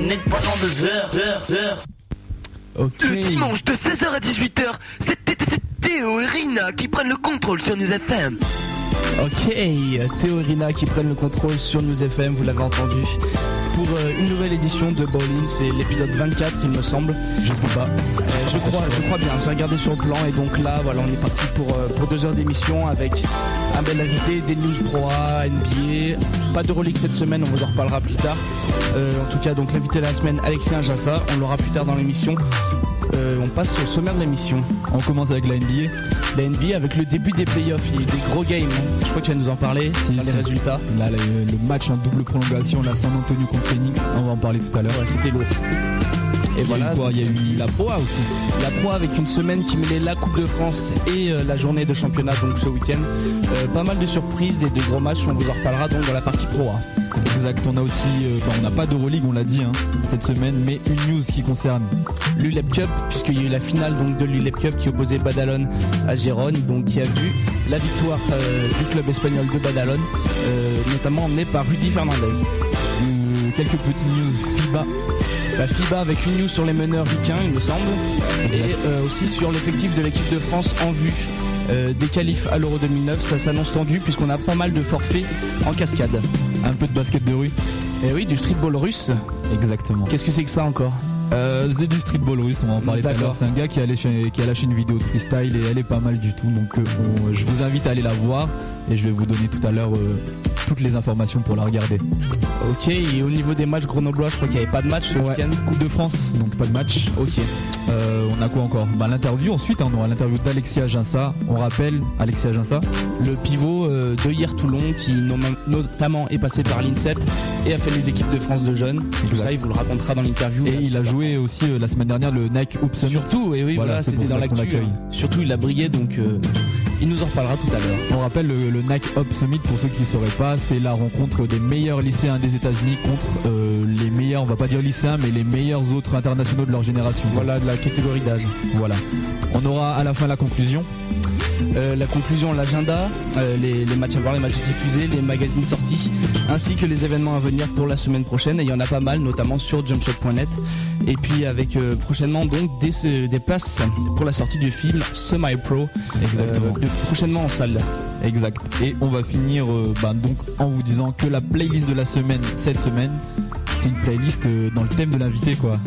net pendant deux heures, heures, heures. Le dimanche de 16h à 18h, c'est Théo et Rina qui prennent le contrôle sur News FM. Ok, Théo et Rina qui prennent le contrôle sur News FM, vous l'avez entendu. Pour euh, une nouvelle édition de Bowling, c'est l'épisode 24 il me semble. Je sais pas. Euh, je crois, je crois bien, j'ai regardé sur le plan et donc là voilà on est parti pour, euh, pour deux heures d'émission avec un bel invité, des news pro A, NBA, pas de relique cette semaine, on vous en reparlera plus tard. Euh, en tout cas donc l'invité de la semaine Alexis Jassa, on l'aura plus tard dans l'émission. Euh, on passe au sommaire de l'émission. On commence avec la NBA. La NBA avec le début des playoffs, il y a eu des gros games. Je crois que tu vas nous en parler Si, les si. résultats. Là, le, le match en double prolongation, là, San Antonio contre Phoenix, on va en parler tout à l'heure. Ouais, c'était lourd. Et Il voilà, quoi? Il y a eu la Pro A aussi. La Pro avec une semaine qui mêlait la Coupe de France et euh, la journée de championnat donc ce week-end. Euh, pas mal de surprises et de gros matchs, on vous en reparlera donc dans la partie Pro A. Exact. On a aussi, euh, enfin, on n'a pas d'Euroleague, on l'a dit hein, cette semaine, mais une news qui concerne L'ULEP Cup, puisqu'il y a eu la finale donc de l'ULEP Cup qui opposait Badalone à Gérone, donc qui a vu la victoire euh, du club espagnol de Badalone, euh, notamment emmenée par Rudy Fernandez. quelques petites news FIBA. La FIBA avec une news sur les meneurs ricains, il me semble, et aussi sur l'effectif de l'équipe de France en vue euh, des qualifs à l'Euro 2009. Ça s'annonce tendu puisqu'on a pas mal de forfaits en cascade. Un peu de basket de rue. Et oui, du streetball russe. Exactement. Qu'est-ce que c'est que ça encore Euh, c'est du streetball russe, on va en parler tout à l'heure. C'est un gars qui a, lâché, qui a lâché une vidéo de freestyle et elle est pas mal du tout. Donc euh, on- je vous invite à aller la voir et je vais vous donner tout à l'heure euh, toutes les informations pour la regarder. Ok, et au niveau des matchs grenoblois, je crois qu'il n'y avait pas de match ce Ouais. week-end. Coupe de France, donc pas de match. Ok. Euh, on a quoi encore? Bah, L'interview ensuite, hein, on aura l'interview d'Alexia Ginsa. On rappelle Alexia Ginsa. Le pivot euh, de hier Toulon qui notamment est passé par l'INSEP et a fait les équipes de France de jeunes. Tout Exact. ça, il vous le racontera dans l'interview. Et Là, il a joué France. aussi euh, la semaine dernière le Nike Hoops Summit. Surtout, et oui, Voilà, voilà, c'était dans l'actu. hein. Surtout, il a brillé, donc euh, il nous en reparlera tout à l'heure. On rappelle le, le Nike Hop Summit pour ceux qui ne sauraient pas, c'est la rencontre des meilleurs lycéens des États-Unis contre euh, les meilleurs, on va pas dire lycéens, mais les meilleurs autres internationaux de leur génération. Voilà, de la catégorie d'âge. Voilà. On aura à la fin la conclusion. Euh, la conclusion, l'agenda, euh, les, les matchs à voir, les matchs diffusés, les magazines sortis, ainsi que les événements à venir pour la semaine prochaine. Et il y en a pas mal, notamment sur jumpshot.net. Et puis avec euh, prochainement donc des, des places pour la sortie du film Semi Pro, Exactement. Prochainement en salle. Exact. Et on va finir euh, bah, donc en vous disant que la playlist de la semaine cette semaine, c'est une playlist euh, dans le thème de l'invité quoi.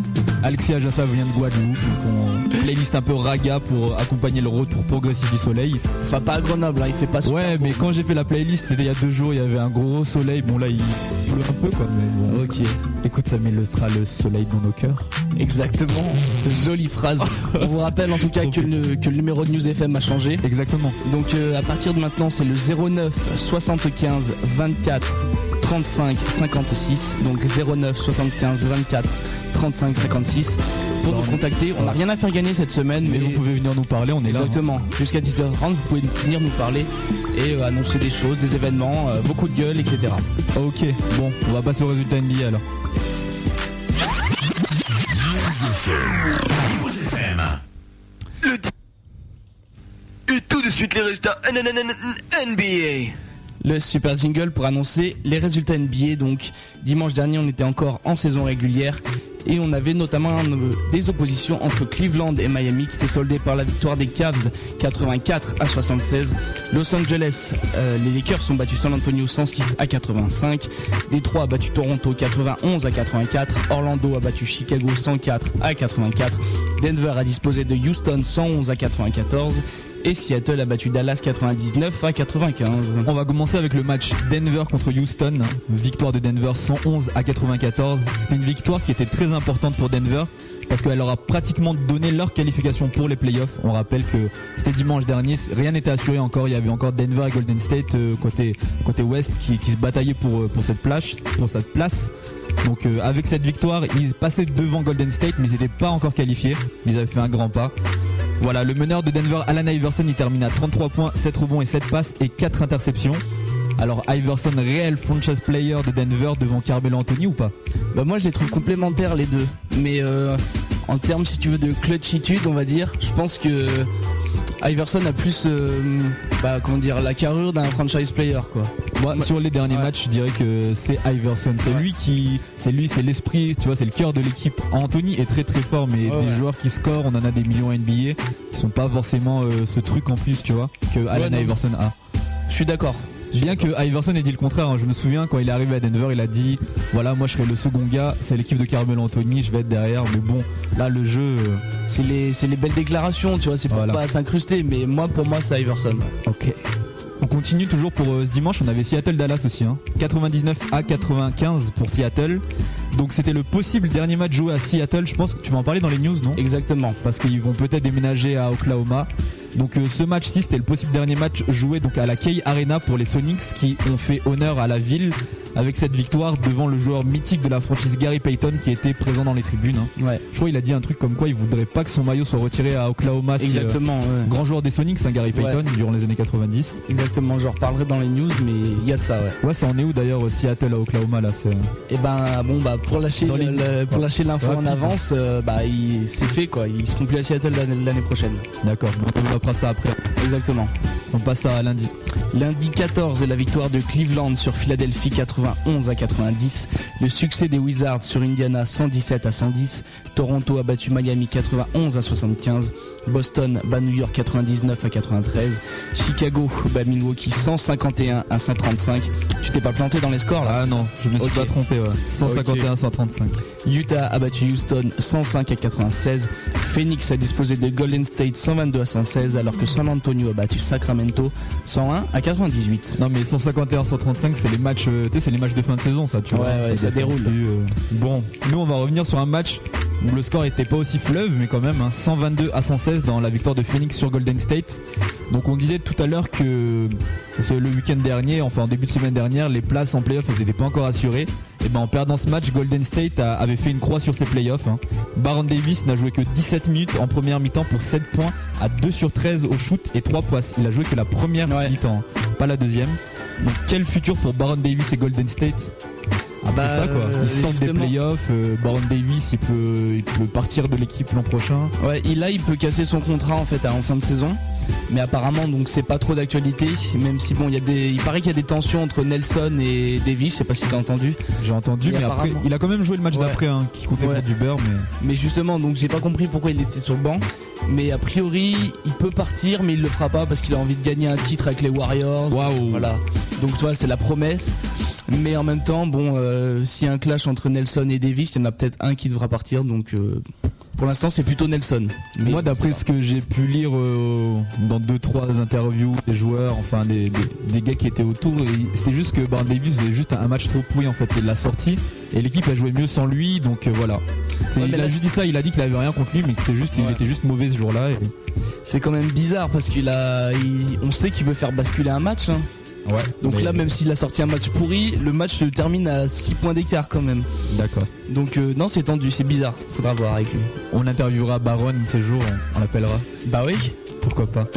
Alexis Ajassa vient de Guadeloupe, donc on- playlist un peu raga pour accompagner le retour progressif du soleil. Enfin pas à Grenoble, hein, il fait pas super Ouais, mais quand j'ai fait la playlist, c'était il y a deux jours, il y avait un gros soleil. Bon là, il pleut un peu quoi, mais bon. Ok, Écoute, ça mettra le soleil dans nos cœurs. exactement. Jolie phrase. On vous rappelle en tout cas que le, que le numéro de News FM a changé. Exactement. Donc euh, à partir de maintenant, c'est le 09 75 24 35 56. Donc 09 75 24 35 56 pour Bah, nous on- contacter. On n'a rien à faire gagner cette semaine, Mais mais vous pouvez venir nous parler, on est là. hein. Exactement. Jusqu'à 18h30, vous pouvez venir nous parler et euh, annoncer des choses, des événements, euh, beaucoup de gueule, etc. Ok, bon, on va passer au résultat NBA alors. Le Et tout de suite les résultats NBA. Le super jingle pour annoncer les résultats NBA. Donc dimanche dernier, on était encore en saison régulière et on avait notamment euh, des oppositions entre Cleveland et Miami qui s'est soldée par la victoire des Cavs 84 à 76. Los Angeles, euh, les Lakers sont battus San Antonio 106 à 85. Détroit a battu Toronto 91 à 84. Orlando a battu Chicago 104 à 84. Denver a disposé de Houston 111 à 94. Et Seattle a battu Dallas 99 à 95. On va commencer avec le match Denver contre Houston. Victoire de Denver 111 à 94. C'était une victoire qui était très importante pour Denver parce qu'elle leur a pratiquement donné leur qualification pour les playoffs. On rappelle que c'était dimanche dernier, rien n'était assuré encore. Il y avait encore Denver et Golden State euh, côté côté Ouest qui, se bataillaient pour euh, pour cette place, pour cette place. Donc euh, avec cette victoire, ils passaient devant Golden State, mais ils n'étaient pas encore qualifiés. Ils avaient fait un grand pas. Voilà, le meneur de Denver, Alan Iverson, il termine à 33 points, 7 rebonds et 7 passes et 4 interceptions. Alors Iverson, réel franchise player de Denver devant Carmelo Anthony ou pas? Bah moi je les trouve complémentaires les deux. Mais euh, en termes si tu veux de clutchitude on va dire, je pense que Iverson a plus euh, bah, comment dire la carrure d'un franchise player quoi. Moi, sur les derniers Ouais. matchs, je dirais que c'est Iverson. C'est Ouais. lui qui, c'est lui, c'est l'esprit, tu vois, c'est le cœur de l'équipe. Anthony est très très fort, mais des joueurs qui scorent, on en a des millions à NBA, qui sont pas forcément euh, ce truc en plus, tu vois, que Allen. Iverson a. Je suis d'accord. Bien que Iverson ait dit le contraire, hein. je me souviens quand il est arrivé à Denver, il a dit voilà, moi je serai le second gars, c'est l'équipe de Carmelo Anthony, je vais être derrière. Mais bon, là le jeu, euh, C'est les, c'est les belles déclarations, tu vois, c'est pour Voilà. pas s'incruster, mais moi, pour moi, c'est Iverson. ok. On continue toujours pour euh, ce dimanche, on avait Seattle-Dallas aussi, hein. 99 à 95 pour Seattle. Donc c'était le possible dernier match joué à Seattle. Je pense que tu vas en parler dans les news, non? Exactement. Parce qu'ils vont peut-être déménager à Oklahoma. Donc euh, ce match-ci, c'était le possible dernier match joué donc à la Key Arena pour les Sonics qui ont fait honneur à la ville avec cette victoire devant le joueur mythique de la franchise Gary Payton qui était présent dans les tribunes. hein. Ouais, Je crois qu'il a dit un truc comme quoi il voudrait pas que son maillot soit retiré à Oklahoma. si, euh, exactement. ouais. grand joueur des Sonics, hein, Gary Payton, durant les années 90. Exactement, j'en reparlerai dans les news, mais il y a de ça, ouais. Ouais, ça en est où d'ailleurs euh, Seattle à Oklahoma là c'est, euh, Et ben, bon, bah, pour lâcher, Dans les- le- pour lâcher l'info en Rapide. avance, euh, bah, il, c'est fait, quoi. Ils seront plus à Seattle l'année, l'année prochaine. D'accord, bon, on développera ça après. Exactement. On passe à lundi. Lundi 14 et la victoire de Cleveland sur Philadelphie 91 à 90. Le succès des Wizards sur Indiana 117 à 110. Toronto a battu Miami 91 à 75. Boston bat New York 99 à 93. Chicago bat Milwaukee 151 à 135. Tu t'es pas planté dans les scores là? Ah non, je me suis pas trompé. Ouais. 151 135. Utah a battu Houston 105 à 96. Phoenix a disposé de Golden State 122 à 116 alors que San Antonio a battu Sacramento 101 à 98. Non mais 151 135 c'est les matchs euh, tu sais c'est les matchs de fin de saison ça tu Ouais, vois ouais, ça déroule. plus, euh. Bon, nous on va revenir sur un match où le score était pas aussi fleuve mais quand même hein, 122 à 116 dans la victoire de Phoenix sur Golden State. Donc on disait tout à l'heure que le week-end dernier, enfin en début de semaine dernière, les places en playoff elles étaient pas encore assurées. Et ben en perdant ce match, Golden State a- avait fait une croix sur ses playoffs. Hein. Baron Davis n'a joué que 17 minutes en première mi-temps pour 7 points à 2 sur 13 au shoot et 3 passes. Il a joué que la première Ouais. mi-temps, hein, pas la deuxième. Donc quel futur pour Baron Davis et Golden State? Après Bah, ça quoi, ils sortent des playoffs, euh, Baron Davis il peut, il peut partir de l'équipe l'an prochain. Ouais, il, là il peut casser son contrat en fait à- en fin de saison. Mais apparemment donc c'est pas trop d'actualité, même si bon il y a des, il paraît qu'il y a des tensions entre Nelson et Davis, je sais pas si t'as entendu. J'ai entendu, mais après il a quand même joué le match Ouais. d'après hein, qui comptait Ouais. pour du beurre mais... Mais justement donc j'ai pas compris pourquoi il était sur le banc. Mais a priori il peut partir mais il le fera pas parce qu'il a envie de gagner un titre avec les Warriors. Waouh Voilà. Donc tu vois c'est la promesse. Mais en même temps bon euh, s'il y a un clash entre Nelson et Davis, il y en a peut-être un qui devra partir donc euh, pour l'instant c'est plutôt Nelson. Mais Moi, d'après ce que j'ai pu lire euh, dans deux trois interviews des joueurs, enfin des, des, des gars qui étaient autour, c'était juste que Baron Davis faisait juste un match trop pourri en fait. Il l'a sorti et l'équipe a joué mieux sans lui, donc euh, voilà. Ouais, il a juste dit ça, il a dit qu'il avait rien contre lui, mais que c'était juste, il était juste mauvais ce jour-là. et- C'est quand même bizarre parce qu'il a, il- on sait qu'il veut faire basculer un match. hein. Donc Mais- là, même s'il a sorti un match pourri, le match se termine à 6 points d'écart quand même. D'accord. Donc euh, non, c'est tendu, c'est bizarre. Faudra voir avec lui. On interviewera Baron ces jours, on, l'appellera. Bah oui. Pourquoi pas.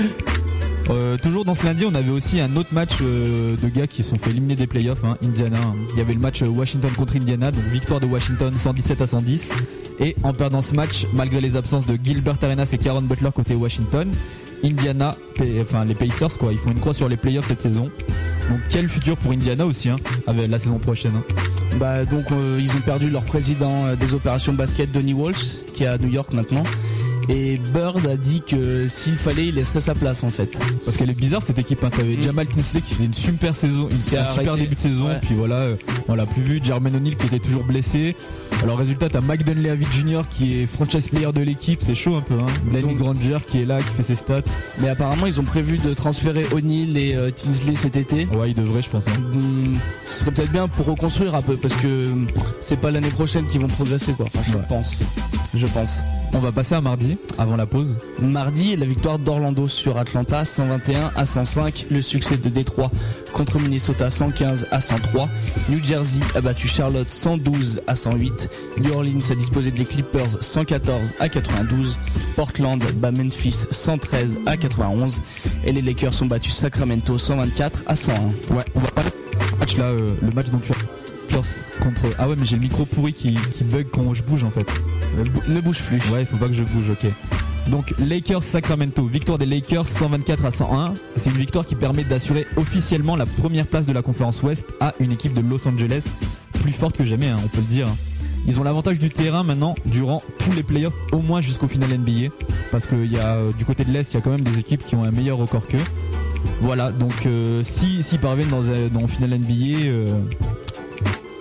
Euh, toujours dans ce lundi, on avait aussi un autre match euh, de gars qui se sont fait éliminer des playoffs, hein, Indiana. hein. Il y avait le match Washington contre Indiana, donc victoire de Washington 117 à 110. Et en perdant ce match, malgré les absences de Gilbert Arenas et Karen Butler côté Washington, Indiana, enfin les Pacers quoi, ils font une croix sur les playoffs cette saison. Donc quel futur pour Indiana aussi, hein, avec la saison prochaine. hein. Bah donc euh, ils ont perdu leur président euh, des opérations basket, Donny Walsh, qui est à New York maintenant. Et Bird a dit que s'il fallait, il laisserait sa place en fait. Parce qu'elle est bizarre cette équipe. Hein. T'avais Mm. Jamal Tinsley qui faisait une super saison, une super arrêté. début de saison. Ouais. Puis voilà, euh, on l'a plus vu. Jermaine O'Neal qui était toujours blessé. Alors résultat, t'as Mike Dunleavy Jr. qui est franchise player de l'équipe. C'est chaud un peu. Hein. Danny Granger qui est là, qui fait ses stats. Mais apparemment, ils ont prévu de transférer O'Neal et euh, Tinsley cet été. Ouais, il devrait, je pense. hein. Hmm, ce serait peut-être bien pour reconstruire un peu parce que c'est pas l'année prochaine qu'ils vont progresser quoi. Enfin, je Ouais. pense. Je pense. On va passer à mardi, avant la pause. Mardi, la victoire d'Orlando sur Atlanta 121 à 105. Le succès de Détroit contre Minnesota 115 à 103. New Jersey a battu Charlotte 112 à 108. New Orleans a disposé des Clippers 114 à 92. Portland bat Memphis 113 à 91. Et les Lakers ont battu Sacramento 124 à 101. Ouais, on va du match là, euh, le match dont tu as contre. Ah ouais, mais j'ai le micro pourri qui, qui bug quand je bouge en fait. Ne bouge plus. Ouais, il faut pas que je bouge, ok. Donc Lakers Sacramento, victoire des Lakers 124 à 101. C'est une victoire qui permet d'assurer officiellement la première place de la conférence Ouest à une équipe de Los Angeles plus forte que jamais, hein, on peut le dire. Ils ont l'avantage du terrain maintenant durant tous les playoffs, au moins jusqu'au final NBA. Parce que y a, euh, du côté de l'Est, il y a quand même des équipes qui ont un meilleur record qu'eux. Voilà, donc euh, si s'ils parviennent dans, dans le final NBA, euh,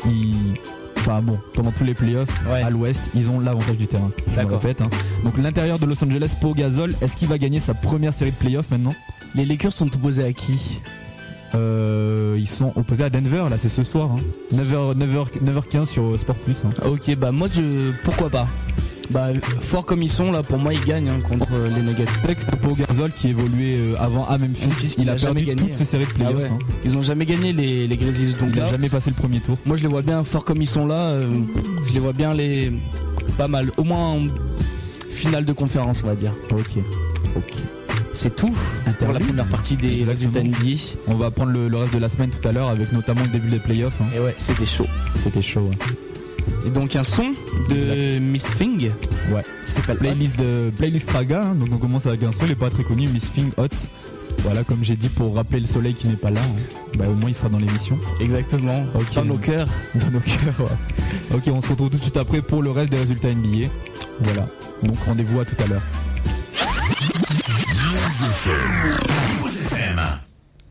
ils, enfin bon, pendant tous les playoffs Ouais. à l'Ouest, ils ont l'avantage du terrain. Je me répète. hein. Donc l'intérieur de Los Angeles pour Gasol, est-ce qu'il va gagner sa première série de playoffs maintenant? Les Lakers sont opposés à qui? Euh, Ils sont opposés à Denver, là c'est ce soir. hein. 9h, 9h, 9h15 sur Sport Plus. hein. Ok, bah moi je. Pourquoi pas Bah, fort comme ils sont là, pour moi ils gagnent hein, contre euh, les Nuggets. Texte pour Gasol qui évoluait euh, avant à Memphis. Memphis, il a a perdu gagné. toutes ses séries de playoffs. Ah ouais. hein. Ils ont jamais gagné les, les Grizzlies, donc Il a là, jamais passé le premier tour. moi je les vois bien fort comme ils sont là. euh, je les vois bien les. Pas mal. Au moins en finale de conférence, on va dire. Ok. Ok. C'est tout pour la première partie des résultats NBA. On va prendre le, le reste de la semaine tout à l'heure avec notamment le début des playoffs. hein. Et ouais, c'était chaud. C'était chaud. hein. Et donc un son de Exact. Miss Thing Ouais. qui s'appelle Hot. Playlist de playlist Raga. hein. Donc on commence avec un son, il est pas très connu, Miss Thing Hot. Voilà, comme j'ai dit pour rappeler le soleil qui n'est pas là. hein. Bah au moins il sera dans l'émission. Exactement. Ok. Dans nos cœurs. Dans nos cœurs. ouais. Ok, on se retrouve tout de suite après pour le reste des résultats NBA. Voilà. Donc rendez-vous à tout à l'heure.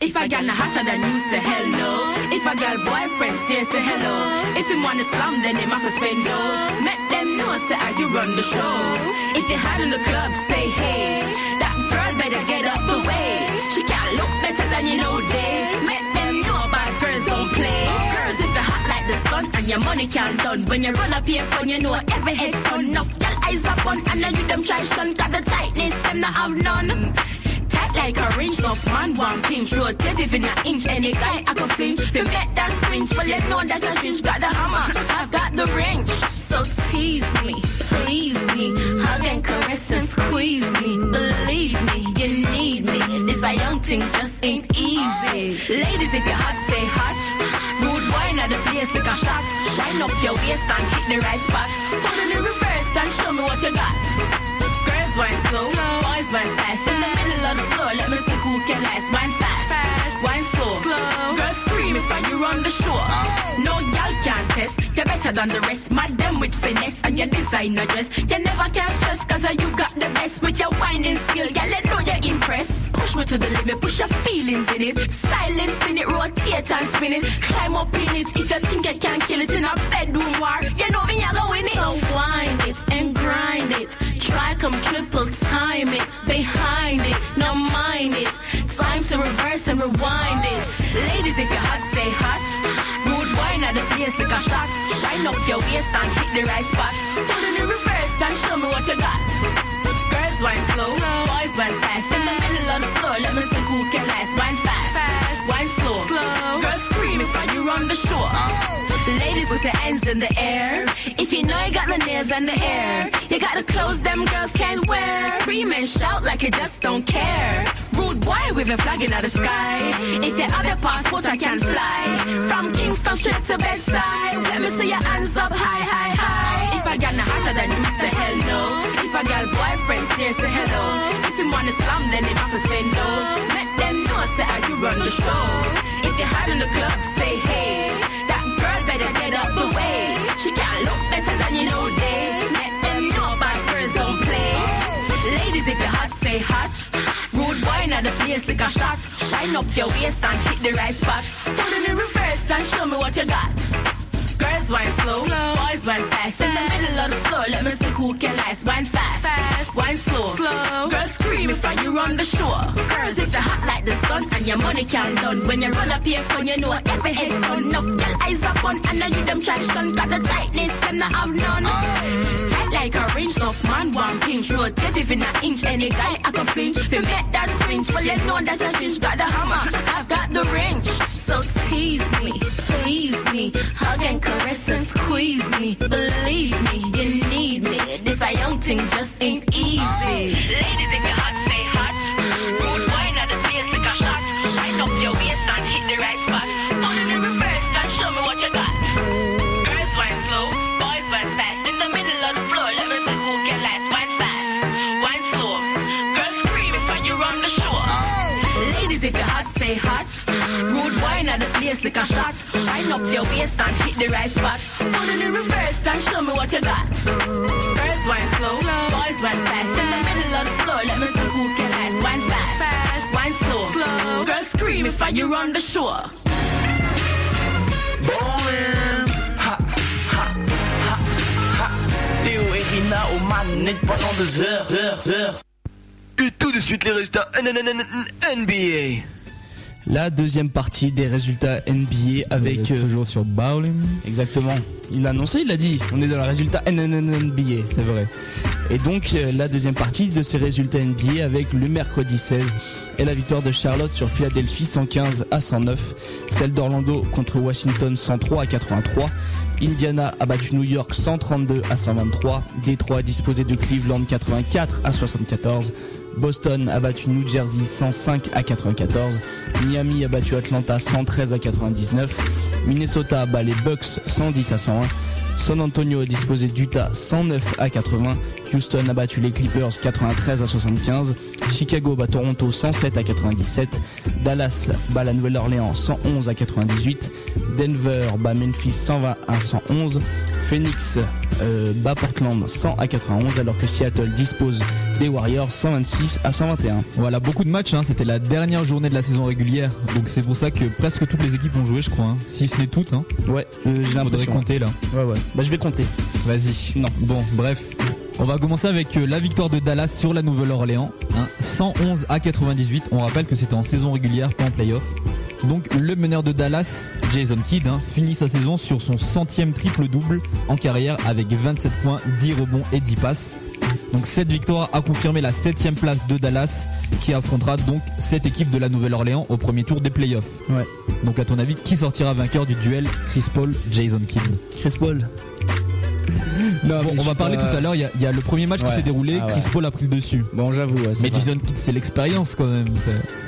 If I got no hotter than you, say hell no. If I got boyfriend, still say hello. If him wanna slam, then him have to spend dough. Make them know, say how you run the show. If you hot in the club, say hey. That girl better get up the way. She can't look better than you know day. Make them know bad girls don't play. Girls, if you're hot like the sun and your money can't done. When you roll up your phone, you know every head turn. Enough girl eyes up on, and now you them try shun. Got the tightness, them not have none. Like a ring, no man one pinch Rotative in an inch, any guy I could flinch. To make that swinge, well you know that's a cinch Got the hammer, I've got the wrench. So tease me, please me. Hug and caress and squeeze me. Believe me, you need me. This a young thing just ain't easy. Ladies, if you're hot, say hot Rude wine at the place like a shot. Shine up your waist and hit the right spot. Put in reverse and show me what you got wine slow, boys wine fast. In the middle of the floor, let me see who can last. Wine fast, fast, wine slow. Girls scream if I you run the show. Oh. Better than the rest. Madam with finesse and your designer dress. You never can stress cause uh, you got the best with your whining skill. Girl, let know you're impressed. Push me to the limit, push your feelings in it. Silence in it, rotate and spin it. Climb up in it. If you think you can kill it in a bedroom war, you know me, I go in it. So wind it and grind it. Try come triple time it. Behind it, no mind it. Time to reverse and rewind it. Ladies, if you're hot, stay hot. At the place like a shot. Shine up your waist and hit the right spot. Put it in reverse and show me what you got. Girls wine slow, boys wine fast. In the middle of the floor, let me see who can last. Wine fast, wine slow. Girls scream if you run the show. Oh. Ladies with your hands in the air. If you know you got the nails and the hair, you got the clothes them girls can't wear. Scream and shout like you just don't care. Rude boy with a flag in the sky. If you have your passport, I can fly. From Kingston straight to bedside. Let me see your hands up high, high, high. If I got no hotter than you, say hell no. If I got boyfriend, say hello. If you wanna slam, then him have to spend no. Let them know, say how you run the show. If you're hot in the club, say hey. That girl better get up the way. She can't look better than you know they. Let them know bad girls don't play. Ladies, if you're hot, say hot. Wine at the place like a shot. Shine up your waist and hit the right spot. Put it in reverse and show me what you got. Girls wine slow, slow. boys wine fast. In the middle of the floor, let me see who can last. Wine fast, fast. wine slow. Girls scream if you run the show. Girls, if you're hot like the sun and your money can't done. When you roll up your phone, you know every head turn. Enough girl eyes up on, and now you them shun. Got the tightness, them not have none. Tight like a ring, enough man one pinch. Rotative in an inch, any guy I can flinch. If you make that swinge, well you know that's a cinch. Got the hammer, I've got the wrench. So tease me, please me, hug and caress and squeeze me. Believe me, you need me. This a young thing just ain't easy. Ladies, stay hot. Rude wine at the place like a shot. Wind up your waist and hit the right spot. Put it in reverse and show me what you got. Girls wine slow, boys wine fast. In the middle of the floor, let me see who can last. Wine fast, fast, wine slow, slow. Girls scream if I you run the shore. Ha, ha, ha, ha. Théo et Rina au manette pendant deux heures, heures, heures. Et tout de suite les résultats NBA. La deuxième partie des résultats NBA avec... Euh, toujours sur Bowling. exactement. Il l'a annoncé, il l'a dit. On est dans le résultat NBA. C'est vrai. Et donc euh, la deuxième partie de ces résultats NBA avec le mercredi 16 et la victoire de Charlotte sur Philadelphie 115 à 109, celle d'Orlando contre Washington 103 à 83, Indiana a battu New York 132 à 123, Détroit a disposé de Cleveland 84 à 74, Boston a battu New Jersey 105 à 94, Miami a battu Atlanta 113 à 99, Minnesota bat les Bucks 110 à 101, San Antonio a disposé d'Utah 109 à 80. Houston a battu les Clippers 93 à 75. Chicago bat Toronto 107 à 97. Dallas bat la Nouvelle-Orléans 111 à 98. Denver bat Memphis 120 à 111. Phoenix euh, bat Portland 100 à 91 alors que Seattle dispose des Warriors 126 à 121. Voilà, beaucoup de matchs. hein. C'était la dernière journée de la saison régulière. Donc c'est pour ça que presque toutes les équipes ont joué, je crois. hein. Si ce n'est toutes. Hein. Ouais, euh, j'ai l'impression. compter là. Ouais, ouais. Bah, je vais compter. Vas-y. Non. Bon, bref. On va commencer avec euh, la victoire de Dallas sur la Nouvelle-Orléans. hein. 111 à 98. On rappelle que c'était en saison régulière, pas en playoff. Donc le meneur de Dallas, Jason Kidd, hein, finit sa saison sur son centième triple-double en carrière avec 27 points, 10 rebonds et 10 passes. Donc cette victoire a confirmé la septième place de Dallas qui affrontera donc cette équipe de la Nouvelle-Orléans au premier tour des playoffs. Ouais. Donc à ton avis, qui sortira vainqueur du duel Chris Paul, Jason Kidd? Chris Paul. Non, Bon, on va parler pas- tout à l'heure. Il y a- il y, a le premier match qui s'est déroulé. Ah ouais. Chris Paul a pris le dessus. Bon, j'avoue. ouais, Mais. Jason Kidd, c'est l'expérience quand même.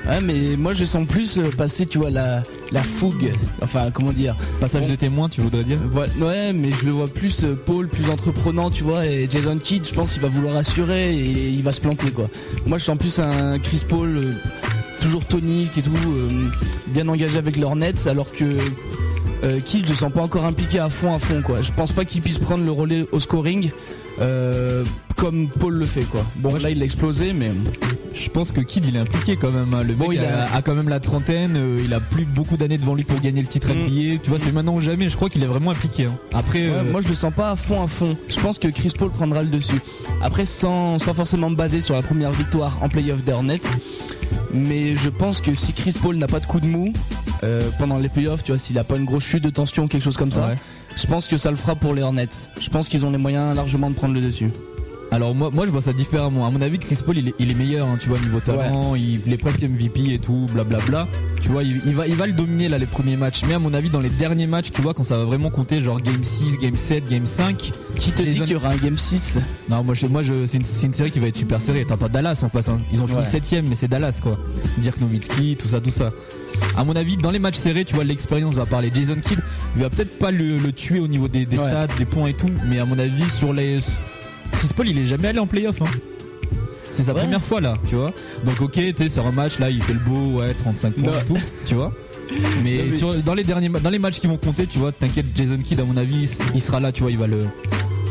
Ouais, mais moi je sens plus euh, passer, tu vois, la, la fougue. Enfin, comment dire Passage Bon. de témoin, tu voudrais dire Ouais, mais je le vois plus euh, Paul, plus entreprenant, tu vois. Et Jason Kidd, je pense qu'il va vouloir assurer et il va se planter, quoi. Moi je sens plus un Chris Paul euh, toujours tonique et tout, euh, bien engagé avec leurs Nets, alors que euh, Kidd, je sens pas encore impliqué à fond, à fond, quoi. Je pense pas qu'il puisse prendre le relais au scoring. euh, comme Paul le fait quoi. Bon là il a explosé mais Je pense que Kidd, il est impliqué quand même. hein. Le Bon, mec il a, a- a quand même la trentaine. euh, il a plus beaucoup d'années devant lui pour gagner le titre Mm. NBA. Tu vois, c'est maintenant ou jamais. Je crois qu'il est vraiment impliqué. hein. Après, Ouais, euh, moi je le sens pas à fond à fond. Je pense que Chris Paul prendra le dessus. Après sans, sans forcément me baser sur la première victoire en playoff des Hornets. Mais je pense que si Chris Paul n'a pas de coup de mou euh, pendant les playoffs, tu vois, s'il a pas une grosse chute de tension, quelque chose comme ça, ouais. je pense que ça le fera pour les Hornets. Je pense qu'ils ont les moyens largement de prendre le dessus. Alors moi, moi je vois ça différemment. À mon avis, Chris Paul il est, il est meilleur, hein, tu vois, niveau talent, il, il est presque MVP et tout, blablabla. Tu vois, il, il va, il va le dominer là les premiers matchs. Mais à mon avis, dans les derniers matchs, tu vois, quand ça va vraiment compter, genre game 6, game 7, game 5. Qui te dit qu'il y aura un game 6 Non, moi, je, moi je, c'est, une, série qui va être super serrée. T'as pas Dallas en face. hein. Ils ont fini Ouais. 7ème, mais c'est Dallas quoi. Dirk Nowitzki, tout ça, tout ça. À mon avis, dans les matchs serrés, tu vois, l'expérience va parler. Jason Kidd, il va peut-être pas le, le tuer au niveau des, des Ouais. stats, des points et tout, mais à mon avis, sur les. Chris Paul, il est jamais allé en playoff. Hein. C'est sa Ouais. première fois là, tu vois. Donc, ok, tu sais, sur un match là, il fait le beau, ouais, 35 points Non. et tout, tu vois. Mais, Non, mais- Sur, dans, les derniers, dans les matchs qui vont compter, tu vois, t'inquiète, Jason Kidd, à mon avis, il sera là, tu vois, il va le.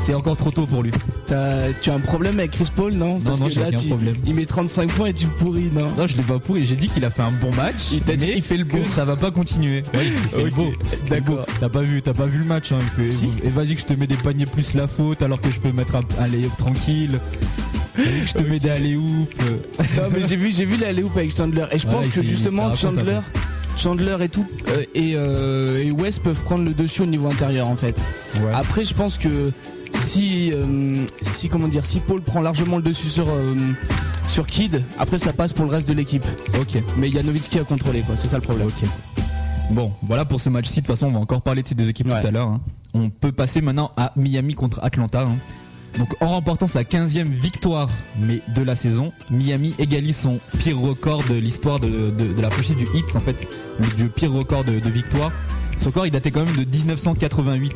C'est encore trop tôt pour lui. T'as- Tu as un problème avec Chris Paul, non? Parce non, que j'ai là, tu- problème. il met 35 points et tu pourris, non? Non, je l'ai pas pourri. J'ai dit qu'il a fait un bon match. Il t'a dit qu'il fait le que beau. ça va pas continuer. Ouais, il fait le Ok, beau. d'accord. T'as pas vu, t'as pas vu le match. Hein. Il fait, Si. Et vas-y que je te mets des paniers plus la faute alors que je peux mettre un, un lay-up tranquille. Que je te mets des alley-oop. Non mais j'ai vu j'ai vu la hoop avec Chandler et je pense que justement Chandler Chandler et tout euh, et, euh, et West peuvent prendre le dessus au niveau intérieur en fait. Après je pense que si euh, si comment dire si Paul prend largement le dessus sur euh, sur Kid, après ça passe pour le reste de l'équipe. Ok. Mais il y a contrôler quoi, c'est ça le problème. Ok. Bon, voilà pour ce match-ci. De toute façon, on va encore parler de ces deux équipes Ouais. tout à l'heure. hein. On peut passer maintenant à Miami contre Atlanta. hein. Donc, en remportant sa 15e victoire mais de la saison, Miami égalise son pire record de l'histoire de, de- de la franchise du Hits, en fait, le, du pire record de, de victoire. Ce record, il datait quand même de 1988.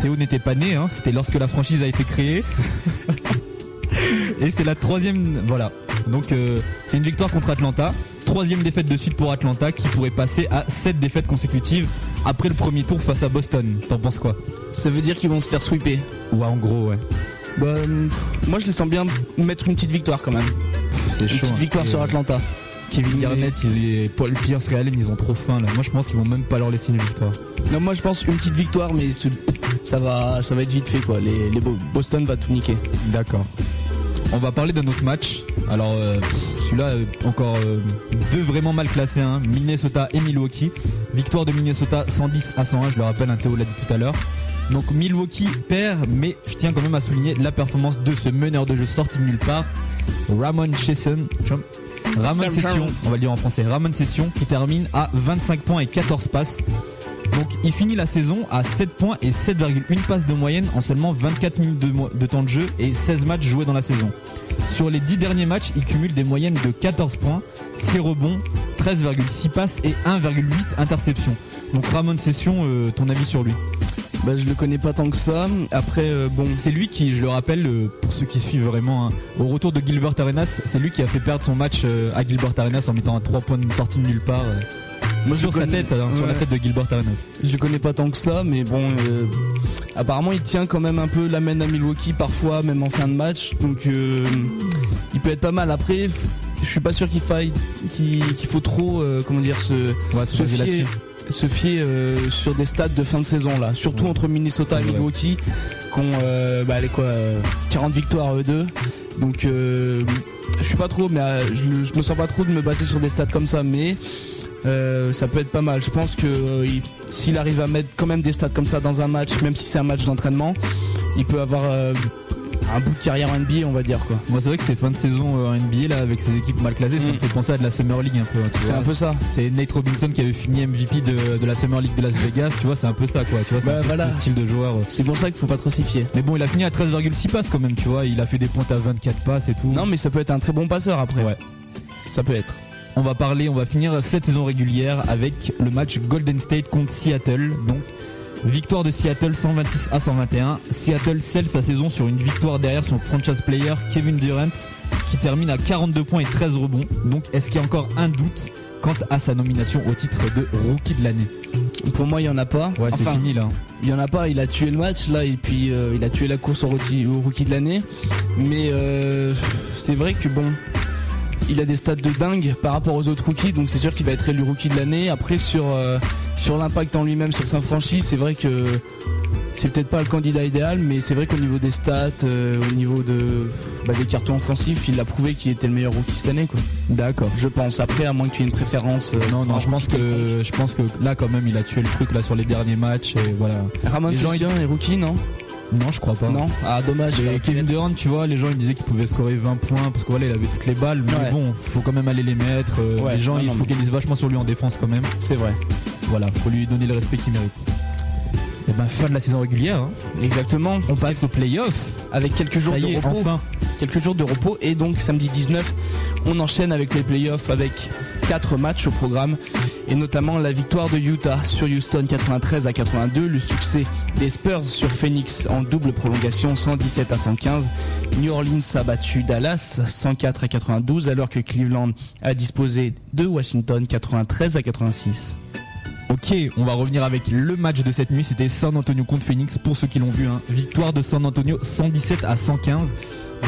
Théo n'était pas né, hein, c'était lorsque la franchise a été créée. Et c'est la troisième, voilà. Donc, euh, c'est une victoire contre Atlanta. troisième défaite de suite pour Atlanta qui pourrait passer à 7 défaites consécutives après le premier tour face à Boston. T'en penses quoi? Ça veut dire qu'ils vont se faire sweeper. Ouais, en gros, ouais. Bah, moi je les sens bien mettre une petite victoire quand même. C'est Une chaud. petite hein. victoire sur euh, Atlanta. Kevin Garnett ils- et Paul Pierce, Ray Allen, ils ont trop faim là. Moi je pense qu'ils vont même pas leur laisser une victoire. Non, moi je pense une petite victoire, mais ça va, ça va être vite fait quoi. Les, les Bo- Boston va tout niquer. D'accord. On va parler d'un autre match. Alors euh, celui-là, euh, encore euh, deux vraiment mal classés. hein. Minnesota et Milwaukee. Victoire de Minnesota 110 à 101, je le rappelle, un Théo l'a dit tout à l'heure. Donc Milwaukee perd, mais je tiens quand même à souligner la performance de ce meneur de jeu sorti de nulle part, Ramon Session. Ramon Session, on va le dire en français, Ramon Session qui termine à 25 points et 14 passes. Donc il finit la saison à 7 points et 7,1 passes de moyenne en seulement 24 minutes de temps de jeu et 16 matchs joués dans la saison. Sur les 10 derniers matchs, il cumule des moyennes de 14 points, 6 rebonds, 13,6 passes et 1,8 interceptions. Donc Ramon Session, euh, ton avis sur lui? Bah, je le connais pas tant que ça. Après, euh, bon, C'est lui qui, je le rappelle, euh, pour ceux qui suivent vraiment, hein, au retour de Gilbert Arenas, c'est lui qui a fait perdre son match euh, à Gilbert Arenas en mettant un 3 points de sortie de nulle part. Moi, sur sa connais- tête, hein, sur la tête de Gilbert Arenas. je le connais pas tant que ça, mais bon, euh, apparemment il tient quand même un peu la main à Milwaukee parfois, même en fin de match. Donc euh, il peut être pas mal. Après, je suis pas sûr qu'il faille, qu'il faut trop, euh, comment dire, se, Ouais, se fier, là-dessus. Se fier euh, sur des stats de fin de saison là, surtout Ouais. entre Minnesota et. Milwaukee, qui ont euh, bah, les quoi, euh, 40 victoires eux deux. Donc euh, je suis pas trop, mais je, je me sens pas trop de me baser sur des stats comme ça, mais ça peut être pas mal. Je pense que il- s'il arrive à mettre quand même des stats comme ça dans un match, même si c'est un match d'entraînement, il peut avoir un bout de carrière en NBA, on va dire quoi. Moi, c'est vrai que ces fins de saison euh, en NBA là, avec ces équipes mal classées, ça Mm. me fait penser à de la Summer League un peu. hein, C'est un peu ça. C'est Nate Robinson qui avait fini MVP de, de la Summer League de Las Vegas, tu vois, c'est un peu ça quoi, tu vois, c'est Bah, voilà. ce style de joueur. C'est pour ça qu'il faut pas trop s'y fier. Mais bon, il a fini à 13,6 passes quand même, tu vois, il a fait des points à 24 passes et tout. Non, mais ça peut être un très bon passeur après. Ouais. Ça peut être. On va parler, on va finir cette saison régulière avec le match Golden State contre Seattle. Donc, victoire de Seattle 126 à 121. Seattle scelle sa saison sur une victoire derrière son franchise player Kevin Durant qui termine à 42 points et 13 rebonds. Donc, est-ce qu'il y a encore un doute quant à sa nomination au titre de rookie de l'année? Pour moi, il y en a pas. Ouais, c'est fini là. Il y en a pas. Il a tué le match là et puis euh, il a tué la course au rookie, au rookie de l'année. Mais euh, c'est vrai que bon, il a des stats de dingue par rapport aux autres rookies, donc c'est sûr qu'il va être élu rookie de l'année. Après sur euh, sur l'impact en lui-même sur sa franchise, c'est vrai que c'est peut-être pas le candidat idéal, mais c'est vrai qu'au niveau des stats, euh, au niveau de bah, des cartons offensifs, il a prouvé qu'il était le meilleur rookie cette année. D'accord. Je pense. Après, à moins que tu aies une préférence. euh, Non, non, je pense que je pense que là quand même il a tué le truc là sur les derniers matchs et voilà. Ramon gens, Session est rookie, non? Non, je crois pas. Non. Ah dommage. Et Kevin. Durant, tu vois, les gens ils disaient qu'il pouvait scorer 20 points parce que voilà, il avait toutes les balles. Mais Ouais. bon, faut quand même aller les mettre. euh, Ouais, les gens non, ils non, se mais- focalisent vachement sur lui en défense quand même. C'est vrai. Voilà, faut lui donner le respect qu'il mérite. Et ben fin de la saison régulière. hein. Exactement. On passe aux playoffs. avec quelques jours de est, repos. enfin. Quelques jours de repos et donc samedi 19, on enchaîne avec les playoffs avec quatre matchs au programme et notamment la victoire de Utah sur Houston 93 à 82, le succès des Spurs sur Phoenix en double prolongation 117 à 115. New Orleans a battu Dallas 104 à 92 alors que Cleveland a disposé de Washington 93 à 86. Ok, on va revenir avec le match de cette nuit. C'était San Antonio contre Phoenix pour ceux qui l'ont vu. hein. Victoire de San Antonio 117 à 115.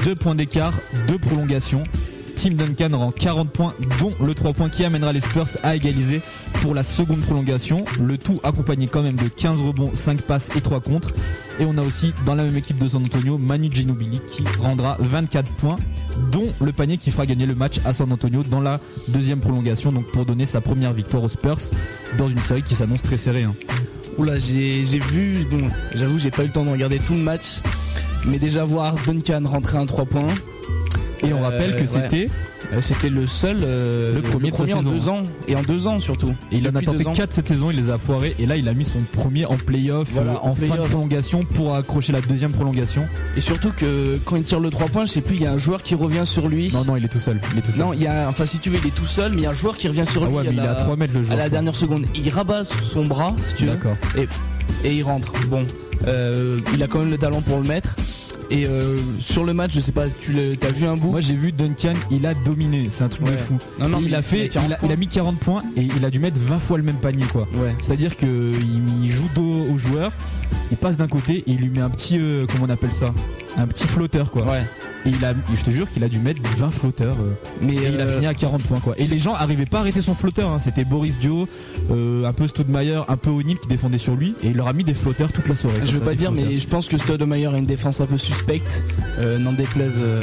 Deux points d'écart, deux prolongations. Tim Duncan rend 40 points, dont le 3 points qui amènera les Spurs à égaliser pour la seconde prolongation. Le tout accompagné quand même de 15 rebonds, 5 passes et 3 contres. Et on a aussi dans la même équipe de San Antonio Manu Ginobili qui rendra 24 points, dont le panier qui fera gagner le match à San Antonio dans la deuxième prolongation. Donc pour donner sa première victoire aux Spurs dans une série qui s'annonce très serrée. hein. Oula, j'ai vu, bon, j'avoue, j'ai pas eu le temps de regarder tout le match, mais déjà voir Duncan rentrer un 3 points. Et on Euh, rappelle que c'était Euh, C'était le seul, euh, Le premier de sa en saison. deux ans et en deux ans surtout. Et il en a tenté deux ans. 4 cette saison, il les a foirés. Et là, il a mis son premier en playoff, Voilà, en fin de prolongation pour accrocher la deuxième prolongation. Et surtout que quand il tire le 3 points, je sais plus, il y a un joueur qui revient sur lui. Non, non, il est tout seul. Il est tout seul. Non, il y a, enfin si tu veux, il est tout seul, mais il y a un joueur qui revient sur ah lui ouais, à, mais il est la, à 3 mètres le à joueur. la quoi. dernière seconde. Il rabat son bras, si tu veux, D'accord. et, et il rentre. Bon, euh, il a quand même le talent pour le mettre. Et euh, sur le match, je sais pas, tu l'as- t'as vu un bout? Moi j'ai vu Duncan, il a dominé, c'est un truc de fou. Non, non, il a fait, il a, il a mis 40 points et il a dû mettre 20 fois le même panier quoi. Ouais. C'est-à-dire que il, joue dos au joueur, il passe d'un côté et il lui met un petit, euh, comment on appelle ça? Un petit flotteur quoi. Ouais. Et il a, je te jure qu'il a dû mettre 20 flotteurs. euh, Mais et il a euh, fini à 40 points quoi. Et les gens arrivaient pas à arrêter son flotteur. hein. C'était Boris Dio, euh, un peu Stoudemire, un peu O'Neill qui défendait sur lui et il leur a mis des flotteurs toute la soirée. je veux ça, pas des dire, flotteurs. mais je pense que Stoudemire a une défense un peu suspecte. Euh, N'en déplaise. euh,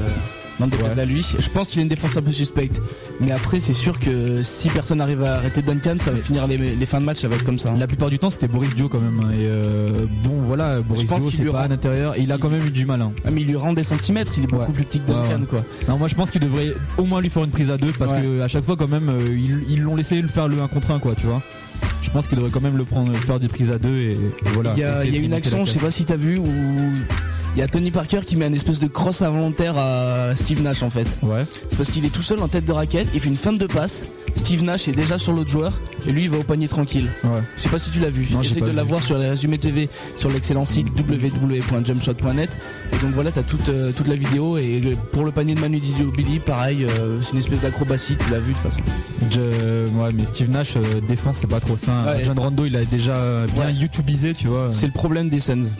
n'en déplaise Ouais. à lui. Je pense qu'il a une défense un peu suspecte. Mais après, c'est sûr que si personne n'arrive à arrêter Duncan, ça va finir les, les fins de match, ça va être comme ça. hein. La plupart du temps c'était Boris Dio quand même. hein. Et euh, bon voilà, Boris Dio c'est lui pas rend- à l'intérieur. Il a quand même eu du mal. hein. Ah, mais il lui rend des centimètres, il est beaucoup Ouais. plus petit que Duncan, ouais. quoi. Non, moi je pense qu'il devrait au moins lui faire une prise à deux parce que à chaque fois quand même euh, ils ils l'ont laissé le faire le 1 contre 1 quoi tu vois. Je pense qu'il devrait quand même le prendre faire des prises à deux et, et voilà. Il y a, y une action, je sais pas si t'as vu, où il y a Tony Parker qui met un espèce de cross involontaire à Steve Nash en fait. Ouais. C'est parce qu'il est tout seul en tête de raquette, il fait une feinte de passe. Steve Nash est déjà sur l'autre joueur et lui il va au panier tranquille. Ouais. Je sais pas si tu l'as vu. Pas de la voir sur les résumés TV sur l'excellent site www.jumpshot.net. Et donc voilà, t'as toute, euh, toute la vidéo. Et pour le panier de Manu Billy, pareil, euh, c'est une espèce d'acrobatie, tu l'as vu de toute façon. Je- ouais, mais Steve Nash, euh, défense, c'est pas trop ça. Ouais. John Rondo, il a déjà bien Ouais. YouTubisé, tu vois. C'est le problème des Suns.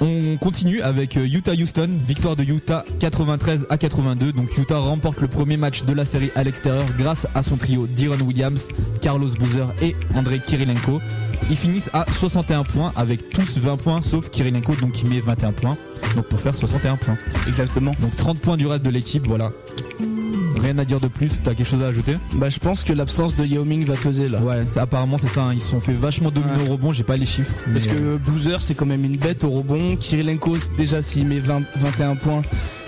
On continue avec euh, Utah-Houston, victoire de Utah 93 à 82. Donc Utah remporte le premier match de la série à l'extérieur grâce à son trio Deron Williams, Carlos Boozer et Andrei Kirilenko. Ils finissent à 61 points avec tous 20 points sauf Kirilenko donc qui met 21 points. Donc pour faire 61 points. Exactement. Donc 30 points du reste de l'équipe, voilà. Rien à dire de plus, t'as quelque chose à ajouter Bah, je pense que l'absence de Yao Ming va peser là. Ouais, apparemment c'est ça, hein. ils se sont fait vachement dominer Ouais. au rebond, j'ai pas les chiffres. Parce que euh, Boozer c'est quand même une bête au rebond. Kirilenko déjà s'il met 20 21 points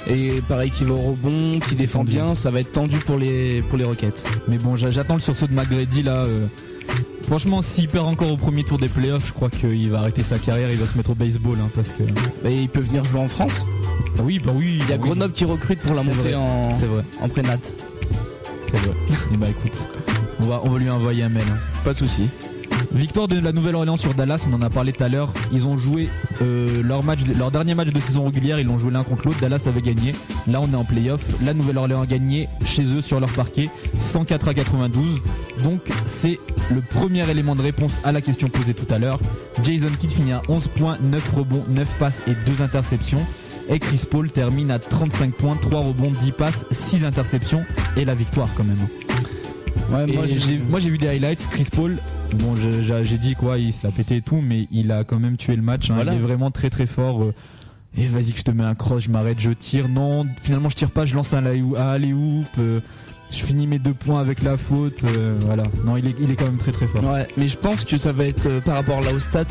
et pareil qu'il va au rebond, qui défend bien, ça va être tendu pour les pour les Rockets. Mais bon, j'a- j'attends le sursaut de McGrady là. euh. Franchement, s'il perd encore au premier tour des playoffs, je crois qu'il va arrêter sa carrière, il va se mettre au baseball hein, parce que. Il peut venir jouer en France. Ah oui, bah oui. Il y a oui. Grenoble qui recrute pour la montée vrai. en vrai, en prénat. c'est vrai. Et bah écoute, on va, on va lui envoyer un mail. hein. Pas de souci. Victoire de la Nouvelle-Orléans sur Dallas, on en a parlé tout à l'heure. Ils ont joué euh, leur, leur dernier match de saison régulière, ils l'ont joué l'un contre l'autre. Dallas avait gagné. Là, on est en playoff. La Nouvelle-Orléans a gagné chez eux sur leur parquet, 104 à 92. Donc, c'est le premier élément de réponse à la question posée tout à l'heure. Jason Kidd finit à 11 points, 9 rebonds, 9 passes et 2 interceptions. Et Chris Paul termine à 35 points, 3 rebonds, 10 passes, 6 interceptions et la victoire quand même. Ouais, moi, j'ai- j'ai- moi j'ai vu des highlights, Chris Paul, bon j'ai dit quoi, il se l'a pété et tout, mais il a quand même tué le match, hein. Voilà. il est vraiment très très fort. euh. Et vas-y que je te mets un cross, je m'arrête, je tire, non, finalement je tire pas, je lance un alley-oop, euh, je finis mes deux points avec la faute, euh, voilà. Non, il est, il est quand même très très fort. Ouais, mais je pense que ça va être euh, par rapport là au stat.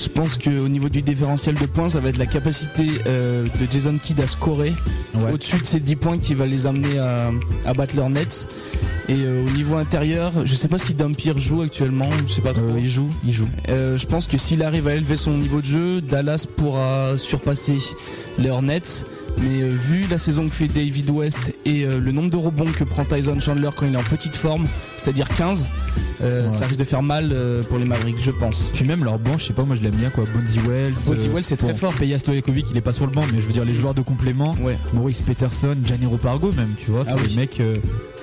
Je pense qu'au niveau du différentiel de points, ça va être la capacité euh, de Jason Kidd à scorer Ouais. au-dessus de ces 10 points qui va les amener à, à battre leur nets. Et euh, au niveau intérieur, je sais pas si Dampier joue actuellement, je sais pas trop. Euh, il joue, il joue. Je pense que s'il arrive à élever son niveau de jeu, Dallas pourra surpasser les Hornets. Mais euh, vu la saison que fait David West et euh, le nombre de rebonds que prend Tyson Chandler quand il est en petite forme, c'est-à-dire 15, euh, Ouais. ça risque de faire mal euh, pour les Mavericks, je pense. Puis même leur banc, je sais pas, moi je l'aime bien quoi. Bonzi Wells. Bonzi Wells, c'est très fort. Peja Stojakovic, il est pas sur le banc, mais je veux dire les joueurs de complément. Ouais. Maurice Peterson, Gianni Pargo même, tu vois, c'est Ah oui. mecs,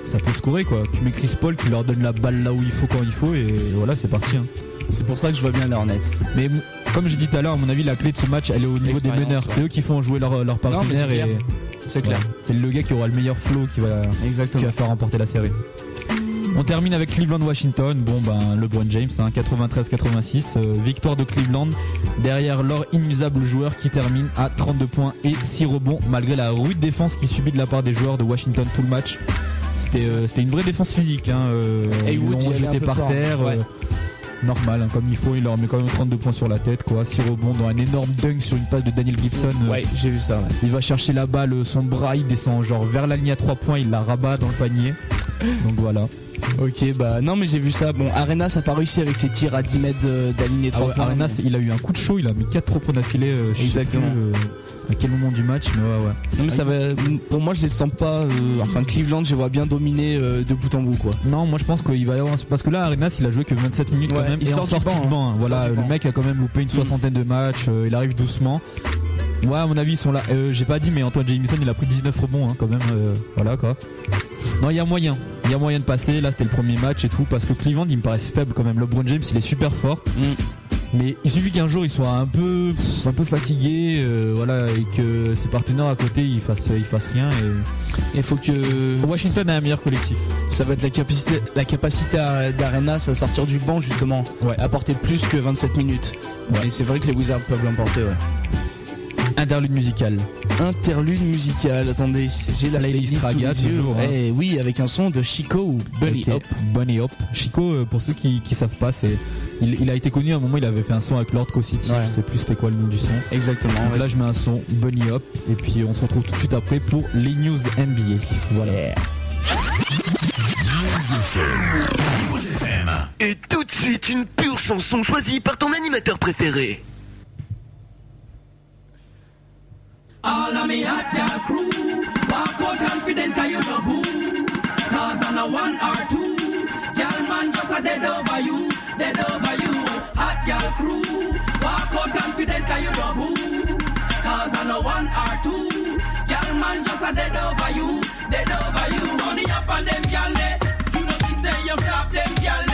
ça peut scorer quoi. Tu mets Chris Paul qui leur donne la balle là où il faut quand il faut et voilà, c'est parti. hein. C'est pour ça que je vois bien les Hornets. Mais comme j'ai dit tout à l'heure, à mon avis, la clé de ce match, elle est au niveau des meneurs. ouais. C'est eux qui font jouer leur, leur mais partenaire c'est et clair. C'est. Ouais. le gars qui aura le meilleur flow qui va, qui faire remporter la série. On termine avec Cleveland-Washington. Bon, ben, LeBron James, hein, 93-86. euh, victoire de Cleveland. Derrière leur inusable joueur qui termine à 32 points et 6 rebonds, malgré la rude défense qu'il subit de la part des joueurs de Washington tout le match. C'était euh, une vraie défense physique. Hein, euh, ils l'ont jeté par fort, terre. ouais. Euh, normal, hein, comme il faut. Il leur met quand même 32 points sur la tête. quoi 6 rebonds dans un énorme dunk sur une passe de Daniel Gibson. euh, Ouais, j'ai vu ça. ouais. il va chercher la balle, son bras, il descend genre vers la ligne à 3 points, il la rabat dans le panier. Donc voilà. Ok, bah non, mais j'ai vu ça. Bon, Arenas a pas réussi avec ses tirs à 10 mètres Ah 3 ouais, points. Arenas, il a eu un coup de chaud, il a mis 4 trop points d'affilée. euh, sais Exactement. plus, euh, à quel moment du match, mais ouais, ouais. Non, mais ça va. Pour moi, je les sens pas. euh, enfin, Cleveland, je les vois bien dominer euh, de bout en bout, quoi. Non, moi je pense qu'il va y avoir. Parce que là, Arenas, il a joué que 27 minutes quand même. il et sort en du sortie de banc. hein. hein. Il Voilà, le banc. mec a quand même loupé une soixantaine de matchs, il arrive doucement. Ouais, à mon avis, ils sont là. Euh, J'ai pas dit, mais Antoine Jamison, il a pris 19 rebonds hein, quand même. euh, voilà quoi. Non, il y a moyen. Il y a moyen de passer. Là, c'était le premier match et tout. Parce que Cleveland, il me paraissait faible quand même. LeBron James, il est super fort. Mm. Mais il suffit qu'un jour il soit un peu, un peu fatigué, euh, voilà, et que ses partenaires à côté ils fassent, ils fassent rien. Et Il faut que Washington a un meilleur collectif. ça va être la capacité, la capacité d'Arenas à sortir du banc justement, Ouais. apporter plus que 27 minutes. Ouais. Et c'est vrai que les Wizards peuvent l'emporter. Ouais. Interlude musical. Interlude musical. Attendez, j'ai la Playlist sous les yeux. toujours, hein. Eh oui, avec un son de Chico ou Bunny. Hop. Bunny Hop. Chico, euh, pour ceux qui, qui savent pas, c'est, il, il a été connu à un moment. Il avait fait un son avec Lord Co-City. Ouais. Je sais plus c'était quoi le nom du son. Exactement. Là, je mets un son Bunny Hop, et puis on se retrouve tout de suite après pour les news NBA. Voilà. Et tout de suite, une pure chanson choisie par ton animateur préféré. All of me hot gal crew. Walk out confident and you no boo? Cause on a one or two. Gal man just a dead over you Dead over you. Hot gal crew. Walk out confident and you no boo? Cause on a one or two. Gal man just a dead over you Dead over you. Money up on them eh. You know she say you flop them gal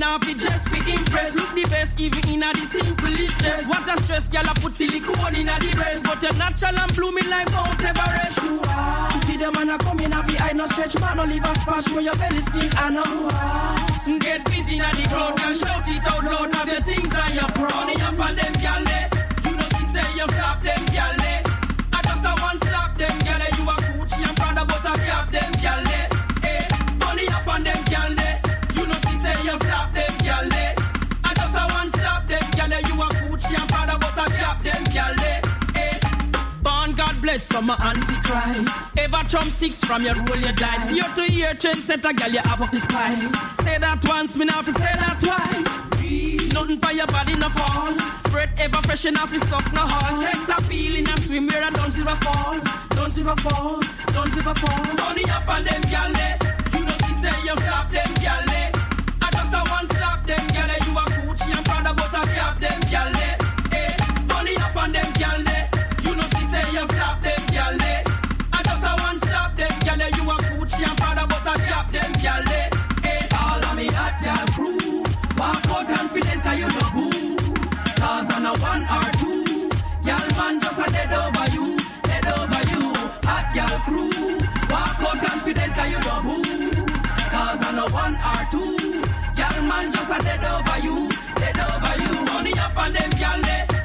now fit just fit impress Look the best even in a the simplest dress. What a stress gal I put silicone in a the breast But you're natural and blooming like Mount Everest. You are. See them man a come in a fi I no stretch man no leave a spot Show your belly skin I know Get busy a the crowd and shout it out loud. Have your things on your Money up on them eh. You know she say you flop them gal bless some antichrist. Ever trump six from your roll your dice. Year to year trend a gal you have up the spice. Say that once, me now fi say that twice. Nothing by your body no falls. Bread ever fresh enough to suck no horse. Sex appeal in a swimwear and don't river falls. Don't river falls. Don't river falls. Money up on them gal eh. You know she say you flop them gal eh. I just a one slap them gal eh. You a Gucci and Prada but I cap them gal eh. Money up on them gal but cap them gal eh. Eh, all of me hot gal crew. Walk out confident and you no boo? Cause on a one or two. Gal man just a dead over you Dead over you. Hot gal crew. Walk out confident and you no boo? Cause on a one or two. Gal man just a dead over you Dead over you. Money up on them gal eh.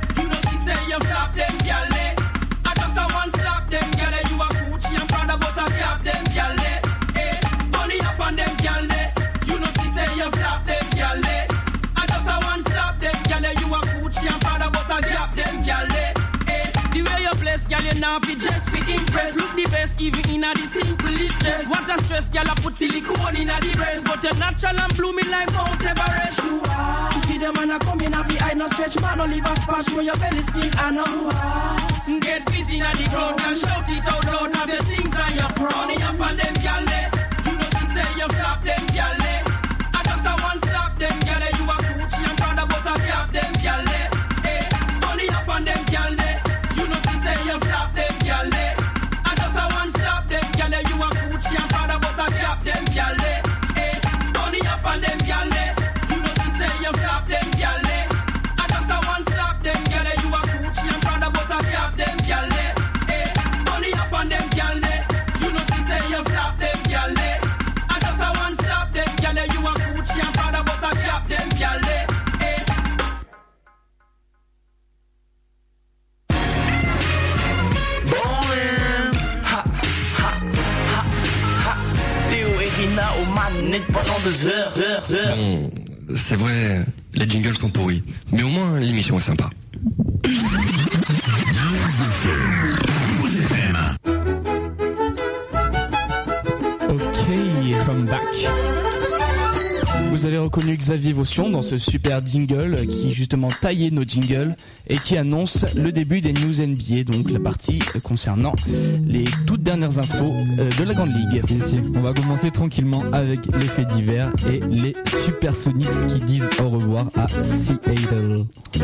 You place gal you now fit just fit impress. Look the best even in a the simplest dress. What a stress gal I put silicone in a the breast. But you're natural and blooming like Mount Everest. You are. See them man a come in a fi I no stretch man no leave a spot. Show your belly skin I know. Get busy in a the crowd and shout it out loud Have your things on your Money up on them gal eh. You know she say you flop them gal eh. I just a one slap them gal eh. You a Gucci and Prada but I cap them gal eh. Eh, money up on them gal Rina aux manettes pendant deux heures, heures, heures. Bon, c'est vrai, les jingles sont pourris, mais au moins l'émission est sympa. Ok, come back. Vous avez reconnu Xavier Vaution dans ce super jingle qui justement taillait nos jingles et qui annonce le début des news NBA, donc la partie concernant les toutes dernières infos euh, de la Grande Ligue. On va commencer tranquillement avec les faits divers et les Supersonics qui disent au revoir à Seattle.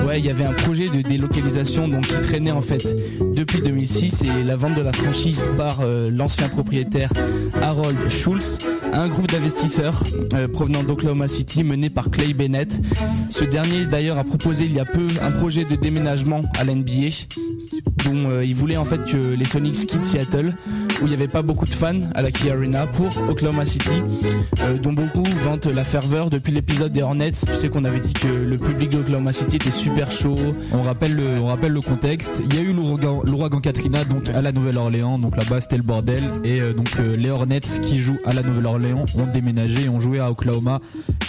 Ouais, il y avait un projet de délocalisation donc qui traînait en fait depuis 2006 et la vente de la franchise par euh, l'ancien propriétaire Harold Schultz à un groupe d'investisseurs euh, provenant d'Oklahoma City mené par Clay Bennett. Ce dernier d'ailleurs a proposé il y a peu un projet de déménagement à l'NBA dont euh, il voulait en fait que les Sonics quittent Seattle où il n'y avait pas beaucoup de fans à la Key Arena pour Oklahoma City euh, dont beaucoup vantent la ferveur depuis l'épisode des Hornets. Tu sais qu'on avait dit que le public d'Oklahoma City était super chaud. On rappelle le, on rappelle le contexte. Il y a eu l'ouragan, Katrina donc à la Nouvelle-Orléans, donc là-bas c'était le bordel et euh, donc euh, les Hornets qui jouent à la Nouvelle-Orléans ont déménagé et ont joué à Oklahoma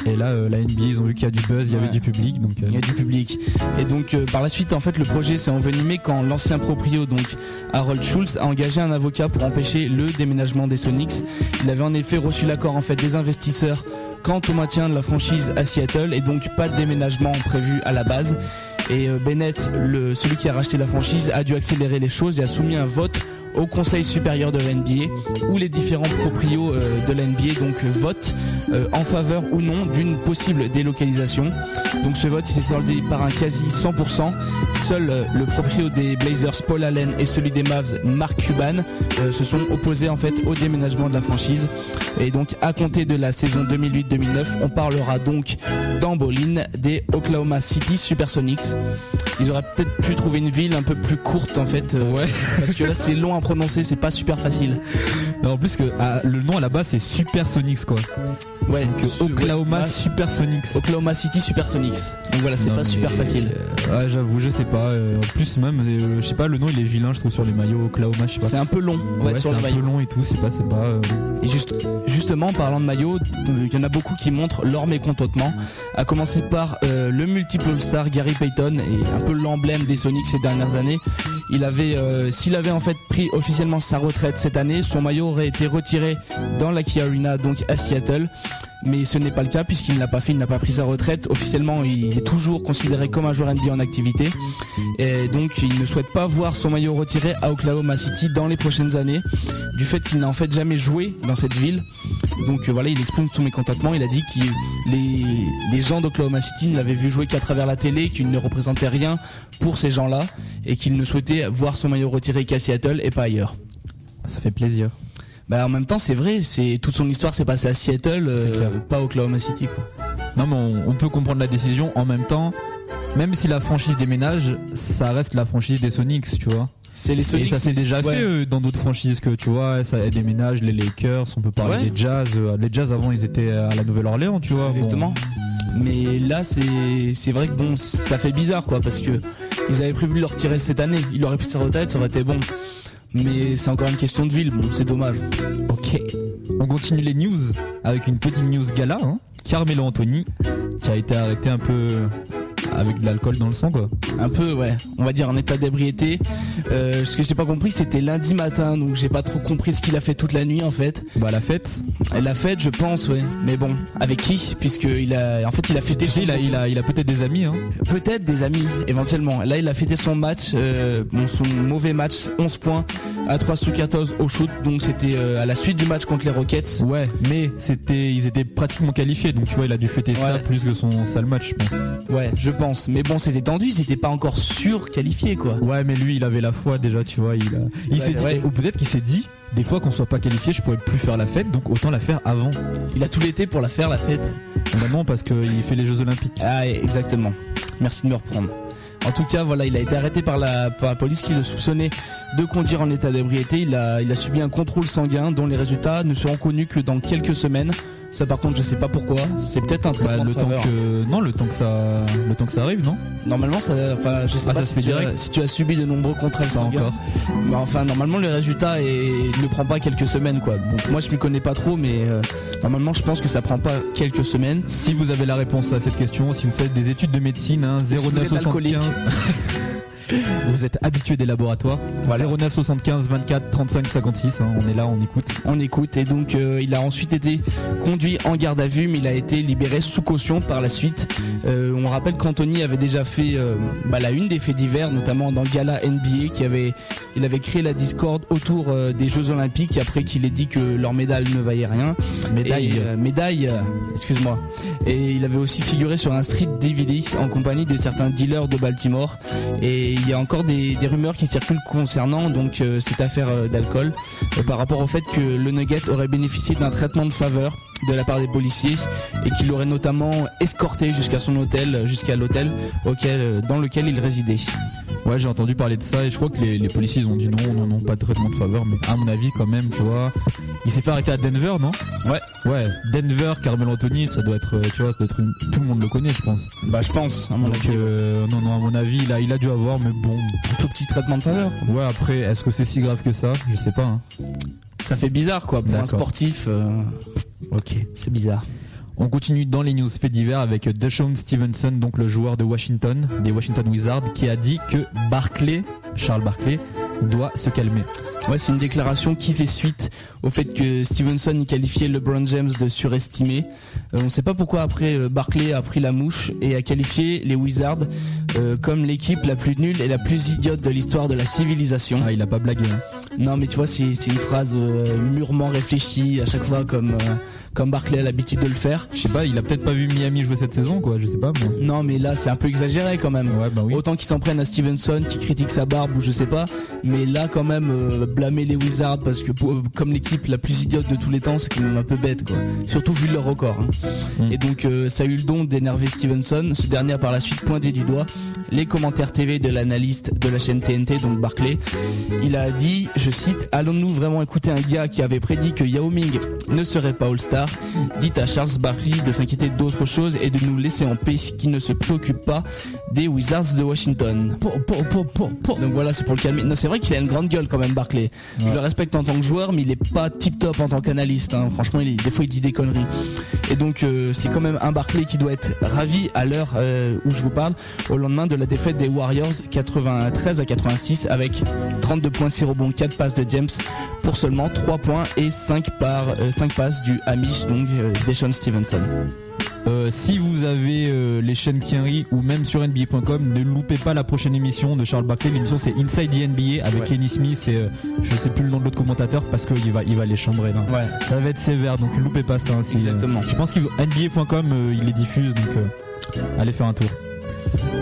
et là la NBA ils ont vu qu'il y a du buzz, il y avait Ouais. du public donc Il y a du public. Et donc par la suite, en fait, le projet s'est envenimé quand l'ancien proprio, donc Harold Schultz, a engagé un avocat pour empêcher le déménagement des Sonics. Il avait en effet reçu l'accord en fait des investisseurs quant au maintien de la franchise à Seattle et donc pas de déménagement prévu à la base. Et euh, Bennett, celui qui a racheté la franchise, a dû accélérer les choses et a soumis un vote au Conseil supérieur de la NBA où les différents proprios euh, de la NBA donc euh, votent euh, en faveur ou non d'une possible délocalisation. Donc ce vote s'est soldé par un quasi 100%. Seul le proprio des Blazers Paul Allen et celui des Mavs Mark Cuban se sont opposés en fait au déménagement de la franchise. Et donc à compter de la saison 2008-2009, on parlera donc dans Bolin des Oklahoma City Supersonics. Ils auraient peut-être pu trouver une ville un peu plus courte en fait, ouais. parce que là c'est long prononcer, c'est pas super facile. Non, en plus que ah, le nom à la base c'est Supersonics quoi. Ouais, Oklahoma ouais, Supersonics. Oklahoma City Supersonics. Donc voilà, c'est pas super facile. euh, ouais, j'avoue, je sais pas. euh, en plus, même, euh, je sais pas, le nom il est vilain, je trouve, sur les maillots Oklahoma, je sais pas. C'est un peu long, ouais, Ouais, sur c'est un maillot. peu long et tout, c'est pas, c'est pas. Et juste, justement, en parlant de maillot, il y en a beaucoup qui montrent leur mécontentement. À commencer par euh, le multiple All-Star Gary Payton et un peu l'emblème des Sonics ces dernières années. Euh, s'il avait en fait pris officiellement sa retraite cette année, son maillot aurait été retiré dans la Key Arena, donc à Seattle. Mais ce n'est pas le cas puisqu'il n'a pas fait, il n'a pas pris sa retraite. Officiellement, il est toujours considéré comme un joueur NBA en activité. Et donc, il ne souhaite pas voir son maillot retiré à Oklahoma City dans les prochaines années, du fait qu'il n'a en fait jamais joué dans cette ville. Donc voilà, il exprime son mécontentement. Il a dit que les, les gens d'Oklahoma City ne l'avaient vu jouer qu'à travers la télé, qu'il ne représentait rien pour ces gens-là, et qu'il ne souhaitait voir son maillot retiré qu'à Seattle et pas ailleurs. Ça fait plaisir. Bah en même temps, c'est vrai, c'est toute son histoire s'est passée à Seattle, euh, pas Oklahoma City quoi. Non, mais on, on peut comprendre la décision. En même temps, même si la franchise déménage, ça reste la franchise des Sonics, tu vois. C'est les Et Sonics. ça s'est déjà ouais. fait euh, dans d'autres franchises que tu vois, ça déménage, les Lakers, on peut parler Ouais. des Jazz. euh, Les Jazz avant ils étaient à la Nouvelle-Orléans, tu vois. bon. Exactement. Mais là, c'est vrai que bon, ça fait bizarre quoi, parce que ils avaient prévu de le retirer cette année. Il aurait pris sa retraite, ça aurait été bon. Mais c'est encore une question de ville, bon, c'est dommage. Ok. On continue les news avec une petite news gala. Hein. Carmelo Anthony qui a été arrêté un peu avec de l'alcool dans le sang quoi. Un peu, ouais, on va dire en état d'ébriété. Euh, ce que j'ai pas compris, c'était lundi matin, donc j'ai pas trop compris ce qu'il a fait toute la nuit en fait. Bah la fête. La fête, je pense, ouais. Mais bon, avec qui? Puisque il a, en fait, il a fêté son il a, il a, il a peut-être des amis. Hein. Peut-être des amis, éventuellement. Là, il a fêté son match, euh, bon, son mauvais match, 11 points à 3 sous 14 au shoot. Donc c'était euh, à la suite du match contre les Rockets. Ouais, mais c'était, ils étaient pratiquement qualifiés, donc tu vois, il a dû fêter ça plus que son sale match, je pense. Ouais, je pense. Mais bon, c'était tendu, c'était pas encore sûr qualifié, quoi. Ouais, mais lui, il avait la foi déjà, tu vois. Il, a, il Ouais, s'est dit, ou peut-être qu'il s'est dit, des fois qu'on soit pas qualifié, je pourrais plus faire la fête, donc autant la faire avant. Il a tout l'été pour la faire, la fête. Bah non, parce qu'il fait les Jeux Olympiques. Ah, exactement. Merci de me reprendre. En tout cas, voilà, il a été arrêté par la, par la police qui le soupçonnait de conduire en état d'ébriété. Il a, il a subi un contrôle sanguin dont les résultats ne seront connus que dans quelques semaines. Ça, par contre, je sais pas pourquoi. C'est peut-être un Bah, le de temps faveur. que, non, le temps que ça, le temps que ça arrive, non? Normalement, ça, enfin, je sais Ah, pas ça si, se fait tu direct? as, si tu as subi de nombreux sanguins. encore. Mais enfin, normalement, le résultat ne prend pas quelques semaines, quoi. Bon, moi, je m'y connais pas trop, mais euh, normalement, je pense que ça prend pas quelques semaines. Si vous avez la réponse à cette question, si vous faites des études de médecine, hein, Si vous êtes 0975. Vous êtes habitué des laboratoires. 09 75 24 35 56. hein, on est là, on écoute. On écoute et donc euh, il a ensuite été conduit en garde à vue mais il a été libéré sous caution par la suite. Euh, on rappelle qu'Anthony avait déjà fait euh, bah, la une des faits divers notamment dans le gala NBA qui avait il avait créé la discorde autour des Jeux Olympiques après qu'il ait dit que leur médaille ne valait rien. Médaille. Et, médaille, excuse-moi. Et il avait aussi figuré sur un street DVD en compagnie de certains dealers de Baltimore. Et il y a encore des, rumeurs qui circulent concernant euh, cette affaire euh, d'alcool euh, par rapport au fait que le Nugget aurait bénéficié d'un traitement de faveur de la part des policiers et qu'il l'aurait notamment escorté jusqu'à son hôtel, jusqu'à l'hôtel auquel, euh, dans lequel il résidait. Ouais, j'ai entendu parler de ça et je crois que les, les policiers ils ont dit non, non, non, pas de traitement de faveur. Mais à mon avis, quand même, tu vois, il s'est fait arrêter à Denver, non? Ouais. Ouais, Denver, Carmelo Anthony, ça doit être, euh, tu vois, ça doit être une- tout le monde le connaît, je pense. Bah je pense, à mon Donc, avis. euh, non, non, à mon avis, il a, il a dû avoir, mais bon. Tout petit traitement de faveur. Ouais, après, est-ce que c'est si grave que ça? Je sais pas. Hein. Ça fait bizarre quoi pour un D'accord. sportif. euh, Ok. c'est bizarre. On continue dans les news faits divers avec Deshaun Stevenson, donc le joueur de Washington, des Washington Wizards, qui a dit que Barclay, Charles Barclay, doit se calmer. Ouais, c'est une déclaration qui fait suite au fait que Stevenson y qualifiait LeBron James de surestimé. Euh, on ne sait pas pourquoi après euh, Barclay a pris la mouche et a qualifié les Wizards euh, comme l'équipe la plus nulle et la plus idiote de l'histoire de la civilisation. Ah, il a pas blagué. Hein. Non, mais tu vois, c'est c'est une phrase euh, mûrement réfléchie à chaque fois comme euh, comme Barclay a l'habitude de le faire. Je sais pas, il a peut-être pas vu Miami jouer cette saison, quoi. Je sais pas. Non, mais là, c'est un peu exagéré quand même. Ouais, bah oui. Autant qu'ils s'en prennent à Stevenson, qui critique sa barbe ou je sais pas, mais là quand même euh, blâmer les Wizards parce que pour- comme l'équipe la plus idiote de tous les temps, c'est quand même un peu bête quoi. Surtout vu leur record. hein. Mm. Et donc euh, ça a eu le don d'énerver Stevenson. Ce dernier a par la suite pointé du doigt les commentaires TV de l'analyste de la chaîne TNT, donc Barclay. Il a dit, je cite, allons-nous vraiment écouter un gars qui avait prédit que Yao Ming ne serait pas All-Star? Dit à Charles Barkley de s'inquiéter d'autre chose et de nous laisser en paix, qui ne se préoccupe pas des Wizards de Washington. Donc voilà, c'est pour le calmer. Non, c'est vrai qu'il a une grande gueule quand même, Barclay. Je le respecte en tant que joueur, mais il est pas tip top en tant qu'analyste. hein. Franchement, il des fois, il dit des conneries. Et donc, euh, c'est quand même un Barclay qui doit être ravi à l'heure euh, où je vous parle, au lendemain de la défaite des Warriors 93 à 86 avec 32 points, 6 rebonds, 4 passes de James pour seulement 3 points et 5 par 5 passes du Donc euh, Deshaun Stevenson. Euh, si vous avez euh, les chaînes Kienri ou même sur NBA.com, ne loupez pas la prochaine émission de Charles Barkley. L'émission c'est Inside the NBA avec Ouais. Kenny Smith et euh, je sais plus le nom de l'autre commentateur parce qu'il va, il va les chambrer là. Ouais, Ça va être sévère donc loupez pas ça. hein, si, Exactement. je pense qu'il NBA.com il les diffuse donc allez faire un tour.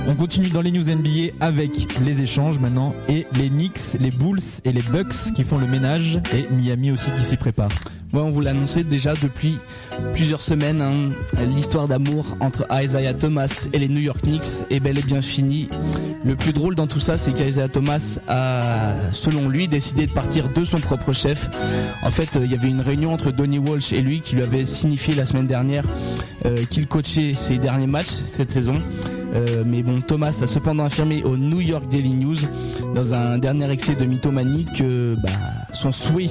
On continue dans les news NBA avec les échanges maintenant et les Knicks, les Bulls et les Bucks qui font le ménage et Miami aussi qui s'y prépare. On vous l'annonçait déjà depuis plusieurs semaines. hein. L'histoire d'amour entre Isaiah Thomas et les New York Knicks est bel et bien finie. Le plus drôle dans tout ça, c'est qu'Isaiah Thomas a, selon lui, décidé de partir de son propre chef. En fait, euh, il y avait une réunion entre Donny Walsh et lui qui lui avait signifié la semaine dernière euh, qu'il coachait ses derniers matchs cette saison. Euh, mais bon, Thomas a cependant affirmé au New York Daily News, dans un dernier excès de mythomanie, que bah, son souhait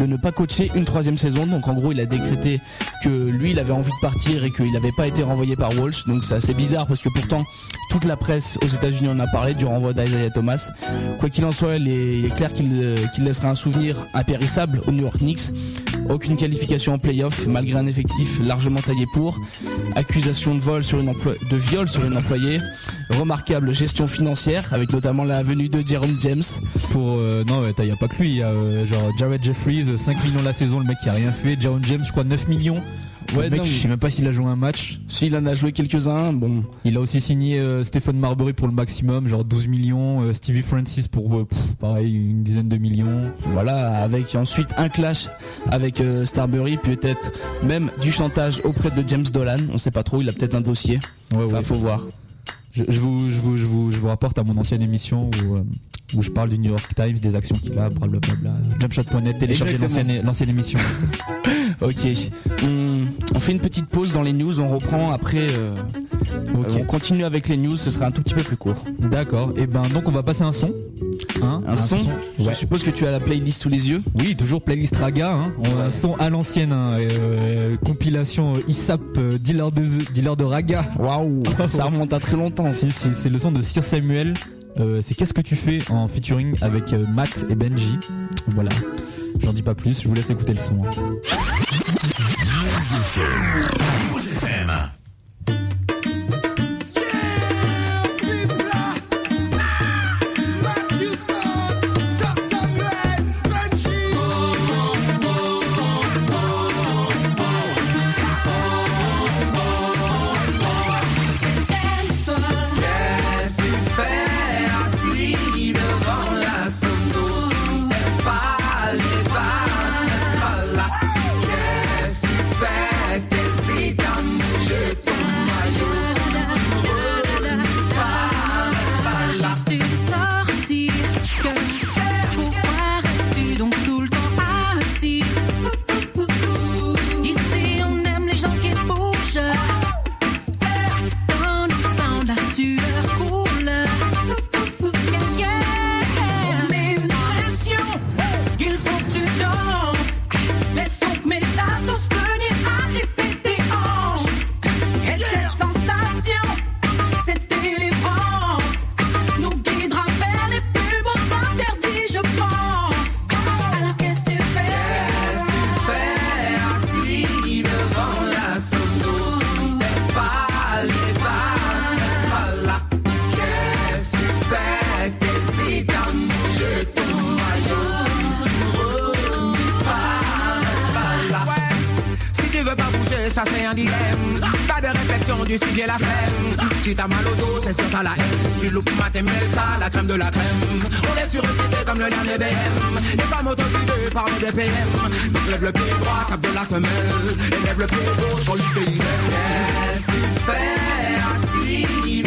de ne pas coacher une troisième saison. Donc en gros, il a décrété que lui, il avait envie de partir et qu'il n'avait pas été renvoyé par Walsh. Donc c'est assez bizarre parce que pourtant, toute la presse aux États-Unis en a parlé du renvoi d'Isaiah Thomas. Quoi qu'il en soit, il est, clair qu'il euh, laissera un souvenir impérissable aux New York Knicks. Aucune qualification en playoff malgré un effectif largement taillé pour. Accusation de vol sur une de viol sur une employée. Remarquable gestion financière avec notamment la venue de Jerome James. Pour euh, non, ouais, t'as- y a pas que lui, il y a euh, genre Jared Jeffries, euh, 5 millions la saison, le mec qui a rien fait. Jaron James, je crois 9 millions. Ouais, le mec, non, je sais même pas s'il a joué un match. S'il en a joué quelques-uns, bon, Il a aussi signé euh, Stephen Marbury pour le maximum, genre 12 millions. euh, Stevie Francis pour euh, pff, pareil une dizaine de millions. Voilà, avec ensuite un clash avec euh, Starbury, peut-être même du chantage auprès de James Dolan. On sait pas trop, il a peut-être un dossier. Ouais, Enfin, ouais. faut voir. Je, vous, je, vous, je, vous, je vous rapporte à mon ancienne émission où, euh, où je parle du New York Times, des actions qu'il a, blablabla. Jumpshot.net, téléchargez l'ancienne émission. Ok. On, on fait une petite pause dans les news, on reprend après. euh, on continue avec les news, ce sera un tout petit peu plus court. D'accord. Et ben donc on va passer un son. Hein, Un, son, Je Ouais. suppose que tu as la playlist sous les yeux. Oui, toujours playlist Raga. Hein. On a un son à l'ancienne, hein, euh, compilation ISAP, euh, dealer, de, dealer de Raga. Waouh, ça remonte à très longtemps. Si, si, c'est le son de Sir Samuel. Euh, c'est Qu'est-ce que tu fais en featuring avec euh, Matt et Benji? Voilà. J'en dis pas plus, je vous laisse écouter le son. Ça c'est un dilemme. Pas de réflexion du sujet la flemme. Si t'as mal au dos, c'est sûr t'as la haine. Tu loupes ma ça, la crème de la crème. On est suréquipé comme le dernier BM. Et comme autoguidé par le BPM. Donc lève le pied droit, cap de la semelle. Et lève le pied gauche, on lui fait Qu'est-ce que tu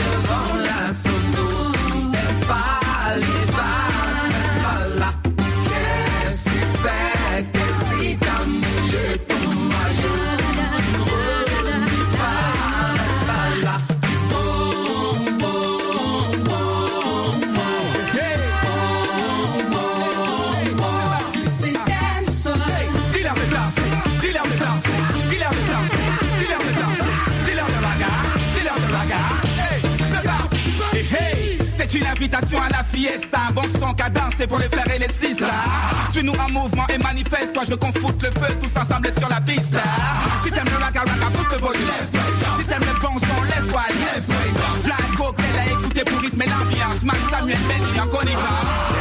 c'est une invitation à la fiesta? Bon son cadence, c'est pour les frères et les sisters. Suis-nous en mouvement et manifeste. Toi, je veux qu'on foute le feu tous ensemble sur la piste. Si t'aimes le ragga, ragga, pousse le volume. Si t'aimes le bon son, lève-toi, lève-toi. Fly cocktail à écouter pour rythmer l'ambiance. Max Samuel Benji en connivence.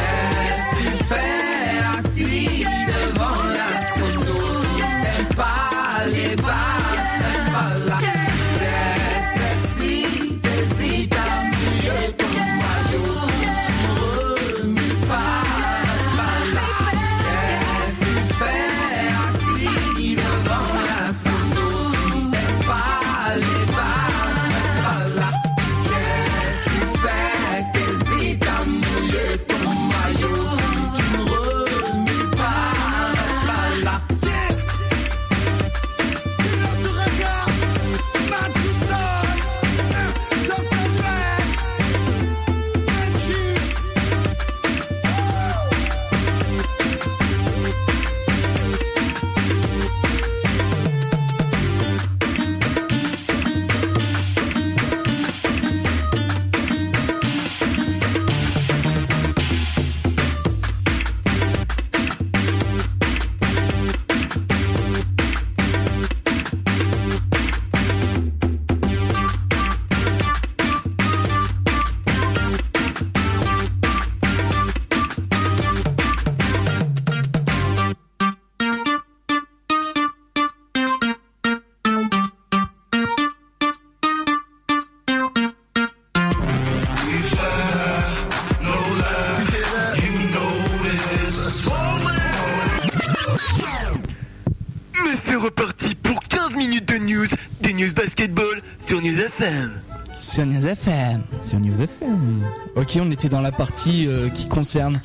Sur News FM. Ok, on était dans la partie euh, qui concerne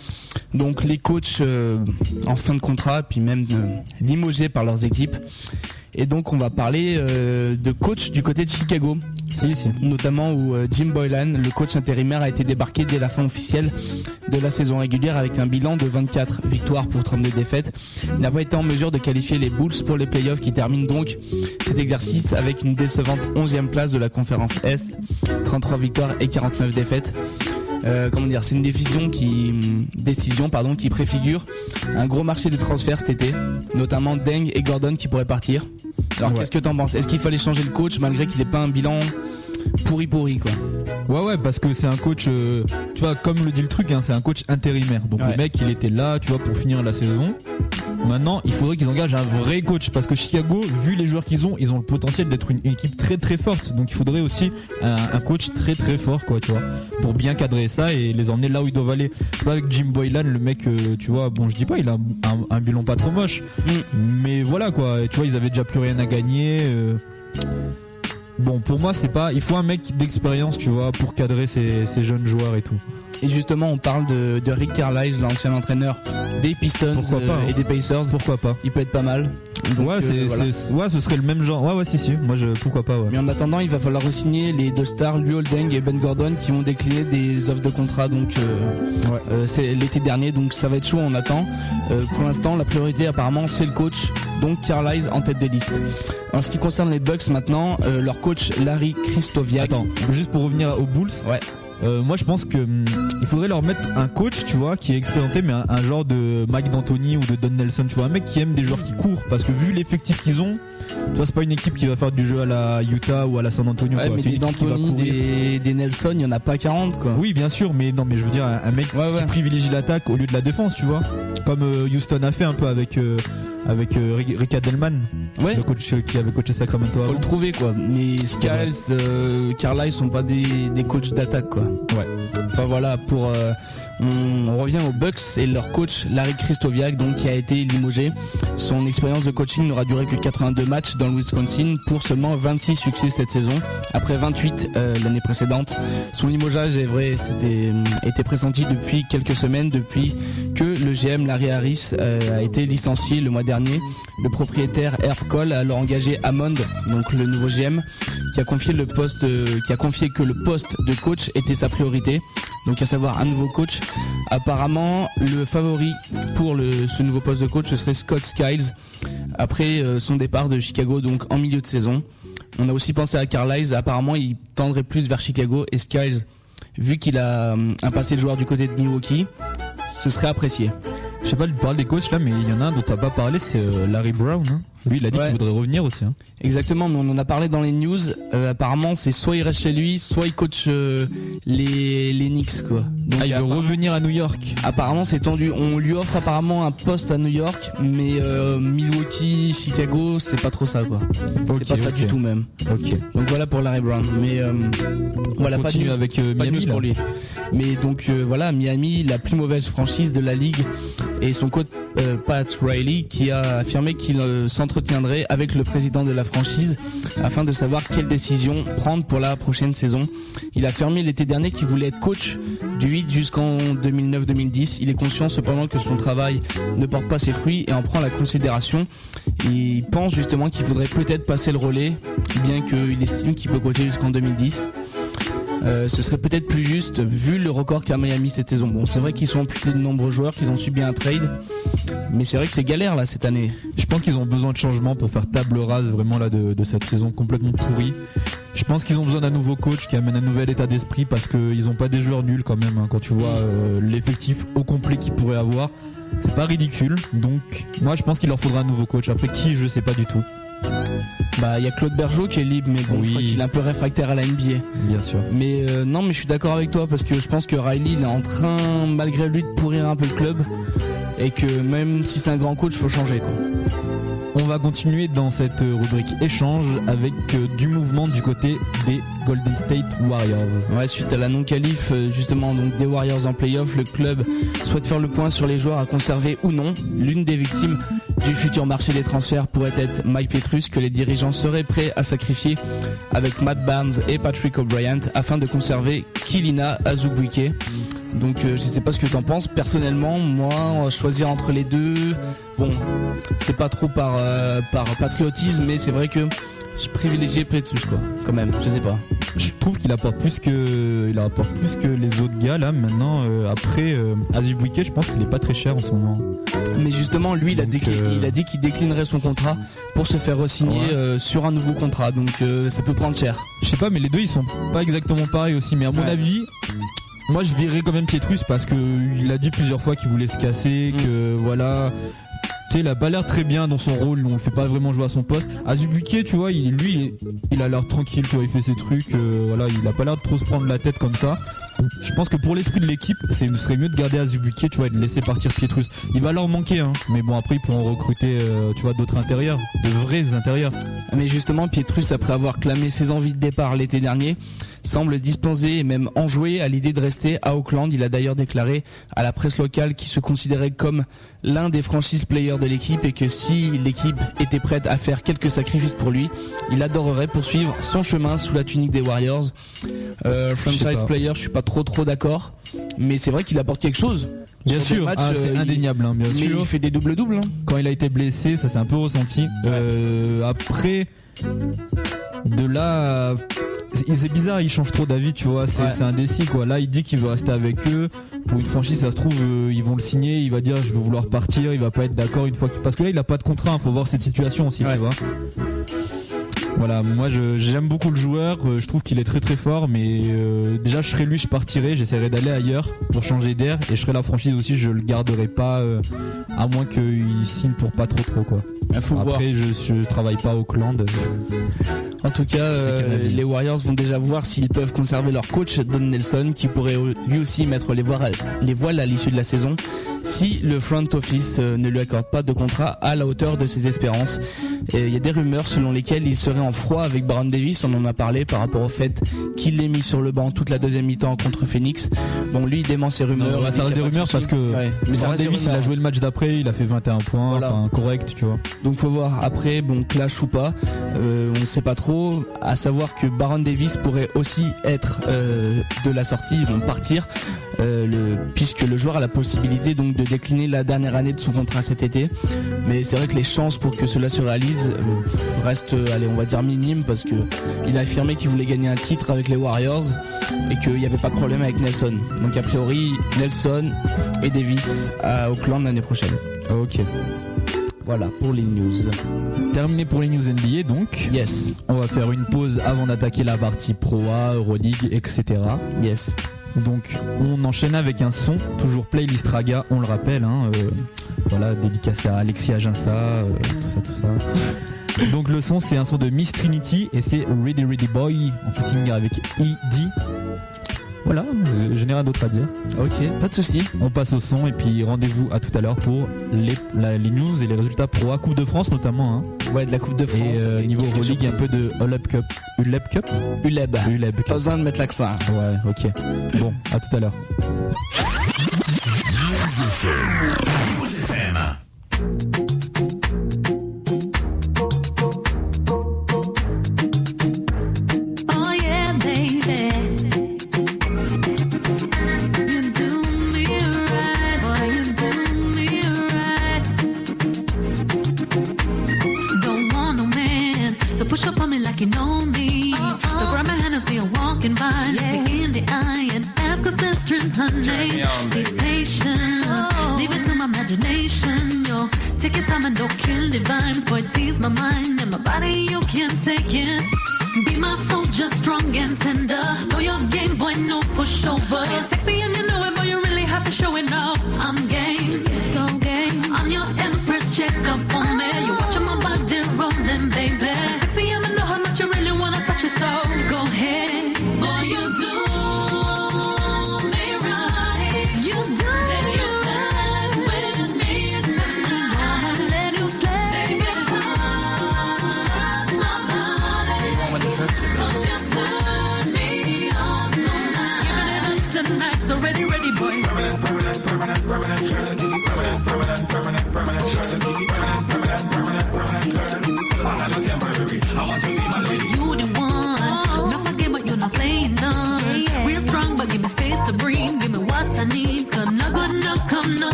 donc les coachs euh, en fin de contrat, puis même euh, limogés par leurs équipes. Et donc on va parler euh, de coach du côté de Chicago. Si, si. Notamment où euh, Jim Boylan, le coach intérimaire, a été débarqué dès la fin officielle de la saison régulière avec un bilan de 24 victoires pour 32 défaites. Il n'a pas été en mesure de qualifier les Bulls pour les playoffs qui terminent donc cet exercice avec une décevante 11e place de la conférence Est, 33 victoires et 49 défaites. Euh, comment dire, c'est une décision qui, décision pardon, qui préfigure un gros marché des transferts cet été, notamment Deng et Gordon qui pourraient partir. Alors Ouais. qu'est-ce que t'en penses? Est-ce qu'il fallait changer le coach malgré qu'il n'ait pas un bilan pourri pourri quoi. Ouais ouais parce que c'est un coach euh, tu vois comme le dit le truc hein, c'est un coach intérimaire. Donc Ouais. le mec il était là tu vois pour finir la saison. Maintenant il faudrait qu'ils engagent un vrai coach parce que Chicago vu les joueurs qu'ils ont ils ont le potentiel d'être une, équipe très très forte. Donc il faudrait aussi un, un coach très très fort quoi tu vois pour bien cadrer ça et les emmener là où ils doivent aller. C'est pas avec Jim Boylan le mec euh, tu vois bon je dis pas il a un, un- un bilan pas trop moche. Mais voilà quoi Et tu vois ils avaient déjà plus rien à gagner euh, Bon, pour moi, c'est pas. Il faut un mec d'expérience, tu vois, pour cadrer ces, jeunes joueurs et tout. Et justement, on parle de, de Rick Carlisle, l'ancien entraîneur des Pistons pas, euh, hein. et des Pacers. Pourquoi pas Il peut être pas mal. Donc, Ouais, euh, voilà. ouais, ce serait le même genre. Ouais, ouais, si, si. Moi, je, pourquoi pas, ouais. Mais en attendant, il va falloir re-signer les deux stars, Liu Holding et Ben Gordon, qui vont décliner des offres de contrat. Donc, euh, Ouais. euh, c'est l'été dernier, donc ça va être chaud. On attend. Pour l'instant, la priorité apparemment, c'est le coach, donc Carlisle en tête de liste. En ce qui concerne les Bucks maintenant, leur coach Larry Kristoviak. Attends, juste pour revenir aux Bulls. Ouais. Euh, moi, je pense que hum, il faudrait leur mettre un coach, tu vois, qui est expérimenté, mais un, genre de Mike D'Antoni ou de Don Nelson, tu vois, un mec qui aime des joueurs qui courent, parce que vu l'effectif qu'ils ont, tu vois, c'est pas une équipe qui va faire du jeu à la Utah ou à la San Antonio. Ouais, quoi. mais des D'Antoni, des, des Nelson, il y en a pas 40 quoi. Oui, bien sûr, mais non, mais je veux dire un, mec Ouais, qui ouais. privilégie l'attaque au lieu de la défense, tu vois, comme euh, Houston a fait un peu avec euh, avec euh, Rick- Adelman, Ouais. le coach qui avait coaché Sacramento. Faut avant. le trouver quoi. Mais Skiles, Carlisle sont pas des, des coachs d'attaque quoi. Ouais. Enfin voilà, pour euh, on, revient aux Bucks et leur coach Larry Kristoviak donc qui a été limogé. Son expérience de coaching n'aura duré que 82 matchs dans le Wisconsin pour seulement 26 succès cette saison après 28 euh, l'année précédente. Son limogeage est vrai, c'était était pressenti depuis quelques semaines depuis que le GM Larry Harris euh, a été licencié le mois dernier. Le propriétaire Herb Cole a alors engagé Hammond, donc le nouveau GM, qui a confié le poste, euh, qui a confié que le poste de coach était sa priorité. Donc à savoir un nouveau coach. Apparemment, le favori pour ce nouveau poste de coach ce serait Scott Skiles après euh, son départ de Chicago, donc en milieu de saison. On a aussi pensé à Carlisle. Apparemment, il tendrait plus vers Chicago et Skiles, vu qu'il a euh, un passé de joueur du côté de Milwaukee, ce serait apprécié. Je sais pas, tu parles des coachs là, mais il y en a un dont t'as pas parlé, c'est euh, Larry Brown. hein. Lui, il a dit Ouais. qu'il voudrait revenir aussi. hein. Exactement, mais on en a parlé dans les news. Euh, apparemment, c'est soit il reste chez lui, soit il coach euh, les, les Knicks, quoi. Donc, Ah, il veut revenir à New York. Apparemment, c'est tendu. On lui offre apparemment un poste à New York, mais euh, Milwaukee, Chicago, c'est pas trop ça, quoi. C'est pas ça du tout même. Ok. Donc voilà pour Larry Brown. Mais voilà, pas de news, avec, pas de Miami, news pour lui. Mais donc voilà, Miami, la plus mauvaise franchise de la ligue, et son coach Pat Riley qui a affirmé qu'il euh, s'entretiendrait avec le président de la franchise afin de savoir quelle décision prendre pour la prochaine saison. Il a affirmé l'été dernier qu'il voulait être coach du 8 jusqu'en 2009-2010. Il est conscient cependant que son travail ne porte pas ses fruits et en prend la considération. Il pense justement qu'il faudrait peut-être passer le relais, bien qu'il estime qu'il peut coacher jusqu'en 2010. Euh, ce serait peut-être plus juste vu le record qu'a Miami cette saison. Bon, c'est vrai qu'ils sont amputés de nombreux joueurs, qu'ils ont subi un trade, mais c'est vrai que c'est galère là cette année. Je pense qu'ils ont besoin de changements pour faire table rase vraiment là de, de cette saison complètement pourrie. Je pense qu'ils ont besoin d'un nouveau coach qui amène un nouvel état d'esprit parce qu'ils ont pas des joueurs nuls quand même. hein. Quand tu vois euh, l'effectif au complet qu'ils pourraient avoir, c'est pas ridicule. Donc moi je pense qu'il leur faudra un nouveau coach. Après qui je sais pas du tout. Bah, il y a Claude Bergeau qui est libre, mais bon, je Oui. crois qu'il est un peu réfractaire à la NBA. Bien sûr. Mais euh, non, mais je suis d'accord avec toi parce que je pense que Riley il est en train, malgré lui, de pourrir un peu le club et que même si c'est un grand coach, faut changer. Quoi. On va continuer dans cette rubrique échange avec euh, du mouvement du côté des Golden State Warriors. Suite à la non-qualif euh, justement donc des Warriors en playoff, le club souhaite faire le point sur les joueurs à conserver ou non. L'une des victimes du futur marché des transferts pourrait être Mike Petrus que les dirigeants seraient prêts à sacrifier avec Matt Barnes et Patrick O'Brien afin de conserver Kilina Azubuike. Donc euh, je sais pas ce que tu en penses. Personnellement, moi, choisir entre les deux, bon, c'est pas trop par, euh, par patriotisme, mais c'est vrai que je privilégie Petrus quoi, quand même. Je sais pas. Je trouve qu'il apporte plus que il apporte plus que les autres gars là. Maintenant euh, après euh, Azubuike, je pense qu'il est pas très cher en ce moment. Mais justement, lui, il a, Donc, euh, il a dit qu'il déclinerait son contrat pour se faire re-signer Ouais. euh, sur un nouveau contrat. Donc ça peut prendre cher. Je sais pas, mais les deux ils sont pas exactement pareils aussi. Mais à mon Ouais. avis, Moi, je virerais quand même Pietrus parce que il a dit plusieurs fois qu'il voulait se casser, Mm. que voilà. Tu sais, il a pas l'air très bien dans son rôle, on le fait pas vraiment jouer à son poste. Azubuike, tu vois, il, lui, il a l'air tranquille, tu vois, il fait ses trucs, euh, voilà, il a pas l'air de trop se prendre la tête comme ça. Je pense que pour l'esprit de l'équipe, ce serait mieux de garder Azubuike, tu vois, et de laisser partir Pietrus. Il va leur manquer, hein, mais bon, après, ils pourront recruter, euh, tu vois, d'autres intérieurs, de vrais intérieurs. Mais justement, Pietrus, après avoir clamé ses envies de départ l'été dernier, semble disposé et même enjoué à l'idée de rester à Auckland. Il a d'ailleurs déclaré à la presse locale qu'il se considérait comme l'un des franchise players de l'équipe et que si l'équipe était prête à faire quelques sacrifices pour lui, il adorerait poursuivre son chemin sous la tunique des Warriors. Euh, franchise player, je suis pas trop trop d'accord, mais c'est vrai qu'il apporte quelque chose. Bien Sur sûr, matchs, ah, euh, c'est il- indéniable, hein, bien mais sûr. il fait des doubles doubles. quand il a été blessé, ça s'est un peu ressenti. Euh, après, de là, c'est bizarre, il change trop d'avis, tu vois, c'est Ouais. indécis quoi. Là, il dit qu'il veut rester avec eux. Pour une franchise, ça se trouve, euh, ils vont le signer, il va dire je veux vouloir partir, il va pas être d'accord une fois. Parce que là, il a pas de contrat, faut voir cette situation aussi, Ouais. tu vois. Voilà, moi je- j'aime beaucoup le joueur, euh, je trouve qu'il est très très fort, mais euh, déjà je serais lui, je partirais, j'essaierais d'aller ailleurs pour changer d'air, et je serais la franchise aussi, je le garderai pas, euh, à moins qu'il signe pour pas trop trop quoi. Il faut voir. Après, je, je travaille pas au Auckland. En tout cas, euh, les Warriors vont déjà voir s'ils peuvent conserver leur coach Don Nelson, qui pourrait lui aussi mettre les voiles, les voiles à l'issue de la saison, si le front office euh, ne lui accorde pas de contrat à la hauteur de ses espérances. Et Il y a des rumeurs selon lesquelles il serait en froid avec Baron Davis, on en a parlé par rapport au fait qu'il l'ait mis sur le banc toute la deuxième mi-temps contre Phoenix. Bon, lui, il dément ses rumeurs. Non, ça reste des rumeurs parce que Ouais, mais Baron Davis, il a joué le match d'après, il a fait 21 points, Voilà. enfin correct, tu vois. Donc faut voir après, bon clash ou pas, euh, on ne sait pas trop. À savoir que Baron Davis pourrait aussi être euh, de la sortie, ils vont partir, euh, puisque le joueur a la possibilité donc de décliner la dernière année de son contrat cet été. Mais c'est vrai que les chances pour que cela se réalise euh, restent, allez, on va dire minimes parce que il a affirmé qu'il voulait gagner un titre avec les Warriors et qu'il n'y avait pas de problème avec Nelson. Donc a priori Nelson et Davis à Auckland l'année prochaine. Ok. Voilà pour les news. Terminé pour les news NBA donc. Yes, On va faire une pause avant d'attaquer la partie Pro A, Euroleague, etc. yes. Donc on enchaîne avec un son, toujours playlist Raga, on le rappelle, hein, euh, voilà, dédicacé à Alexis Aginsa, euh, tout ça, tout ça. Donc le son c'est un son de Miss Trinity et c'est Ready Ready Boy en featuring avec E.D. Voilà, euh, je n'ai rien d'autre à dire. Ok, pas de souci. On passe au son et puis rendez-vous à tout à l'heure pour les, la- les news et les résultats Pro A, Coupe de France notamment. Hein. Ouais, de la Coupe de Et France. euh, avec niveau Euroleague, un peu de Uleb Cup. Uleb Cup ULEB. Uleb Pas besoin de mettre l'accent. Ouais, ok. Bon, à tout à l'heure.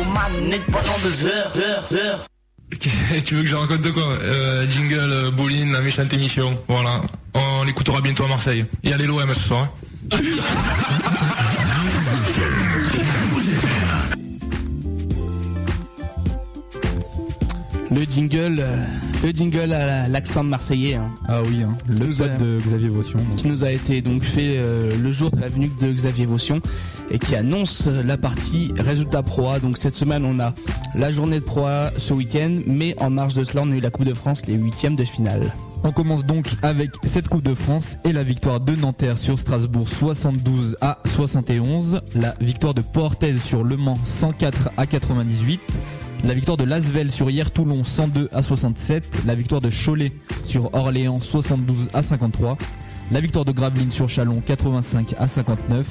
Aux manettes pendant deux heures, heures, heures. Ok, tu veux que je raconte de quoi euh, Jingle, euh, bowling, la méchante émission. Voilà. On l'écoutera bientôt à Marseille. Et allez l'OM ce soir. hein. Le jingle, euh, le jingle à l'accent marseillais. hein. Ah oui, hein, le a- pote de Xavier Vaution. qui nous a été donc fait euh, le jour de la venue de Xavier Vaution et qui annonce la partie résultat Pro A. Donc cette semaine on a la journée de Pro A ce week-end, mais en marge de cela on a eu la Coupe de France, les huitièmes de finale. On commence donc avec cette Coupe de France et la victoire de Nanterre sur Strasbourg 72 à 71, la victoire de Portez sur Le Mans 104 à 98, la victoire de Lasvel sur Hier Toulon 102 à 67, la victoire de Cholet sur Orléans 72 à 53, la victoire de Gravelines sur Chalon 85 à 59,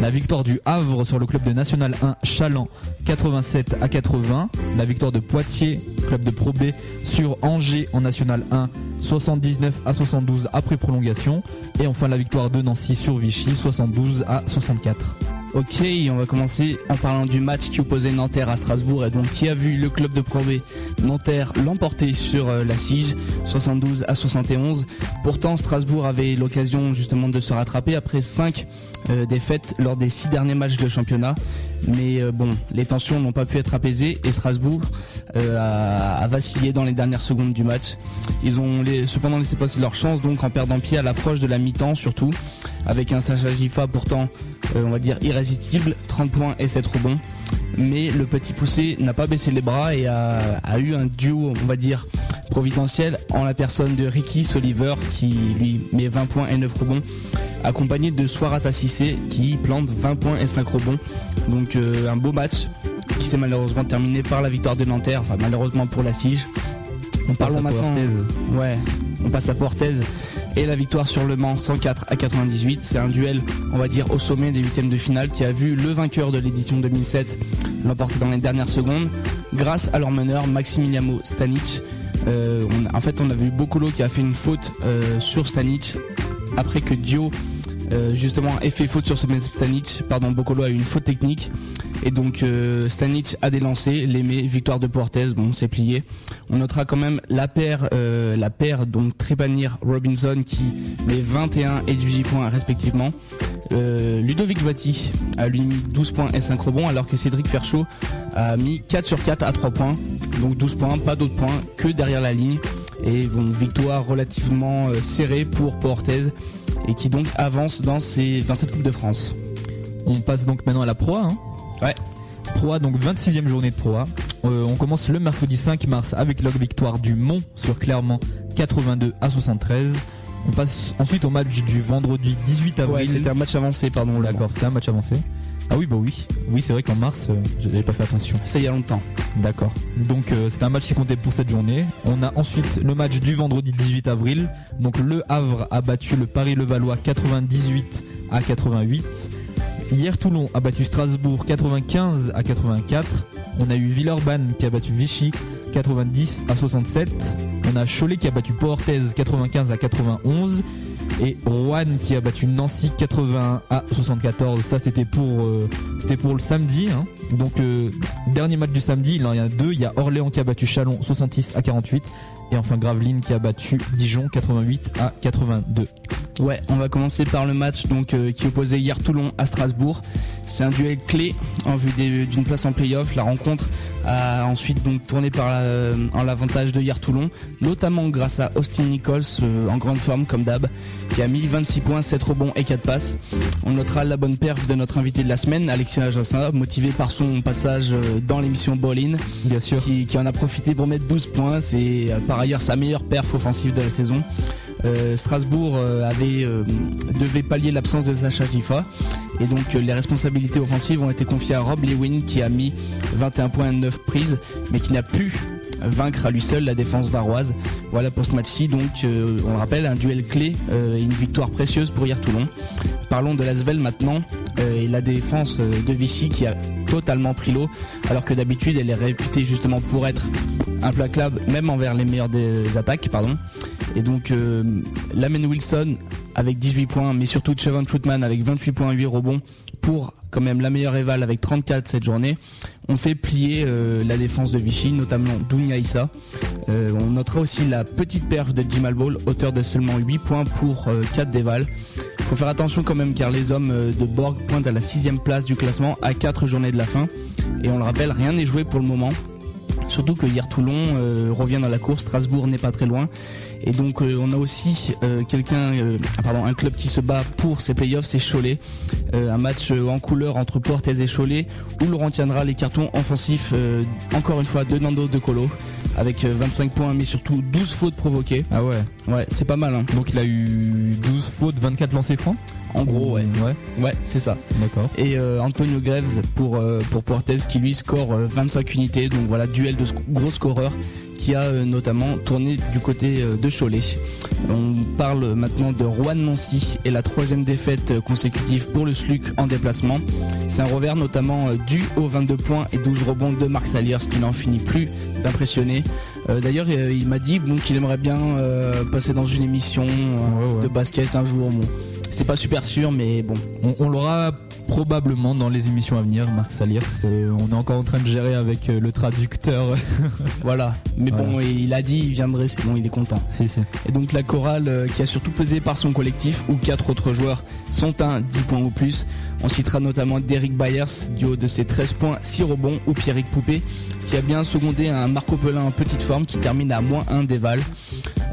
la victoire du Havre sur le club de National 1 Chaland 87 à 80, la victoire de Poitiers, club de Pro B sur Angers en National 1 79 à 72 après prolongation. Et enfin la victoire de Nancy sur Vichy 72 à 64. Ok, on va commencer en parlant du match qui opposait Nanterre à Strasbourg et donc qui a vu le club de Pro B Nanterre l'emporter sur euh, la Sige 72 à 71. Pourtant Strasbourg avait l'occasion justement de se rattraper après 5 défaites lors des 6 derniers matchs de championnat. Mais euh, bon, les tensions n'ont pas pu être apaisées et Strasbourg euh, a, vacillé dans les dernières secondes du match. Ils ont cependant laissé passer leur chance donc en perdant pied à l'approche de la mi-temps surtout avec un Sacha Gifa pourtant euh, on va dire irrésistible, 30 points et 7 rebonds. Mais le petit poussé n'a pas baissé les bras et a, a eu un duo, on va dire, providentiel en la personne de Ricky Soliver qui lui met 20 points et 9 rebonds, accompagné de Swarat Assissé qui plante 20 points et 5 rebonds. Donc euh, un beau match qui s'est malheureusement terminé par la victoire de Nanterre, enfin malheureusement pour la Sige. On passe parle à maintenant. Ouais, on passe à Portez et la victoire sur Le Mans 104 à 98. C'est un duel, on va dire, au sommet des huitièmes de finale qui a vu le vainqueur de l'édition 2007 l'emporter dans les dernières secondes grâce à leur meneur Maximiliano Stanic. Euh, on en fait, on a vu Bocolo qui a fait une faute euh, sur Stanic après que Dio euh, justement fait faute sur ce même Stanic. Pardon, Bocolo a eu une faute technique et donc euh, Stanic a délancé l'aimé victoire de Portez. Bon, c'est plié. On notera quand même la paire, euh, la paire donc Trepanir Robinson qui met 21 et 18 points respectivement. Euh, Ludovic Vati a lui mis 12 points et 5 rebonds alors que Cédric Ferchaud a mis 4 sur 4 à 3 points. Donc 12 points, pas d'autres points que derrière la ligne. Et bon, victoire relativement euh, serrée pour Portez et qui donc avance dans, ces, dans cette Coupe de France. On passe donc maintenant à la Pro A. Hein. Ouais. Pro A, donc 26e journée de Pro A. Euh, on commence le mercredi 5 mars avec la victoire du Mont sur Clermont 82 à 73. On passe ensuite au match du vendredi 18 avril. Ouais, c'était un match avancé, pardon. D'accord, c'était un match avancé. Ah oui, bah oui. Oui, c'est vrai qu'en mars, euh, j'avais pas fait attention. Ça il y a longtemps. D'accord. Donc euh, c'était un match qui comptait pour cette journée. On a ensuite le match du vendredi 18 avril. Donc le Havre a battu le Paris-Levallois 98 à 88. Hier Toulon a battu Strasbourg 95 à 84. On a eu Villeurbanne qui a battu Vichy 90 à 67. On a Cholet qui a battu Port-Orthez 95 à 91 et Rouen qui a battu Nancy 81 à 74. Ça c'était pour euh, c'était pour le samedi. hein. Donc euh, dernier match du samedi, il y a deux. Il y a Orléans qui a battu Chalon 66 à 48 et enfin Gravelines qui a battu Dijon 88 à 82. Ouais, on va commencer par le match donc euh, qui opposait hier Toulon à Strasbourg. C'est un duel clé en vue d'une place en playoff. La rencontre a ensuite donc tourné par la- en l'avantage de hier Toulon, notamment grâce à Austin Nichols euh, en grande forme comme d'hab, qui a mis 26 points, 7 rebonds et 4 passes. On notera la bonne perf de notre invité de la semaine, Alexis Ajassin, motivé par son passage euh, dans l'émission Ball-In, Bien sûr. qui, qui en a profité pour mettre 12 points. C'est euh, par ailleurs sa meilleure perf offensive de la saison. Euh, Strasbourg euh, euh, devait pallier l'absence de Sacha Gifa et donc les responsabilités offensives ont été confiées à Rob Lewin qui a mis 21 points 9 prises mais qui n'a pu vaincre à lui seul la défense varoise. Voilà pour ce match-ci donc on le rappelle un duel clé et une victoire précieuse pour hier Toulon. Parlons de l'Asvel maintenant et la défense de Vichy qui a totalement pris l'eau alors que d'habitude elle est réputée justement pour être implacable même envers les meilleures des attaques. Et donc euh, Lamen Wilson avec 18 points mais surtout Chevon Troutman avec 28 points 8 rebonds pour quand même la meilleure éval avec 34 cette journée. On fait plier euh, la défense de Vichy notamment Dounia Issa. Euh, on notera aussi la petite perf de Jim Ball auteur de seulement 8 points pour euh, 4 déval faut faire attention quand même car les hommes euh, de Borg pointent à la sixième place du classement à 4 journées de la fin. Et on le rappelle rien n'est joué pour le moment. Surtout que hier Toulon euh, revient dans la course, Strasbourg n'est pas très loin. Et donc euh, on a aussi euh, quelqu'un, euh, pardon, un club qui se bat pour ses playoffs, c'est Cholet. Un match en couleur entre Portes et Cholet où Laurent tiendra les cartons offensifs, encore une fois, de Nando de Colo, avec euh, 25 points mais surtout 12 fautes provoquées. Ah ouais. Ouais, c'est pas mal. Hein. Donc il a eu 12 fautes, 24 lancers francs? En gros, ouais. Ouais. Ouais, c'est ça. D'accord. et euh, Antonio Greves pour euh, pour Portes qui lui score euh, 25 unités donc voilà duel de sc- gros scoreurs qui a euh, notamment tourné du côté euh, de Cholet. On parle maintenant de Rouen Nancy et la troisième défaite euh, consécutive pour le SLUC en déplacement. C'est un revers notamment dû aux 22 points et 12 rebonds de Marc Saliers qui n'en finit plus d'impressionner. Euh, D'ailleurs il m'a dit bon, qu'il aimerait bien euh, passer dans une émission euh, Ouais, ouais. de basket un jour. Bon, c'est pas super sûr mais bon On, on l'aura probablement dans les émissions à venir, Marc Saliers. C'est- On est encore en train de gérer avec euh, le traducteur. Voilà. Mais bon, il a dit, il viendrait, c'est bon, il est content. si, si. Et donc la chorale euh, qui a surtout pesé par son collectif, où quatre autres joueurs sont à 10 points ou plus. On citera notamment Derek Byers, du haut de ses 13 points, 6 rebonds, ou Pierrick Poupé, qui a bien secondé un Marco Pelin en petite forme, qui termine à moins 1 déval.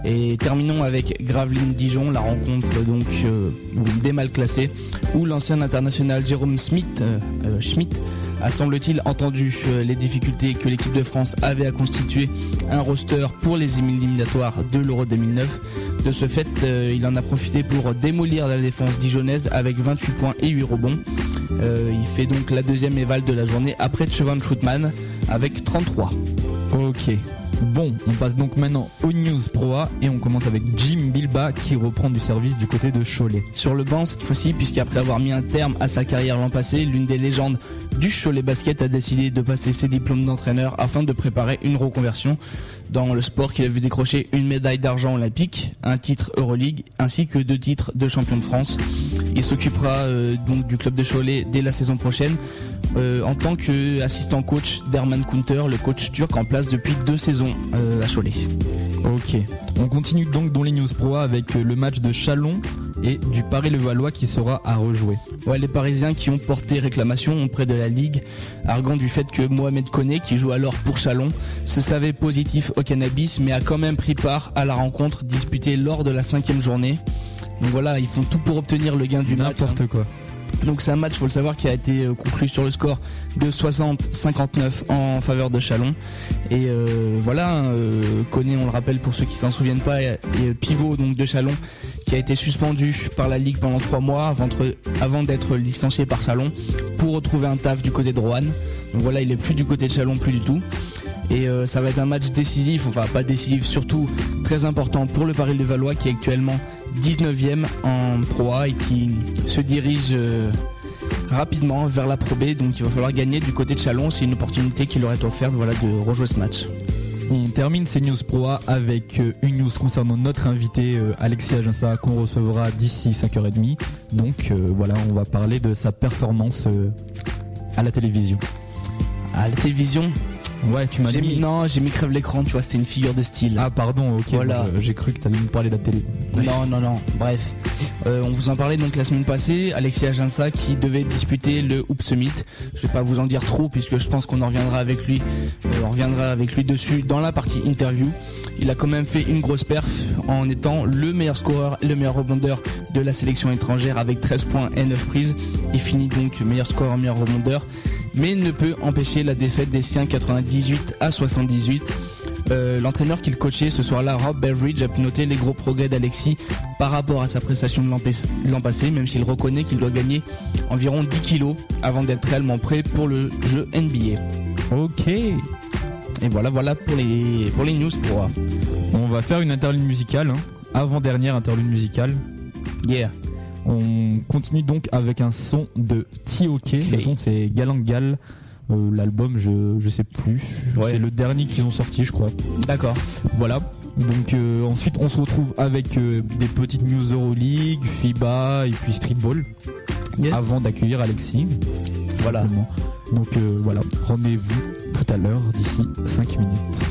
Et terminons avec Gravelines Dijon, la rencontre donc euh, des mal classés, où l'ancien international Jérôme Smith, euh, euh, Schmidt a semble-t-il entendu euh, les difficultés que l'équipe de France avait à constituer un roster pour les éliminatoires de l'Euro 2009. De ce fait, euh, il en a profité pour démolir la défense dijonnaise avec 28 points et 8 rebonds. Euh, il fait donc la deuxième éval de la journée après Chevron Troutman avec 33. Ok. Bon, on passe donc maintenant aux news Pro A et on commence avec Jim Bilba qui reprend du service du côté de Cholet. Sur le banc cette fois-ci, puisqu'après avoir mis un terme à sa carrière l'an passé, l'une des légendes du Cholet Basket a décidé de passer ses diplômes d'entraîneur afin de préparer une reconversion dans le sport qu'il a vu décrocher une médaille d'argent olympique, un titre Euroleague ainsi que deux titres de champion de France. Il s'occupera euh, donc du club de Cholet dès la saison prochaine euh, en tant qu'assistant coach d'Herman Kunter, le coach turc en place depuis deux saisons euh, à Cholet. Ok. On continue donc dans les news Pro avec le match de Chalon et du Paris-le-Valois qui sera à rejouer. Ouais, les Parisiens qui ont porté réclamation auprès de la Ligue, arguant du fait que Mohamed Koné, qui joue alors pour Chalon, se savait positif au cannabis, mais a quand même pris part à la rencontre disputée lors de la cinquième journée. Donc voilà, ils font tout pour obtenir le gain du match. hein. N'importe quoi. Donc c'est un match, faut le savoir, qui a été euh, conclu sur le score de 60-59 en faveur de Chalon. Et euh, voilà, euh, Koné, on le rappelle pour ceux qui s'en souviennent pas, est pivot donc de Chalon, qui a été suspendu par la Ligue pendant trois mois avant d'être licencié par Chalon pour retrouver un taf du côté de Rouen. Donc voilà, il est plus du côté de Chalon, plus du tout. Et euh, ça va être un match décisif, enfin pas décisif, surtout très important pour le Paris de Valois qui est actuellement 19e en Pro A et qui se dirige euh, rapidement vers la Pro B. Donc il va falloir gagner du côté de Chalon. C'est une opportunité qui leur est offerte voilà, de rejouer ce match. On termine ces news pro A avec euh, une news concernant notre invité Alexis Aginsa qu'on recevra d'ici 5h30. Donc euh, voilà, on va parler de sa performance euh, à la télévision. À la télévision, Ouais, tu m'as j'ai mis, non, j'ai mis crève l'écran, tu vois, c'était une figure de style. Ah pardon, ok. Voilà. J'ai cru que t'allais nous parler de la télé. Non, non, non. Bref, Euh, on vous en parlait donc la semaine passée. Alexis Aginsa qui devait disputer le Hoop Summit. Je vais pas vous en dire trop puisque je pense qu'on en reviendra avec lui. euh, on reviendra avec lui dessus dans la partie interview. Il a quand même fait une grosse perf en étant le meilleur scoreur et le meilleur rebondeur de la sélection étrangère avec 13 points et 9 prises. Il finit donc meilleur scoreur, meilleur rebondeur, mais ne peut empêcher la défaite des siens 98 à 78. Euh, L'entraîneur qu'il coachait ce soir-là, Rob Beveridge, a pu noter les gros progrès d'Alexis par rapport à sa prestation de l'an pas- de l'an passé, même s'il reconnaît qu'il doit gagner environ 10 kilos avant d'être réellement prêt pour le jeu NBA. Ok. Et voilà, voilà pour les, pour les news pour On va faire une interlude musicale. hein. Avant-dernière interlude musicale. Yeah. On continue donc avec un son de T.O.K. Le Ok. son c'est Galangal. Euh, L'album, je, je sais plus. Ouais. C'est le dernier qu'ils ont sorti, je crois. D'accord. Voilà. Donc euh, ensuite, on se retrouve avec euh, des petites news Euroleague, FIBA et puis Streetball. Yes. Avant d'accueillir Alexis. Voilà. Simplement. Donc euh, voilà, rendez-vous tout à l'heure d'ici 5 minutes.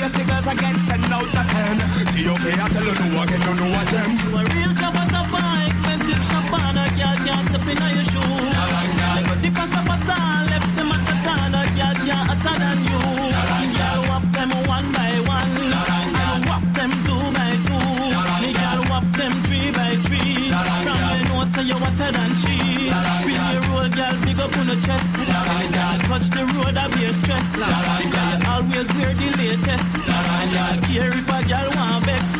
Catty catty girls I get 10 out of 10. See okay, I tell you no again, you know what gem. You a real cover top expensive champagne, a girl can't step in your shoes. Like a dip as a passa, left them a chat on, a girl can't hotter than you. Girl whop them one by one, and whop them two by two. Me girl whop them three by three. From your nose say you hotter than she. Spin your roll, girl, big up on the chest. And girl touch the road, I be a stress. The girl always wear the latest. Girl care if a girl want vex.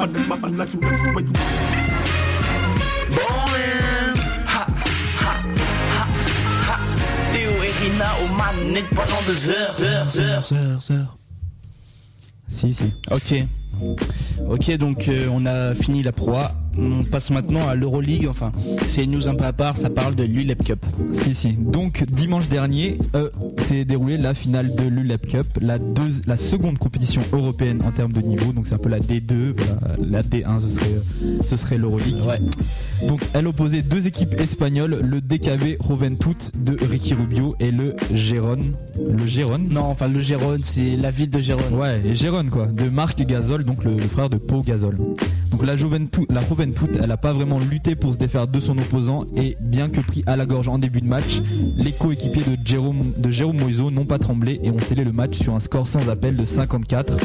Show Enough of them a follow to them, see what you Ballin', ha, ha, ha, ha. Théo et Rina au manette pendant deux heures, heures, heures. Heures, heures. Si, si. Ok. Ok, donc euh, on a fini la Pro A. On passe maintenant à l'Euroleague. Enfin, c'est une news un peu à part. Ça parle de l'ULEP Cup. Si, si. Donc, dimanche dernier, euh, s'est déroulée la finale de l'ULEP Cup, la, deux- la seconde compétition européenne en termes de niveau. Donc, c'est un peu la D2. voilà. La D1, ce serait, euh, ce serait l'Euroleague. Ouais. Donc, elle opposait deux équipes espagnoles, le DKV Roventut de Ricky Rubio et le Gérone. Le Gérone Non, enfin le Gérone, c'est la ville de Gérone. Ouais, et Gérone quoi, de Marc Gasol, donc le, le frère de Pau Gasol. Donc la Juventus, la Juventud, elle a pas vraiment lutté pour se défaire de son opposant et bien que pris à la gorge en début de match, les coéquipiers de Jérôme, de Jérôme Moiseau n'ont pas tremblé et ont scellé le match sur un score sans appel de 54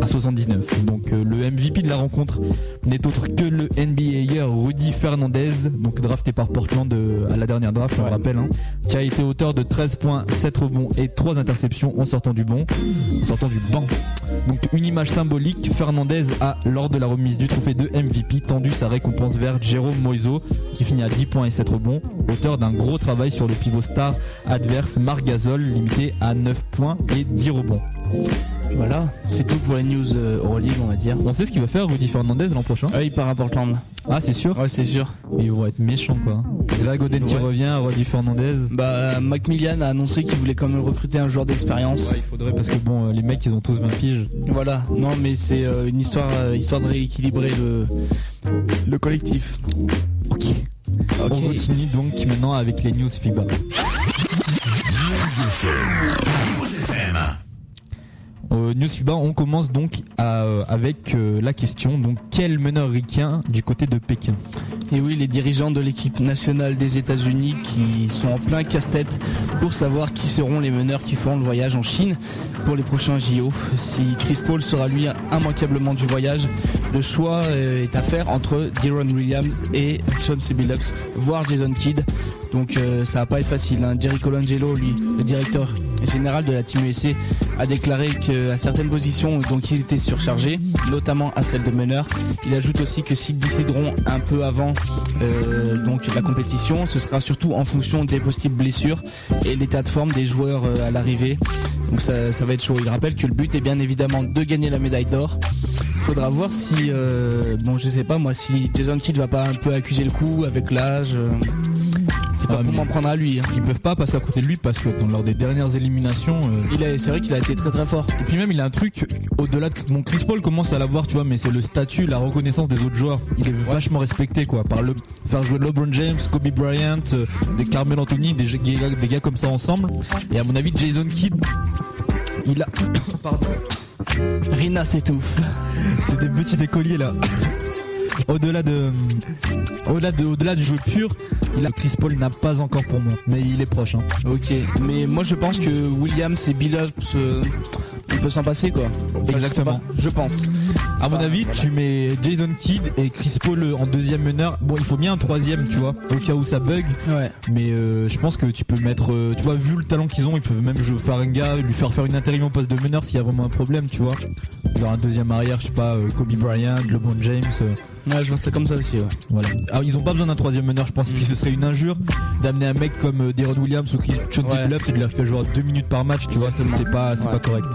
à 79. Donc euh, le MVP de la rencontre n'est autre que le NBA Rudy Fernandez, donc drafté par Portland euh, à la dernière draft, on le rappelle, hein, qui a été auteur de 13 points, 7 rebonds et 3 interceptions en sortant du bon, en sortant du banc. Donc une image symbolique, Fernandez a, lors de la remise du trophée de MVP, tendu sa récompense vers Jérôme Moiseau, qui finit à 10 points et 7 rebonds, auteur d'un gros travail sur le pivot star adverse Marc Gasol, limité à 9 points et 10 rebonds. Voilà, c'est tout pour les news euh, Euroleague, on va dire. On sait ce qu'il va faire Rudy Fernandez l'an prochain Ah, il part à Portland. Ah c'est sûr Ouais, c'est sûr. Ils vont être méchants quoi. Là Godin qui Ouais. revient, Rudy Fernandez. Bah, Macmillan a annoncé qu'il voulait quand même recruter un joueur d'expérience. Ouais, il faudrait parce que bon, euh, les mecs ils ont tous 20 piges. Voilà, non, mais c'est euh, une histoire, euh, histoire de rééquilibrer le, le collectif. Ok. Ok. On continue donc maintenant avec les news FIBA. Euh, News FIBA, on commence donc euh, avec euh, la question donc quel meneur ricain du côté de Pékin? Et oui, les dirigeants de l'équipe nationale des États-Unis qui sont en plein casse-tête pour savoir qui seront les meneurs qui feront le voyage en Chine pour les prochains JO. Si Chris Paul sera lui immanquablement du voyage, le choix est à faire entre Deron Williams et John C. Billups, voire Jason Kidd. Donc ça va pas être facile. Hein. Jerry Colangelo, lui, le directeur général de la Team USA, a déclaré qu'à certaines positions, donc ils étaient surchargés, notamment à celle de meneur. Il ajoute aussi que s'ils décideront un peu avant euh, donc la compétition, ce sera surtout en fonction des possibles blessures et l'état de forme des joueurs euh, à l'arrivée. Donc ça, ça va être chaud. Il rappelle que le but est bien évidemment de gagner la médaille d'or. Faudra voir si, euh, bon, je sais pas moi, si Jason Kidd va pas un peu accuser le coup avec l'âge. C'est pas Ah, pour mais- m'en prendre à lui. hein. Ils peuvent pas passer à côté de lui parce que lors des dernières éliminations, euh, Il a, c'est vrai qu'il a été très très fort. et puis même il a un truc au-delà de mon Chris Paul commence à l'avoir tu vois mais c'est le statut, la reconnaissance des autres joueurs. Il est vachement respecté quoi par le faire jouer LeBron James, Kobe Bryant, euh, des Carmel Anthony, des, gars- des gars comme ça ensemble. Et à mon avis Jason Kidd il a pardon Rina, c'est tout. c'est des petits écoliers là. Au-delà de, au-delà de, au-delà du jeu pur, il a Chris Paul n'a pas encore pour moi, mais il est proche. Hein. Ok, mais moi je pense que Williams et Billups, euh, on peut s'en passer quoi. Exactement. Je pense. À mon avis, voilà. tu mets Jason Kidd et Chris Paul en deuxième meneur. Bon, il faut bien un troisième, tu vois, au cas où ça bug. Ouais. Mais euh, je pense que tu peux mettre, euh, tu vois, vu le talent qu'ils ont, ils peuvent même jouer faire un gars, lui faire faire une intérim au poste de meneur s'il y a vraiment un problème, tu vois. Genre un deuxième arrière, je sais pas, euh, Kobe Bryant, LeBron James. Ouais, je vois ça comme ça aussi. Ouais. voilà. Alors ils ont pas besoin d'un troisième meneur, je pense. Et puis ce serait une injure d'amener un mec comme euh, Deron Williams ou Chauncey Ouais. Billups et de leur faire jouer deux minutes par match, tu vois. ça, C'est pas, c'est pas correct.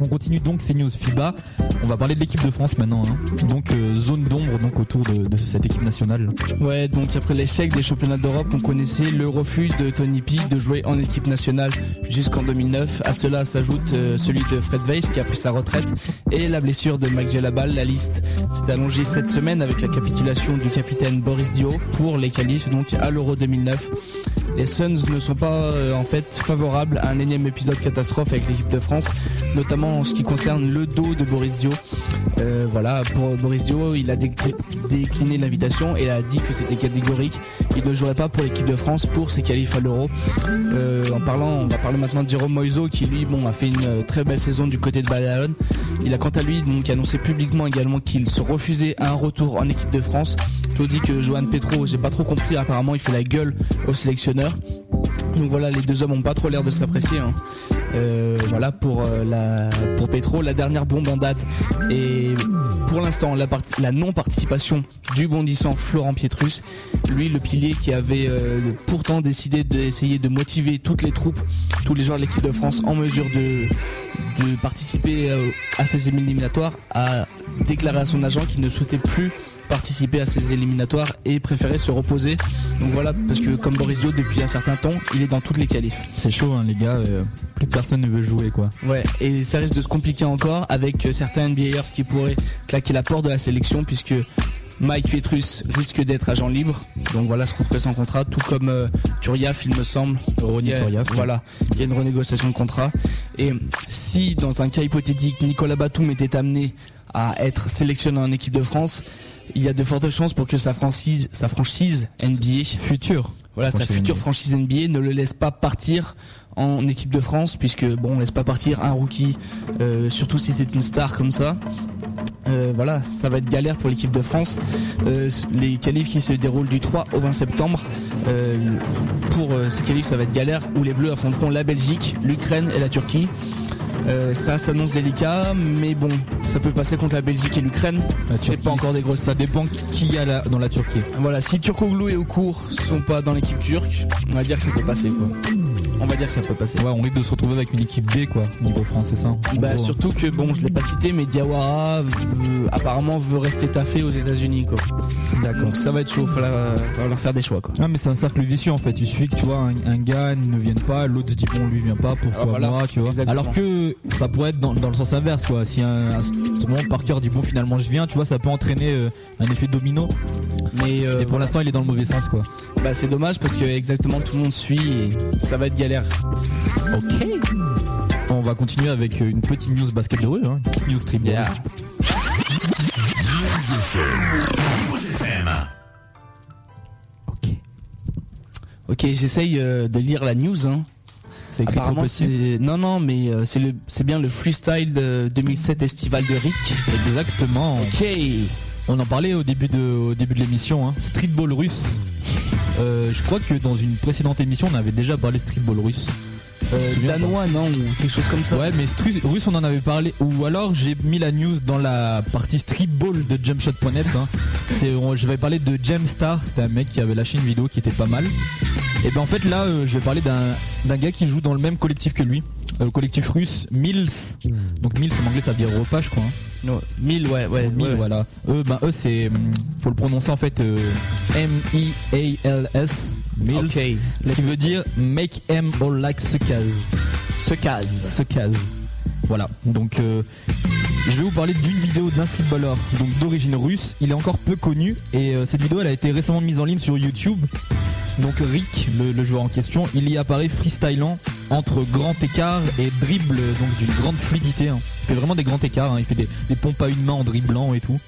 On continue donc ces news FIBA. On va parler de l'équipe de France maintenant. hein. Donc euh, zone d'ombre donc autour de, cette équipe nationale. Ouais, donc après l'échec des championnats d'Europe, on connaissait le refus de Tony Peak de jouer en équipe nationale jusqu'en 2009. À cela s'ajoute euh, celui de Fred Weiss qui a pris sa retraite et la blessure de Mike Gelabal. La liste s'est allongée cette semaine avec la capitulation du capitaine Boris Dio pour les qualifs donc à l'Euro 2009. Les Suns ne sont pas euh, en fait favorables à un énième épisode catastrophe avec l'équipe de France, notamment en ce qui concerne le dos de Boris Dio. Euh, voilà, pour Boris Dio, il a décl- décliné l'invitation et a dit que c'était catégorique. Il ne jouerait pas pour l'équipe de France pour ses qualifs à l'Euro. Euh, en parlant, on va parler maintenant de Jérôme Moiseau qui lui, bon, a fait une très belle saison du côté de Balaon. Il a quant à lui donc annoncé publiquement également qu'il se refusait à un retour en équipe de France. Tandis que Johan Petro, j'ai pas trop compris, apparemment il fait la gueule au sélectionneur. Donc voilà, les deux hommes ont pas trop l'air de s'apprécier. hein. Euh, voilà pour euh, la pour Petro, la dernière bombe en date et pour l'instant la, parti- la non-participation du bondissant Florent Pietrus, lui le pilier qui avait euh, pourtant décidé d'essayer de motiver toutes les troupes, tous les joueurs de l'équipe de France en mesure de de participer à ces éliminatoires, a déclaré à son agent qu'il ne souhaitait plus participer à ces éliminatoires et préférait se reposer. Donc voilà, parce que comme Boris Dio, depuis un certain temps, il est dans toutes les qualifs. C'est chaud hein, les gars. euh, plus personne ne veut jouer quoi. Ouais, et ça risque de se compliquer encore avec euh, certains NBAers qui pourraient claquer la porte de la sélection puisque Mike Pietrus risque d'être agent libre. Donc voilà, se retrouver sans contrat, tout comme euh, Turiaf, il me semble. Ronny Turiaf. Voilà, il y a une renégociation de contrat. Et si, dans un cas hypothétique, Nicolas Batum était amené à être sélectionné en équipe de France, il y a de fortes chances pour que sa franchise, sa franchise NBA Futur. voilà, sa future NBA. franchise NBA ne le laisse pas partir en équipe de France, puisque bon, on laisse pas partir un rookie, euh, surtout si c'est une star comme ça. Euh, voilà, ça va être galère pour l'équipe de France. Euh, les qualifs qui se déroulent du 3 au 20 septembre. Euh, pour ces qualifs, ça va être galère où les Bleus affronteront la Belgique, l'Ukraine et la Turquie. Euh, ça s'annonce délicat, mais bon, ça peut passer contre la Belgique et l'Ukraine. C'est pas encore des grosses Ça dépend qui y a là, dans la Turquie. voilà, si Turkoglu et Okur sont pas dans l'équipe turque, on va dire que ça peut passer quoi. On va dire que ça peut passer. Ouais, on risque de se retrouver avec une équipe B quoi, niveau France, c'est ça. Bah, gros. surtout que bon, je l'ai pas cité, mais Diawara euh, apparemment veut rester taffé aux États-Unis quoi. Donc ça va être chaud, la- va leur faire des choix quoi. Ah mais c'est un cercle vicieux en fait. Il suffit que tu vois un, un gars ne vienne pas, l'autre se dit bon lui vient pas, pourquoi Ah, voilà. moi, tu vois. Exactement. Alors que ça pourrait être dans, dans le sens inverse quoi. Si un, à ce moment Parker dit bon finalement je viens, tu vois, ça peut entraîner euh, un effet domino. Mais euh, Et pour l'instant il est dans le mauvais sens quoi. bah, c'est dommage parce que exactement tout le monde suit et ça va être galère. Ok. On va continuer avec euh, une petite news basket de rue, hein, une petite news stream. Yeah. Ok, j'essaye euh, de lire la news. Hein. C'est Apparemment, c'est non non, mais c'est le c'est bien le freestyle de 2007 Estival de Rick. Exactement. Ok. On en parlait au début de, l'émission, hein. streetball russe. Euh, je crois que dans une précédente émission, on avait déjà parlé streetball russe. Euh, danois non ou quelque chose comme ça. Ouais, mais russe, on en avait parlé. Ou alors, j'ai mis la news dans la partie streetball de jumpshot.net. Hein. Je vais parler de Gemstar. C'était un mec qui avait lâché une vidéo qui était pas mal. Et ben en fait, là, euh, je vais parler d'un, gars qui joue dans le même collectif que lui. Euh, le collectif russe, Mills. Donc Mills en anglais, ça veut dire repas, je crois. hein. 1000 ouais ouais. Mille, ouais. voilà. Eux, ben, eux, c'est. hum, Faut le prononcer en fait euh, M-I-A-L-S. Mills. Ce qui veut dire Make M all like Sekaz. Se case. Sekaz. Voilà. Donc, euh, je vais vous parler d'une vidéo d'un streetballer donc d'origine russe. Il est encore peu connu et euh, cette vidéo, elle a été récemment mise en ligne sur YouTube. Donc Rick, le, le joueur en question, il y apparaît freestylant entre grand écart et dribble, donc d'une grande fluidité. hein. Il fait vraiment des grands écarts. hein. Il fait des, des pompes à une main en dribblant et tout.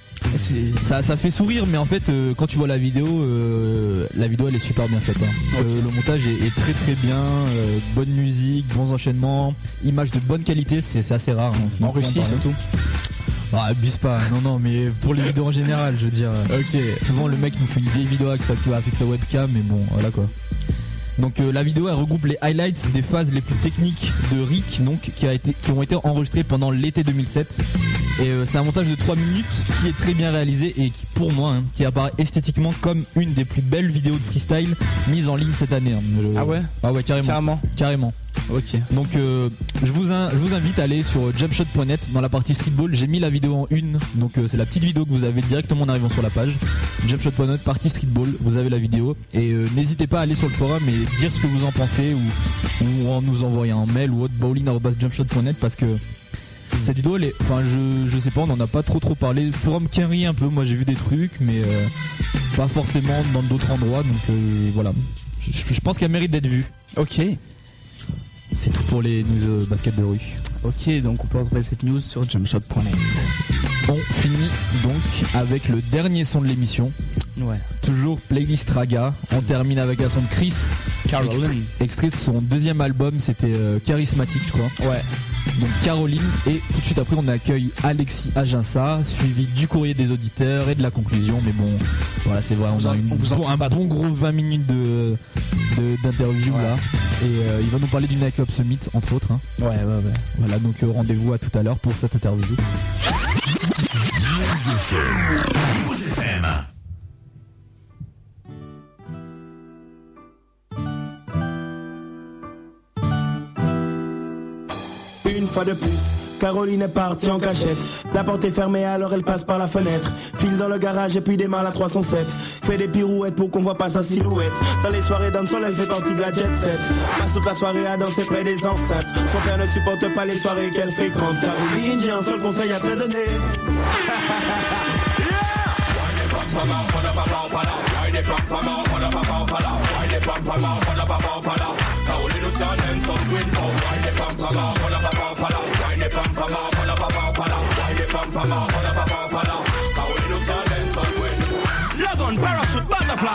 Ça, ça fait sourire, mais en fait, euh, quand tu vois la vidéo, euh, la vidéo elle est super bien faite. hein. Euh, le montage est, est très très bien, bonne musique, bons enchaînements, images de bonne qualité, c'est assez rare. hein. En Russie surtout. Ah, abuse pas, non, non, mais pour les vidéos en général, je veux dire. Ok. Souvent, le mec nous fait une vieille vidéo avec sa, avec sa webcam, mais bon, voilà quoi. Donc euh, la vidéo elle regroupe les highlights des phases les plus techniques de Rick donc qui qui ont été enregistrées pendant l'été 2007 et euh, c'est un montage de 3 minutes qui est très bien réalisé et qui pour moi hein, qui apparaît esthétiquement comme une des plus belles vidéos de freestyle mises en ligne cette année. hein. Le- Ah ouais? Ah ouais carrément Carrément. carrément. Ok. Donc euh, je, vous in- je vous invite à aller sur jumpshot.net dans la partie streetball. J'ai mis la vidéo en une, donc euh, c'est la petite vidéo que vous avez directement en arrivant sur la page. Jumpshot.net, partie streetball, vous avez la vidéo. Et euh, n'hésitez pas à aller sur le forum et dire ce que vous en pensez ou, ou en nous envoyer un mail ou autre bowling.jumpshot.net parce que cette vidéo, elle est, enfin je, je sais pas, on en a pas trop trop parlé. Forum Kenry un peu, moi j'ai vu des trucs, mais euh, pas forcément dans d'autres endroits. Donc euh, voilà, je, je pense qu'elle mérite d'être vue. Ok. C'est tout pour les news euh, basket de rue. Ok, donc on peut retrouver cette news sur jumpshot.net. On finit donc avec le dernier son de l'émission. Ouais. Toujours playlist Raga. On termine avec un son de Chris. Caroline. Extrait, extrait de son deuxième album, c'était Charismatique, je crois. Ouais. Donc Caroline. Et tout de suite après, on accueille Alexis Aginsa, suivi du courrier des auditeurs et de la conclusion. Mais bon, voilà, c'est vrai, on a une, on vous en bon- un bon gros 20 minutes de de- d'interview Ouais. là. Et euh, il va nous parler du Nightclub Summit, entre autres. hein. Ouais, ouais, ouais. Voilà, donc euh, rendez-vous à tout à l'heure pour cette interview. Fois de plus, Caroline est partie en cachette. La porte est fermée alors elle passe par la fenêtre. File dans le garage et puis démarre la 307. Fait des pirouettes pour qu'on voit pas sa silhouette. Dans les soirées dans le sol, elle fait partie de la jet set. Passe toute la soirée à danser près des enceintes. Son père ne supporte pas les soirées qu'elle fréquente. Caroline, j'ai un seul conseil à te donner. Lagon, parachute, butterfly.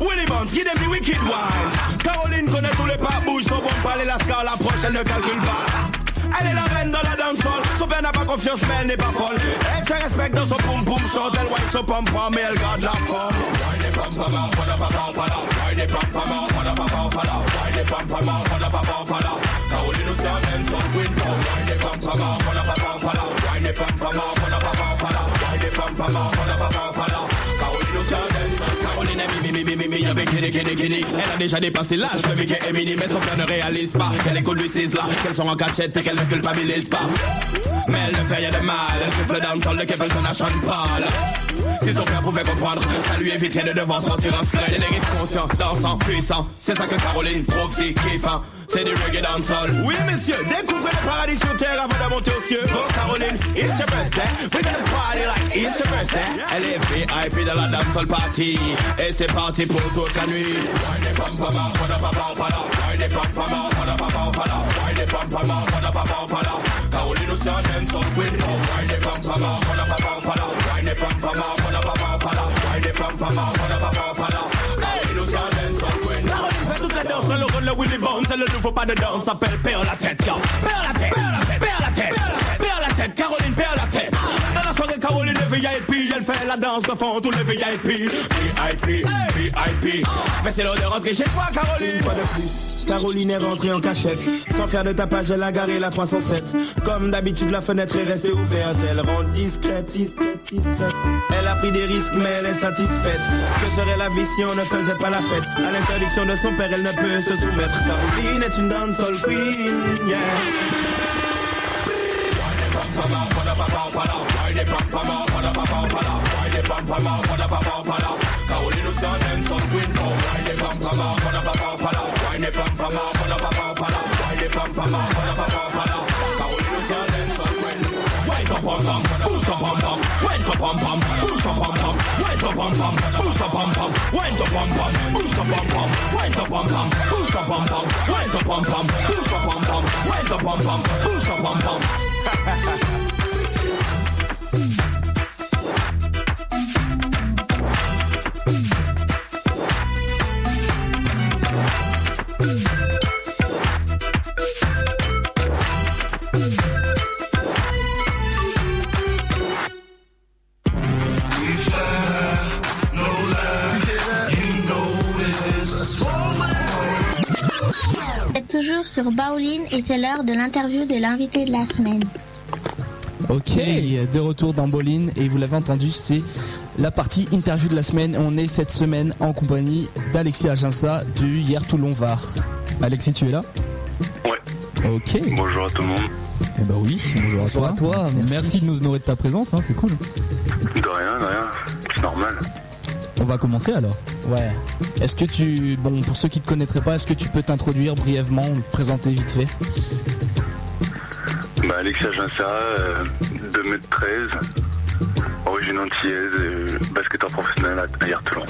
Willy Bones, give them the wicked wine. Caroline connaît tous les pas, bouge son bon palais La scar, la prochaine ne calcule pas elle est la reine dans la dancehall Son père n'a pas confiance mais elle n'est pas folle Elle se respecte dans son poum poum short Elle white son pom pom mais elle garde la forme Elle a déjà dépassé l'âge de Mickey et Minnie Mais son père ne réalise pas qu'elle écoute lui là Qu'elles sont en cachette et qu'elle ne culpabilise pas Mais elle ne fait rien de mal Elle souffle dans le sol de Kevin son Sean Paul Si son père pouvait comprendre Ça lui éviterait de devoir sortir un scred les conscients, dansant, puissant C'est ça que Caroline trouve si kiffant C'est du reggae dancehall Oui messieurs, découvrez le paradis sur terre Avant de monter aux cieux Go Caroline, it's your birthday We're gonna party like it's your birthday Elle est VIP de la dancehall party Et c'est parti pour toute la nuit Queen Caroline fait toute la danse, le rôle, le Willy Bones C'est le nouveau pas de danse, s'appelle Père la tête, yo la tête, père la tête, père la tête Caroline perd la tête Dans la soirée, Caroline est VIP Elle fait la danse que font tous les VIP VIP, VIP Mais c'est l'heure de rentrer chez toi, Caroline. Caroline est rentrée en cachette. Sans faire de tapage, elle a garé la 307. Comme d'habitude, la fenêtre est restée ouverte. Elle rentre discrète, discrète, discrète. Elle a pris des risques, mais elle est satisfaite. Que serait la vie si on ne faisait pas la fête? À l'interdiction de son père, elle ne peut se soumettre. Caroline est une dancehall queen. Caroline queen Caroline aussi amène son queen Wine ton pom pom, bouge ton pom pom Wine ton pom pom, bouge ton pom pom Wine ton pom pom, bouge ton pom pom Wine ton pom pom, bouge ton pom pom Wine ton pom pom, bouge ton pom pom Wine ton pom pom, bouge ton pom pom Wine ton pom pom, bouge ton pom pom Vous sur Baoline et c'est l'heure de l'interview de l'invité de la semaine. Ok, de retour dans Bolin et vous l'avez entendu, c'est la partie interview de la semaine. On est cette semaine en compagnie d'Alexis Aginsa du Hier Toulon Var. Alexis, tu es là? Ouais. Ok. Bonjour à tout le monde. Eh bah oui, bonjour, Bonjour à toi. à toi, merci. de nous honorer de ta présence, hein, c'est cool. De rien, de rien. C'est normal. On va commencer alors. Ouais. Est-ce que tu, bon, pour ceux qui te connaîtraient pas, est-ce que tu peux t'introduire brièvement, te présenter vite fait? Bah, Alexia Ginsera, euh, 2m13, origine antillaise, euh, basketteur professionnel à, Yartelon.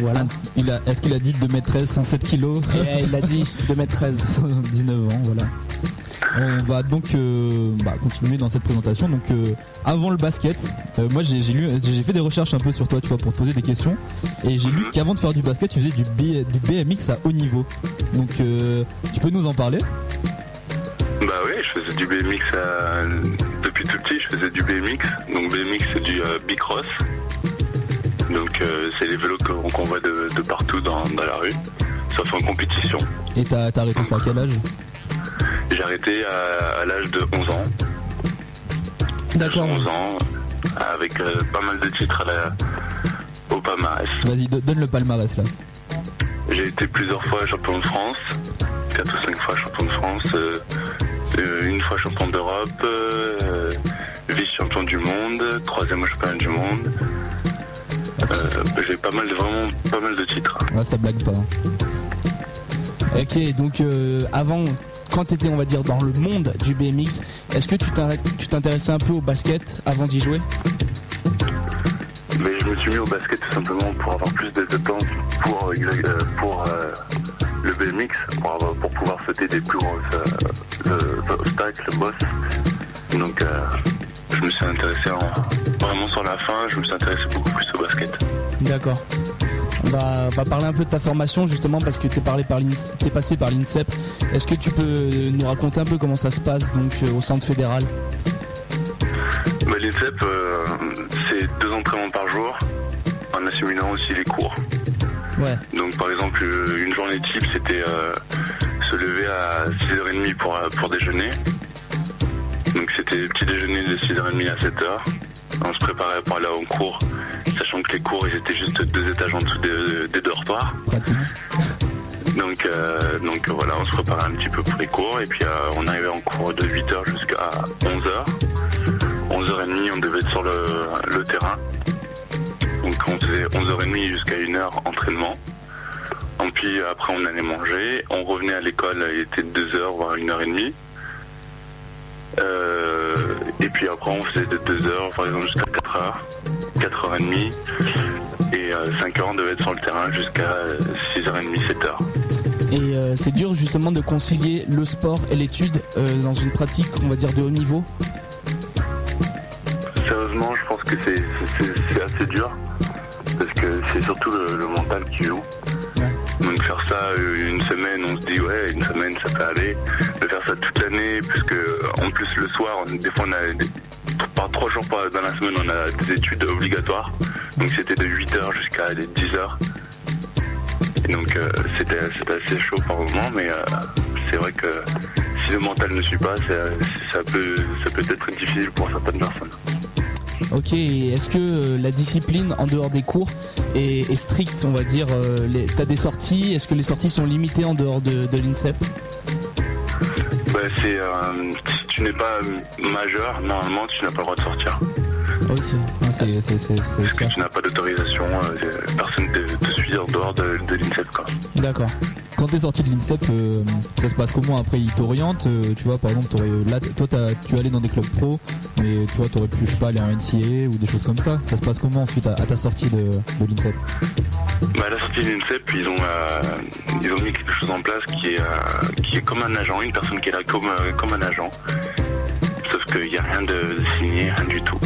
Voilà. Il a, est-ce qu'il a dit 2m13, 107 kilos? Et il a dit 2m13. 19 ans, voilà. On va donc euh, bah, continuer dans cette présentation. Donc, euh, avant le basket, euh, moi j'ai lu, j'ai fait des recherches un peu sur toi, tu vois, pour te poser des questions. Et j'ai lu qu'avant de faire du basket, tu faisais du, B- du BMX à haut niveau. Donc, euh, tu peux nous en parler? Bah oui, je faisais du BMX à- depuis tout petit, je faisais du BMX. Donc BMX c'est du bicross. Donc c'est les vélos qu'on voit de, de partout dans, dans la rue, sauf en compétition. Et t'as arrêté ça à quel âge? J'ai arrêté à, à l'âge de 11 ans. D'accord. 11 ans, avec euh, pas mal de titres à la, au palmarès. Vas-y, do- donne le palmarès là. J'ai été plusieurs fois champion de France, 4 ou 5 fois champion de France, euh, euh, une fois champion d'Europe, euh, vice-champion du monde, troisième au championnat du monde. J'ai pas mal, de, vraiment pas mal de titres. Ouais, ça blague pas. Ok, donc euh, avant, quand tu étais, on va dire, dans le monde du BMX, est-ce que tu t'in- tu t'intéressais un peu au basket avant d'y jouer? Mais je me suis mis au basket tout simplement pour avoir plus de, temps pour, euh, euh, pour euh, le BMX, pour, avoir- pour pouvoir sauter des plus euh, obstacles, boss. Donc je me suis intéressé en- vraiment sur la fin, je me suis intéressé beaucoup plus au basket. D'accord. On va, on va parler un peu de ta formation justement parce que tu es, passé par l'INSEP. Est-ce que tu peux nous raconter un peu comment ça se passe donc euh, au centre fédéral? Bah, L'INSEP, euh, c'est deux entraînements par jour, en assimilant aussi les cours. Ouais. Donc par exemple, euh, une journée type, c'était euh, se lever à 6h30 pour, euh, pour déjeuner. Donc c'était petit déjeuner de 6h30 à 7h. On se préparait pour aller en cours, sachant que les cours, ils étaient juste deux étages en dessous des, des dortoirs. Pratique. Donc, euh, donc voilà, on se préparait un petit peu pour les cours et puis euh, on arrivait en cours de 8h jusqu'à 11h. 11h30, on devait être sur le, le terrain. Donc on faisait 11h30 jusqu'à 1h entraînement. Et puis après on allait manger, on revenait à l'école, il était 2h voire 1h30. Euh, et puis après on faisait de 2h par exemple jusqu'à 4h, 4h30. Et 5h on devait être sur le terrain jusqu'à euh, 6h30, 7h. Et euh, c'est dur justement de concilier le sport et l'étude euh, dans une pratique, on va dire, de haut niveau Sérieusement, je pense que c'est assez dur parce que c'est surtout le, le mental qui joue. Donc faire ça euh, une semaine, on se dit ouais, une semaine ça peut aller. De faire ça toute l'année, puisque en plus le soir, des fois on a par trois jours dans la semaine, on a des études obligatoires. Donc c'était de 8h jusqu'à 10h. Et donc euh, c'était assez chaud par moment, mais euh, c'est vrai que si le mental ne suit pas, peut, ça peut être difficile pour certaines personnes. Ok, est-ce que euh, la discipline en dehors des cours est, est stricte, on va dire euh, T'as des sorties Est-ce que les sorties sont limitées en dehors de, de l'INSEP? Bah, c'est euh, si tu n'es pas majeur, normalement tu n'as pas le droit de sortir. Ok. C'est c'est- c'est- Parce que tu n'as pas d'autorisation, euh, personne ne te, en dehors de, de l'INSEP. D'accord. Quand t'es sorti de l'INSEP, euh, ça se passe comment après Ils t'orientent euh, Tu vois, par exemple, là, toi, tu es allé dans des clubs pro, mais tu vois, t'aurais pu, je sais pas, aller en NCA ou des choses comme ça. Ça se passe comment ensuite à, à ta sortie de, de l'INSEP? Bah, à la sortie de l'INSEP, ils ont, euh, ils ont mis quelque chose en place qui est, qui est comme un agent, une personne qui est là comme, comme un agent. Sauf qu'il n'y a rien de, de signé, rien du tout.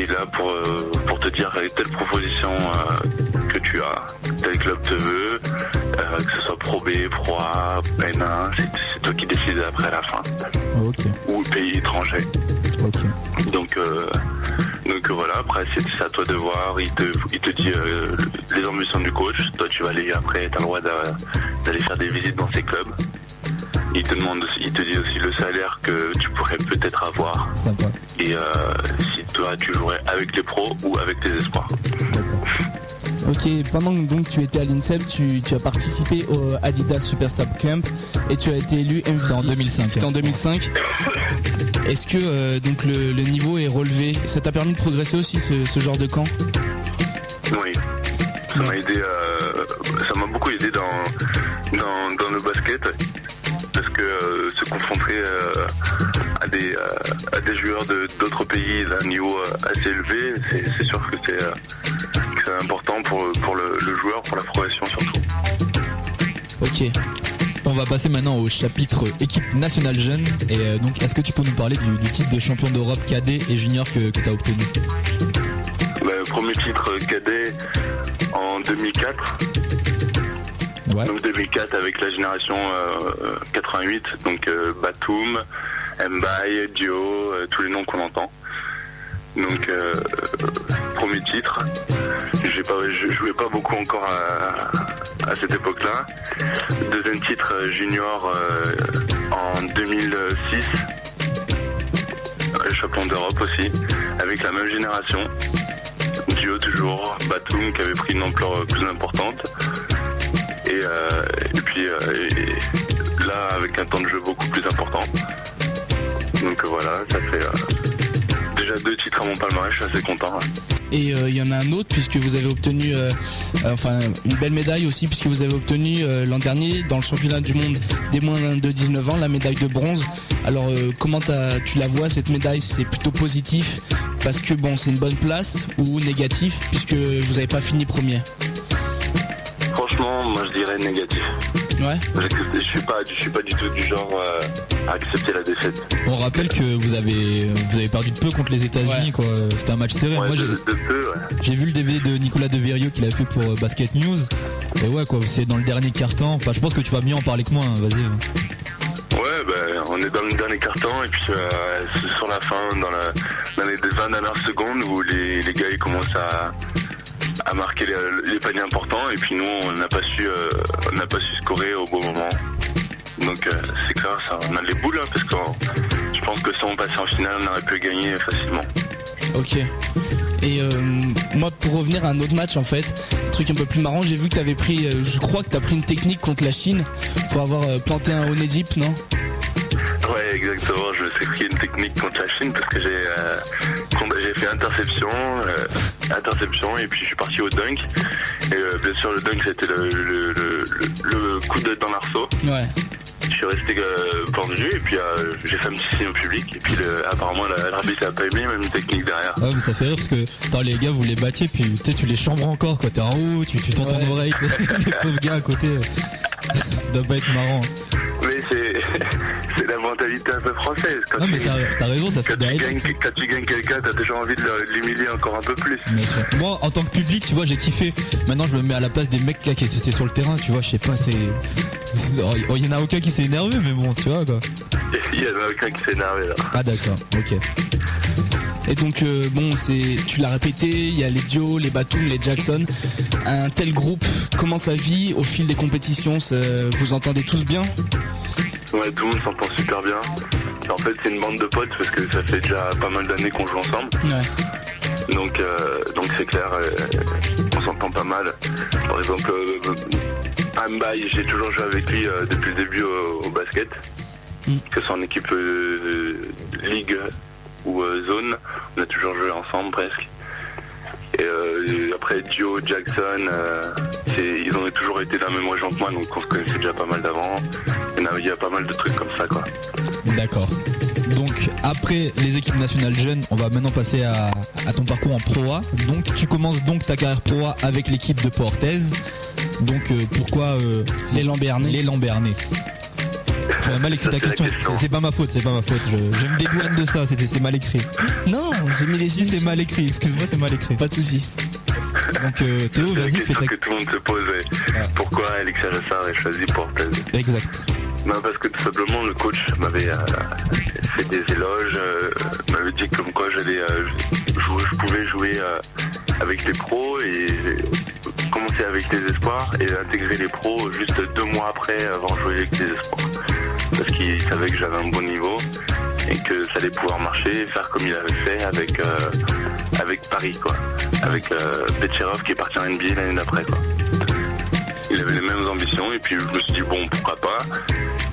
Qui est là pour, euh, pour te dire telle proposition euh, que tu as, tel club te veut, euh, que ce soit Pro B, Pro A, N1, c'est- toi qui décides après à la fin. Ok. Ou pays étranger. Donc, donc voilà, après c'est à toi de voir, il te, il te dit les ambitions du coach, toi tu vas aller après, tu as le droit d'a- d'aller faire des visites dans ces clubs. Il te demande aussi, il te dit aussi le salaire que tu pourrais peut-être avoir. Sympa. Et euh, si toi tu jouerais avec les pros ou avec tes espoirs. Ok, pendant que donc, tu étais à l'INSEP, tu, tu as participé au Adidas Superstar Camp et tu as été élu MVP. C'était en 2005. C'était en 2005. Est-ce que euh, donc le, le niveau est relevé? Ça t'a permis de progresser aussi ce, ce genre de camp? Oui. Ça m'a aidé, euh, ça m'a beaucoup aidé dans, dans, dans le basket. Que euh, se confronter euh, à, des, euh, à des joueurs de- d'autres pays d'un niveau assez élevé, c'est sûr que c'est que important pour, pour le, le joueur, pour la progression surtout. Ok. On va passer maintenant au chapitre équipe nationale jeune. Et donc, est-ce que tu peux nous parler du, du titre de champion d'Europe cadet et junior que, tu as obtenu? Bah, premier titre cadet en 2004. Donc 2004 avec la génération euh, 88, donc euh, Batum, Mbaye, Dio, euh, tous les noms qu'on entend. Donc euh, premier titre. Je jouais pas beaucoup encore à, cette époque-là. Deuxième titre euh, junior euh, en 2006. Le champion d'Europe aussi, avec la même génération. Dio toujours, Batum qui avait pris une ampleur plus importante. Et, euh, et puis euh, là avec un temps de jeu beaucoup plus important. Donc euh, voilà, ça fait déjà deux titres à mon palmarès, je suis assez content. hein. Et il y en a un autre puisque vous avez obtenu enfin une belle médaille aussi puisque vous avez obtenu l'an dernier dans le championnat du monde des moins de 19 ans la médaille de bronze. Alors comment tu la vois cette médaille? C'est plutôt positif parce que bon c'est une bonne place ou négatif puisque vous n'avez pas fini premier? Franchement, moi je dirais négatif. Ouais. Je, suis pas, je suis pas du tout du genre euh, à accepter la défaite. On rappelle que vous avez, vous avez perdu de peu contre les États-Unis. quoi. C'était un match serré. Ouais, Moi, de, j'ai- de peu, ouais. J'ai vu le DVD de Nicolas Deverio qu'il a fait pour euh, Basket News. Et ouais, quoi, c'est dans le dernier quart-temps. Enfin, je pense que tu vas mieux en parler que moi. hein, Vas-y. Ouais, ben, on est dans le dernier carton et puis euh, c'est sur la fin, dans, la, dans les 20 dernières secondes où les, les gars ils commencent à, à marquer les, paniers importants et puis nous on n'a pas su euh, n'a pas su scorer au bon moment. Donc euh, c'est clair, ça, on a les boules hein, parce que je pense que si on passait en finale on aurait pu gagner facilement. Ok. Et euh, moi, pour revenir à un autre match, en fait, un truc un peu plus marrant, j'ai vu que t'avais pris, je crois que t'as pris une technique contre la Chine pour avoir planté un Onedip, non? Ouais, exactement. Je me suis pris une technique contre la Chine parce que j'ai euh, fait interception, euh, interception et puis je suis parti au dunk. Et euh, bien sûr, le dunk c'était le, le, le, le- le coup de dans l'arceau. Ouais. Je suis resté pendu et puis j'ai fait un petit signe au public et puis apparemment la- l'arbitre a pas aimé même une technique derrière. Ouais, mais ça fait rire parce que attends, les gars, vous les battiez, puis tu sais, tu les chambres encore. Quoi, t'es en haut, tu tu t'entends Ouais. l'oreille. Les pauvres gars à côté. ça doit pas être marrant. C'est la mentalité un peu française. Quand Non, mais tu, t'as t'as raison, ça fait quand tu gagnes, quand tu gagnes quelqu'un, t'as toujours envie de l'humilier encore un peu plus. Moi, en tant que public, tu vois, j'ai kiffé. Maintenant, je me mets à la place des mecs là, qui étaient sur le terrain, tu vois, je sais pas, c'est. Oh, Il y en a aucun qui s'est énervé, mais bon, tu vois, quoi. Il y en a aucun qui s'est énervé là. Ah, d'accord, ok. Et donc euh, bon, c'est, tu l'as répété, il y a les Dio, les Batum, les Jackson. Un tel groupe, comment ça vit au fil des compétitions Vous entendez tous bien? Ouais, tout le monde s'entend super bien. En fait, c'est une bande de potes parce que ça fait déjà pas mal d'années qu'on joue ensemble. Ouais. Donc, euh, donc c'est clair, euh, on s'entend pas mal. Par exemple, euh, Ambaye, j'ai toujours joué avec lui depuis le début au, au basket, que ce soit en équipe ligue ou zone, on a toujours joué ensemble presque. Et euh, après Dio, Jackson, euh, ils ont toujours été dans la même région que moi, donc on se connaissait déjà pas mal d'avant. Il y a- il y a pas mal de trucs comme ça, quoi. D'accord. Donc après les équipes nationales jeunes, on va maintenant passer à, à ton parcours en Pro A. Donc tu commences donc ta carrière Pro A avec l'équipe de Portez. Donc euh, pourquoi euh, les Lambernais Les Lambernais. Tu as mal écrit ta question. C'est- pas ma faute, c'est pas ma faute. Je, je me dédouane de ça. C'était c'est mal écrit. Non, j'ai mis les Si c'est mal écrit. Excuse-moi, c'est mal écrit. Pas de souci. Donc euh, Théo, vas-y, fais ta. que tout le monde se pose. ouais. Pourquoi Alex Alassar a choisi Portez Exact. Ben, Parce que tout simplement le coach m'avait euh, fait des éloges, euh, m'avait dit comme quoi j'allais euh, jouer, je pouvais jouer euh, avec les pros et commencer avec les espoirs et intégrer les pros juste deux mois après avoir joué avec les espoirs. Parce qu'il savait que j'avais un bon niveau et que ça allait pouvoir marcher, faire comme il avait fait avec, euh, avec Paris, quoi. Avec euh, Petcherov qui est parti en NBA l'année d'après, quoi. Il avait les mêmes ambitions et puis je me suis dit bon pourquoi pas.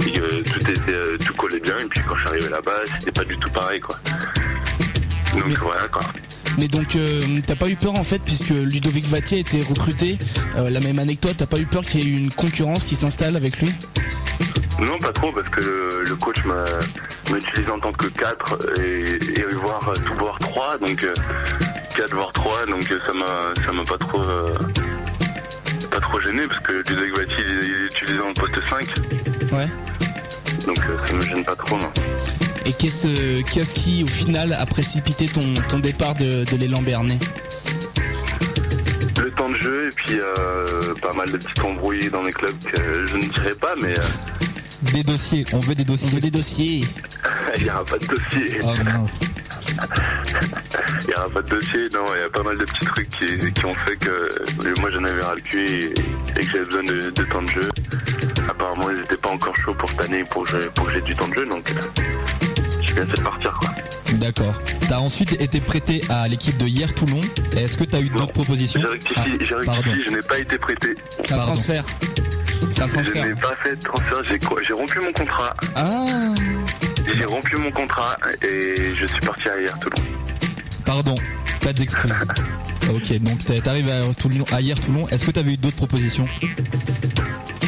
Et, euh, tout était euh, tout collait bien et puis quand je suis arrivé là-bas c'était pas du tout pareil quoi. Donc voilà quoi. Mais donc, euh, t'as pas eu peur en fait, puisque Ludovic Vatier a été recruté euh, la même année que toi, t'as pas eu peur qu'il y ait une concurrence qui s'installe avec lui? Non, pas trop, parce que le, le coach utilisé en tant que 4 et, et voire tout voire 3, donc euh, 4 voire 3, donc ça m'a ça m'a pas trop euh, pas trop gêné parce que Ludovic Vatier il, il est utilisé en poste 5, Ouais. donc ça me gêne pas trop non. Et qu'est-ce qu'est-ce qui, au final, a précipité ton, ton départ de, de l'élan Bernet Le temps de jeu et puis euh, pas mal de petites embrouilles dans les clubs que je ne dirais pas, mais euh, Des dossiers, on veut des dossiers. On veut des dossiers. il n'y aura pas de dossier. Oh mince. Il n'y aura pas de dossier, non, il y a pas mal de petits trucs qui, qui ont fait que euh, moi j'en avais ras le cul et, et que j'avais besoin de, de temps de jeu. Apparemment ils n'étaient pas encore chauds pour cette année pour que j'ai pour que j'ai du temps de jeu, donc euh, je viens de partir quoi. D'accord. T'as ensuite été prêté à l'équipe de hier Toulon. Est-ce que t'as eu d'autres propositions J'ai rectifié, Ah, rectifié, je n'ai pas été prêté. C'est un transfert. C'est un Je transfert. n'ai pas fait de transfert, j'ai j'ai rompu mon contrat. Ah J'ai rompu mon contrat et je suis parti à hier Toulon. Pardon, pas d'excuses. ok, donc t'es- t'arrives à, Toulon, à hier Toulon. Est-ce que t'avais eu d'autres propositions?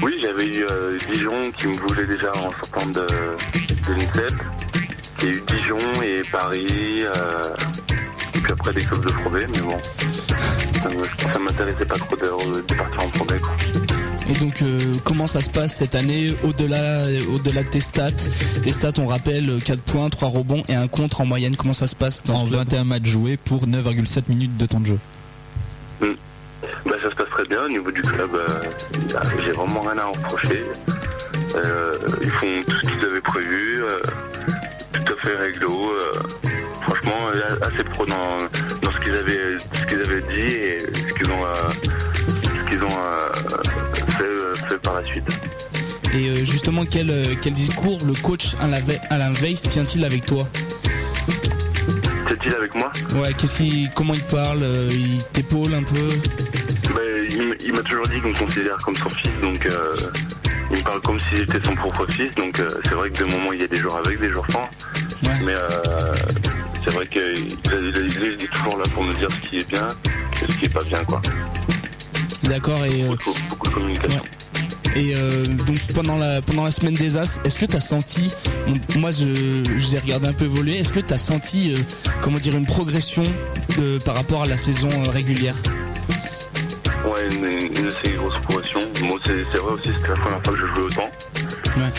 Oui, j'avais eu euh, Dijon qui me voulait déjà en sortant de, de l'INSEP. Il y a eu Dijon et Paris, euh, et puis après des clubs de Pro B, mais bon, ça ça m'intéressait pas trop de, de partir en Pro B, quoi. Et donc, euh, comment ça se passe cette année au-delà au-delà de tes stats? Tes stats, on rappelle, 4 points, 3 rebonds et un contre en moyenne. Comment ça se passe dans En ce club? 21 matchs joués pour 9,7 minutes de temps de jeu. Bah, ça se passe très bien au niveau du club. euh, bah, J'ai vraiment rien à en reprocher. Euh, ils font tout ce qu'ils avaient prévu, euh, fait réglo. euh, franchement, assez pro dans, dans ce qu'ils avaient, ce qu'ils avaient dit et ce qu'ils ont, euh, ce qu'ils ont euh, fait, fait par la suite. Et justement, quel, quel discours le coach Alain Weiss tient-il avec toi? C'est-il avec moi? Ouais, qu'est-ce qu'il, comment il parle Il t'épaule un peu? Bah, il m'a toujours dit qu'on me considère comme son fils, donc euh, il me parle comme si j'étais son propre fils. Donc euh, c'est vrai que de moments il y a des jours avec, des jours sans. Mais euh, c'est vrai qu'il il, il- il est toujours là pour me dire ce qui est bien et ce qui est pas bien, quoi. D'accord. Et euh, Beaucoup, beaucoup de communication. Et euh, donc pendant la pendant la semaine des As, est-ce que tu as senti, moi je j'ai regardé un peu évoluer, est-ce que tu as senti euh, comment dire une progression par rapport à la saison régulière? Ouais, une, une assez grosse progression. Moi, c'est c'est vrai aussi, c'était la première fois que je jouais autant. Ouais.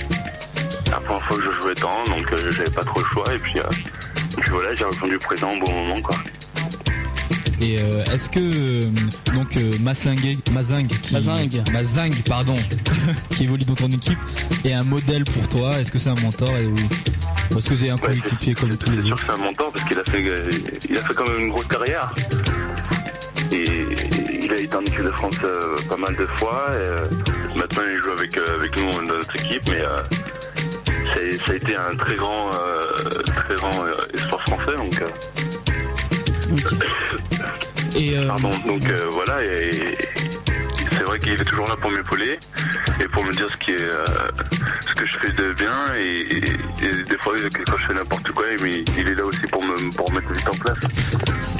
La première fois que je jouais tant, donc euh, j'avais pas trop le choix. Et puis, euh, et puis voilà, j'ai répondu présent au bon moment, quoi. Et euh, est-ce que euh, donc euh, Mazingue, Mazingue, qui, Mazingue. Mazingue, pardon, qui évolue dans ton équipe, est un modèle pour toi? Est-ce que c'est un mentor? Et- est-ce que c'est un coéquipier comme tous les C'est sûr autres? que c'est un mentor parce qu'il a fait, euh, il a fait quand même une grosse carrière. Et il a été en équipe de France euh, pas mal de fois. Et, euh, maintenant, il joue avec, euh, avec nous dans notre équipe, mais euh, ça a été un très grand, euh, très grand euh, espoir français. Donc, euh, Et euh, pardon. Donc euh, voilà. Et, c'est vrai qu'il est toujours là pour m'épauler et pour me dire ce qui est, euh, ce que je fais de bien. Et, et- et des fois, quand je fais n'importe quoi, il, il est là aussi pour me pour mettre vite en place.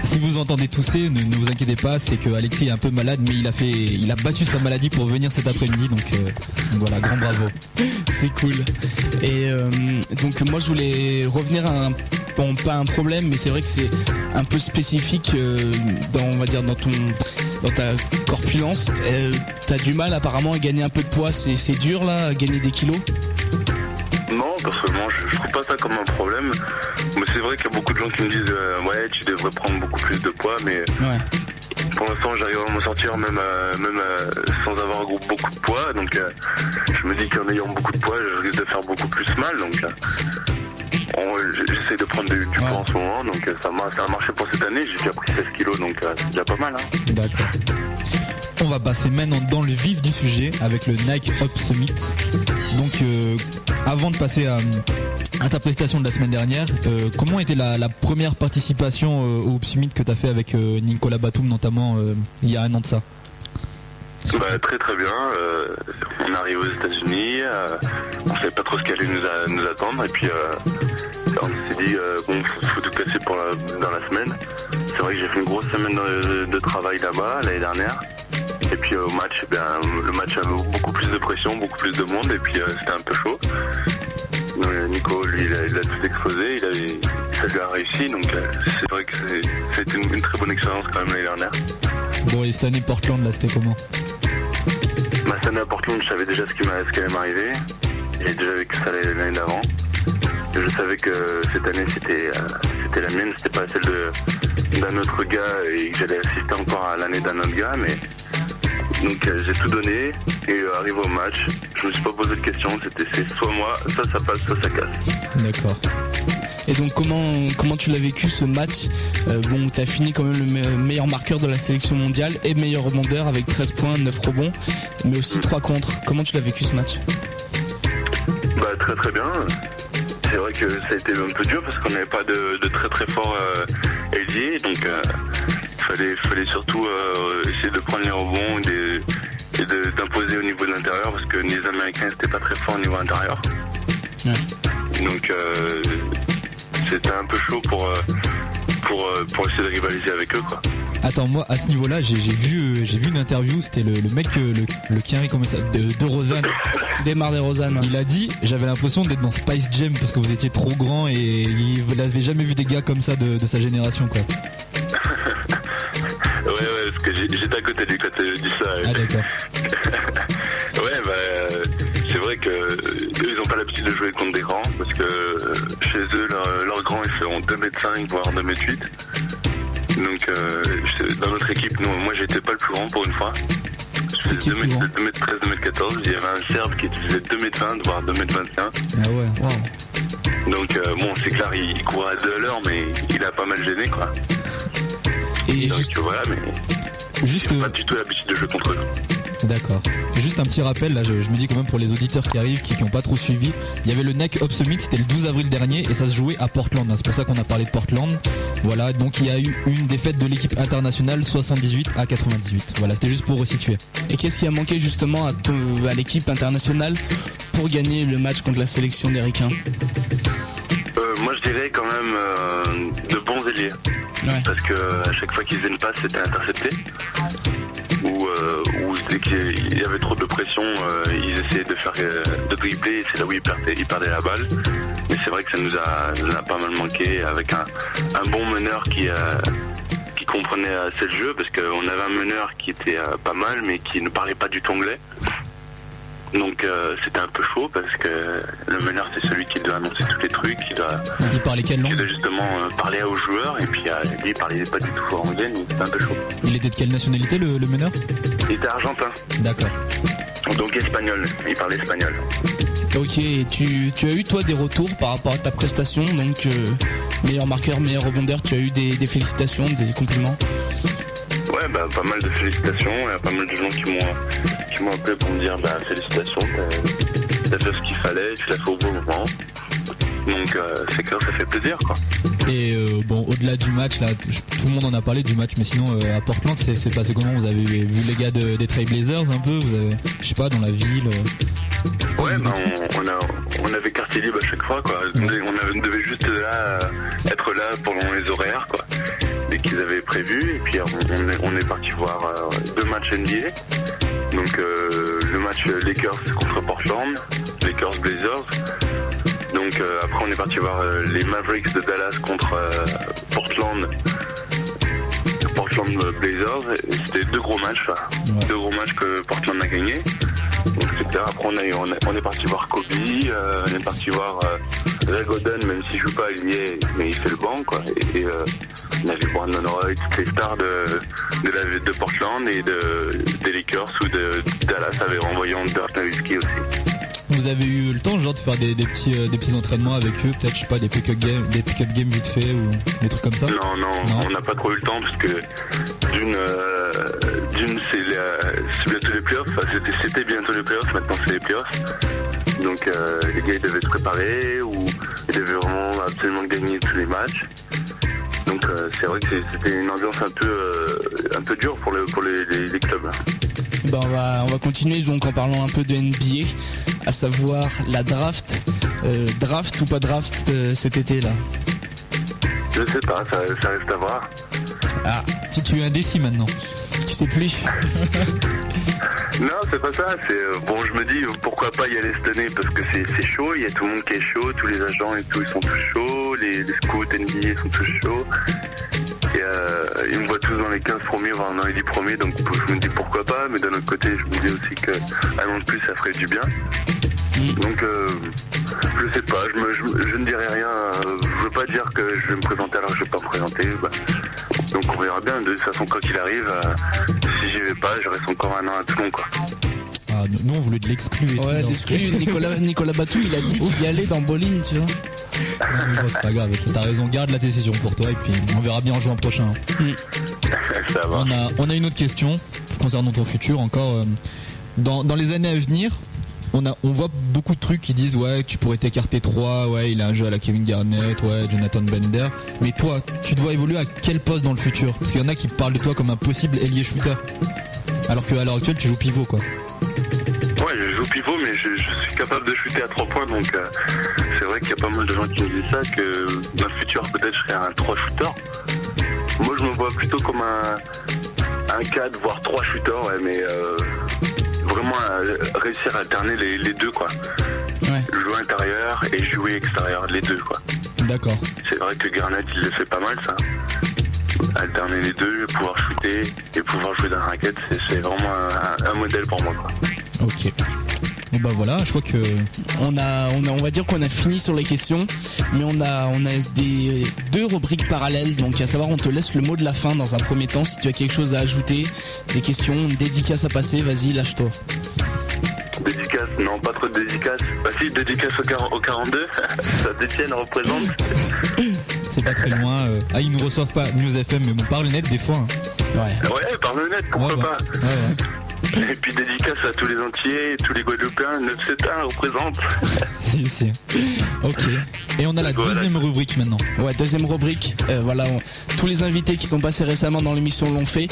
Si vous entendez tousser, ne, ne vous inquiétez pas, c'est que Alexis est un peu malade, mais il a fait, il a battu sa maladie pour venir cet après-midi, donc, euh, donc voilà, grand bravo. c'est cool. Et euh, donc moi je voulais revenir à un bon pas un problème, mais c'est vrai que c'est un peu spécifique euh, dans on va dire dans ton dans ta corpulence. Euh, T'as du mal apparemment à gagner un peu de poids, c'est dur là, à gagner des kilos. Non, personnellement, je, je trouve pas ça comme un problème. Mais c'est vrai qu'il y a beaucoup de gens qui me disent euh, ouais, tu devrais prendre beaucoup plus de poids, mais Ouais. pour l'instant, j'arrive à m'en sortir même euh, même euh, sans avoir beaucoup de poids. Donc, je me dis qu'en ayant beaucoup de poids, je risque de faire beaucoup plus mal. Donc, on- j'essaie de prendre du, poids en ce moment. Donc, ça, ça a marché pour cette année. J'ai déjà pris 16 kilos, donc c'est déjà pas mal. Hein. D'accord. On va passer maintenant dans le vif du sujet avec le Nike Up Summit. Donc, euh, avant de passer à, ta prestation de la semaine dernière, euh, comment était la, première participation euh, au Summit que tu as fait avec Nicolas Batum notamment il y a un an de ça? Bah, très très bien. On arrive aux États-Unis, on savait pas trop ce qu'allait nous, nous attendre et puis on s'est dit bon faut, tout casser dans la semaine. C'est vrai que j'ai fait une grosse semaine de travail là-bas l'année dernière. Et puis euh, au match, eh le match avait beaucoup plus de pression, beaucoup plus de monde et puis euh, c'était un peu chaud. Euh, Nico, lui, il a, il a tout explosé, il a, ça lui a réussi, donc euh, c'est vrai que c'est- c'était une, une très bonne expérience quand même l'année dernière. Bon, et cette année Portland, là, c'était comment? Ma cette année à Portland, je savais déjà ce qui, ce qui allait m'arriver. J'ai déjà vécu ça l'année l'année d'avant. Je savais que cette année, c'était euh, c'était la mienne, c'était pas celle de- d'un autre gars et que j'allais assister encore à l'année d'un autre gars. Mais donc euh, j'ai tout donné et euh, arrivé au match, je me suis pas posé de questions. C'était c'est soit moi, soit ça passe, soit ça casse. D'accord. Et donc comment comment tu l'as vécu ce match? Euh, Bon, tu as fini quand même le me- meilleur marqueur de la sélection mondiale et meilleur rebondeur avec 13 points, 9 rebonds, mais aussi 3 contre. Comment tu l'as vécu ce match? Bah très très bien. C'est vrai que ça a été un peu dur parce qu'on n'avait pas de, de très très fort ailier, donc euh, fallait fallait surtout euh, essayer de prendre les rebonds et, de- et de- d'imposer au niveau de l'intérieur parce que les Américains c'était pas très fort au niveau intérieur. Donc euh, c'était un peu chaud pour euh, pour pour essayer de rivaliser avec eux quoi. Attends, moi à ce niveau-là, j'ai j'ai vu, j'ai vu une interview, c'était le, le mec, le, le Kiari, comment ça, de, de Rosanne. Desmar de Rosanne. Il a dit, j'avais l'impression d'être dans Spice Jam parce que vous étiez trop grand et il n'avait jamais vu des gars comme ça de, de sa génération, quoi. Parce que j'étais à côté de lui quand elle dit ça. Ah d'accord. Ouais, bah, c'est vrai que eux, ils n'ont pas l'habitude de jouer contre des grands parce que euh, chez eux, leurs grands, ils feront 2m5 voire 2m8. Donc, euh, je- dans notre équipe, nous, moi, j'étais pas le plus grand pour une fois. Je faisais 2m13, 2m14. Il y avait un Serbe qui faisait 2m20 voire 2m21. Ah ouais. Donc, euh, bon, c'est clair, il, courait à 2 à l'heure, mais il a pas mal gêné, quoi. Et Donc, voilà, mais Juste, ils ont pas du tout l'habitude de jouer contre eux. D'accord. Juste un petit rappel, là, je, je me dis quand même pour les auditeurs qui arrivent, qui n'ont pas trop suivi, il y avait le NEC Up Summit, c'était le 12 avril dernier et ça se jouait à Portland. hein. C'est pour ça qu'on a parlé de Portland. Voilà, donc il y a eu une défaite de l'équipe internationale 78 à 98. Voilà, c'était juste pour resituer. Et qu'est-ce qui a manqué justement à, l'équipe internationale pour gagner le match contre la sélection des Ricains Euh, moi, je dirais quand même euh, de bons ailiers. Parce que à chaque fois qu'ils faisaient une passe, c'était intercepté. Ou, euh, ou dès qu'il y avait trop de pression, euh, ils essayaient de faire euh, de dribbler. et C'est là où ils perdaient, ils perdaient la balle. Mais c'est vrai que ça nous a, ça nous a pas mal manqué avec un, un bon meneur qui, euh, qui comprenait assez le jeu. Parce qu'on avait un meneur qui était euh, pas mal, mais qui ne parlait pas du tout anglais. Donc euh, c'était un peu chaud parce que le meneur c'est celui qui doit annoncer tous les trucs, qui doit, Il parlait quelle qui langue doit justement euh, parler aux joueurs et puis euh, lui il parlait pas du tout anglais donc c'était un peu chaud. Il était de quelle nationalité le, le meneur? Il était argentin, D'accord. donc espagnol, il parlait espagnol. Ok, tu, tu as eu toi des retours par rapport à ta prestation, donc euh, meilleur marqueur, meilleur rebondeur, tu as eu des, des félicitations, des compliments? Ouais bah pas mal de félicitations, il y a pas mal de gens qui m'ont qui m'ont appelé pour me dire bah félicitations, t'as fait ce qu'il fallait, tu l'as fait au bon moment. Donc euh, c'est clair ça fait plaisir quoi. Et euh, bon, au-delà du match, là, tout le monde en a parlé du match, mais sinon euh, à Portland, c'est passé comment? Vous avez vu les gars de- des Trailblazers un peu? Vous avez, je sais pas, dans la ville euh, Ouais, bah on, on, a, on avait quartier libre à chaque fois, quoi. On, devait- on avait- on devait juste là, être là pendant les horaires, quoi. Qu'ils avaient prévu. Et puis on, est, on est parti voir euh, deux matchs NBA. Donc euh, le match Lakers contre Portland, Lakers Blazers. Donc euh, après on est parti voir euh, les Mavericks de Dallas contre Portland. Portland Blazers. Et C'était deux gros matchs, deux gros matchs que Portland a gagné. Donc c'était après on, a, on, est- on est parti voir Kobe, on est parti voir Ray Godden, même s'il joue pas, il y est, mais il fait le banc quoi. Et, et, vu Brandon Roy, toutes les stars de, de, la, de Portland et de, des Lakers ou de Dallas avaient renvoyé Dirk Nowitzki aussi. Vous avez eu le temps genre de faire des, des petits euh, des petits entraînements avec eux, peut-être je sais pas des pick-up games, des pick-up games vite fait ou des trucs comme ça? Non, non, on n'a pas trop eu le temps parce que d'une, euh, d'une c'est bientôt les playoffs, Enfin, c'était, c'était bientôt les playoffs, maintenant c'est les playoffs. Donc euh, les gars ils devaient se préparer ou ils devaient vraiment absolument gagner tous les matchs. Donc euh, c'est vrai que c'était une ambiance un peu, euh, un peu dure pour, le, pour les, les- les clubs. Ben, on, va, on va continuer donc en parlant un peu de NBA, à savoir la draft. Euh, draft ou pas draft euh, cet été là Je sais pas, ça, ça reste à voir. Ah, tu, tu es indécis maintenant. Tu sais plus Non, c'est pas ça. C'est euh, bon, je me dis euh, pourquoi pas y aller cette année parce que c'est chaud. Il y a tout le monde qui est chaud, tous les agents et tout, ils sont tous chauds. Les, les scouts NBA sont tous chauds. Et euh, ils me voient tous dans les 15 premiers, voire dans les 10 premiers. Donc je me dis pourquoi pas. Mais d'un autre côté, je me dis aussi que an de plus, ça ferait du bien. Donc euh, je sais pas. Je, me- je- je ne dirai rien. je veux pas dire que je vais me présenter alors que je vais pas me présenter. Bah, donc on verra bien. De toute façon, quoi qu'il arrive, euh, si j'y vais pas, je reste encore un an à Toulon, quoi. Ah, nous on voulait de l'exclu et Ouais, tout. l'exclu, Nicolas, Nicolas Batou, il a dit qu'il y allait dans Bowling, tu vois. Non, mais bon, c'est pas grave, t'as raison, garde la décision pour toi et puis on verra bien en juin prochain. On a, on a une autre question concernant ton futur encore. euh, Dans, dans les années à venir, on, voit beaucoup de trucs qui disent ouais tu pourrais t'écarter 3, ouais il a un jeu à la Kevin Garnett, ouais Jonathan Bender. Mais toi, tu dois évoluer à quel poste dans le futur? Parce qu'il y en a qui parlent de toi comme un possible ailier shooter. Alors qu'à l'heure actuelle tu joues pivot quoi. Ouais, je joue pivot, mais je, suis capable de shooter à 3 points, donc euh, c'est vrai qu'il y a pas mal de gens qui me disent ça, que dans le futur, peut-être, je serai un 3 shooter. Moi, je me vois plutôt comme un, un 4, voire 3 shooters, ouais, mais euh, vraiment réussir à alterner les, les deux, quoi. Jouer intérieur et jouer extérieur, les deux, quoi. D'accord. C'est vrai que Garnett, il le fait pas mal, ça. Alterner les deux, pouvoir shooter et pouvoir jouer dans la raquette, c'est- c'est vraiment un, un modèle pour moi, quoi. Ok. Et bah voilà, je crois que. On a, on a, on va dire qu'on a fini sur les questions, mais on a, on a des deux rubriques parallèles. Donc à savoir, on te laisse le mot de la fin dans un premier temps. Si tu as quelque chose à ajouter, des questions, une dédicace à passer, vas-y, lâche-toi. Dédicace, non, pas trop de dédicace. Bah si, dédicace au, au 42, ça détienne représente. C'est pas très loin. euh. Ah, ils nous reçoivent pas News FM, mais bon, parle net des fois. hein. Ouais. Ouais, parle net, pourquoi Ouais, ouais. pas Et puis dédicace à tous les entiers, tous les Guadeloupéens, 971 représente. si, si. Ok. Et on a la deuxième rubrique maintenant. Ouais, deuxième rubrique. Euh, voilà, on- tous les invités qui sont passés récemment dans l'émission l'ont fait.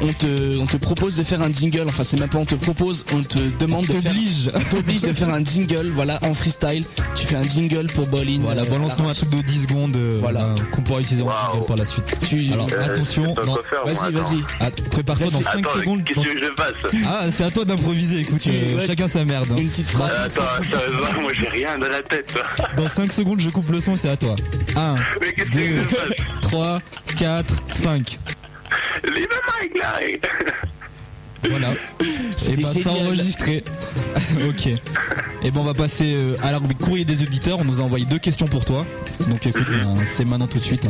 On te, on te propose de faire un jingle. Enfin, c'est même pas on te propose, on te demande de faire. On t'oblige de faire un jingle. Voilà, en freestyle. Tu fais un jingle pour Bolin. Voilà, balance-nous un truc de 10 secondes euh, Voilà. euh, qu'on pourra utiliser en jingle par la suite. Alors Euh, attention, vas-y, vas-y. Ah, Prépare-toi dans 5 Attends, secondes. dans- que je fasse Ah, c'est à toi d'improviser, écoute, euh, ouais, chacun sa merde. hein. Une petite Euh, Attends, sérieusement, moi j'ai rien dans la tête. Dans 5 secondes, je coupe le son, c'est à toi. 1, Mais qu'est-ce que 2, je fasse 3, 4, 5. Leave the mic là Voilà. Et bah ça génial. enregistré. ok. Et ben on va passer euh, à la rubrique courrier des auditeurs. On nous a envoyé deux questions pour toi. Donc écoute, ben, c'est maintenant tout de suite.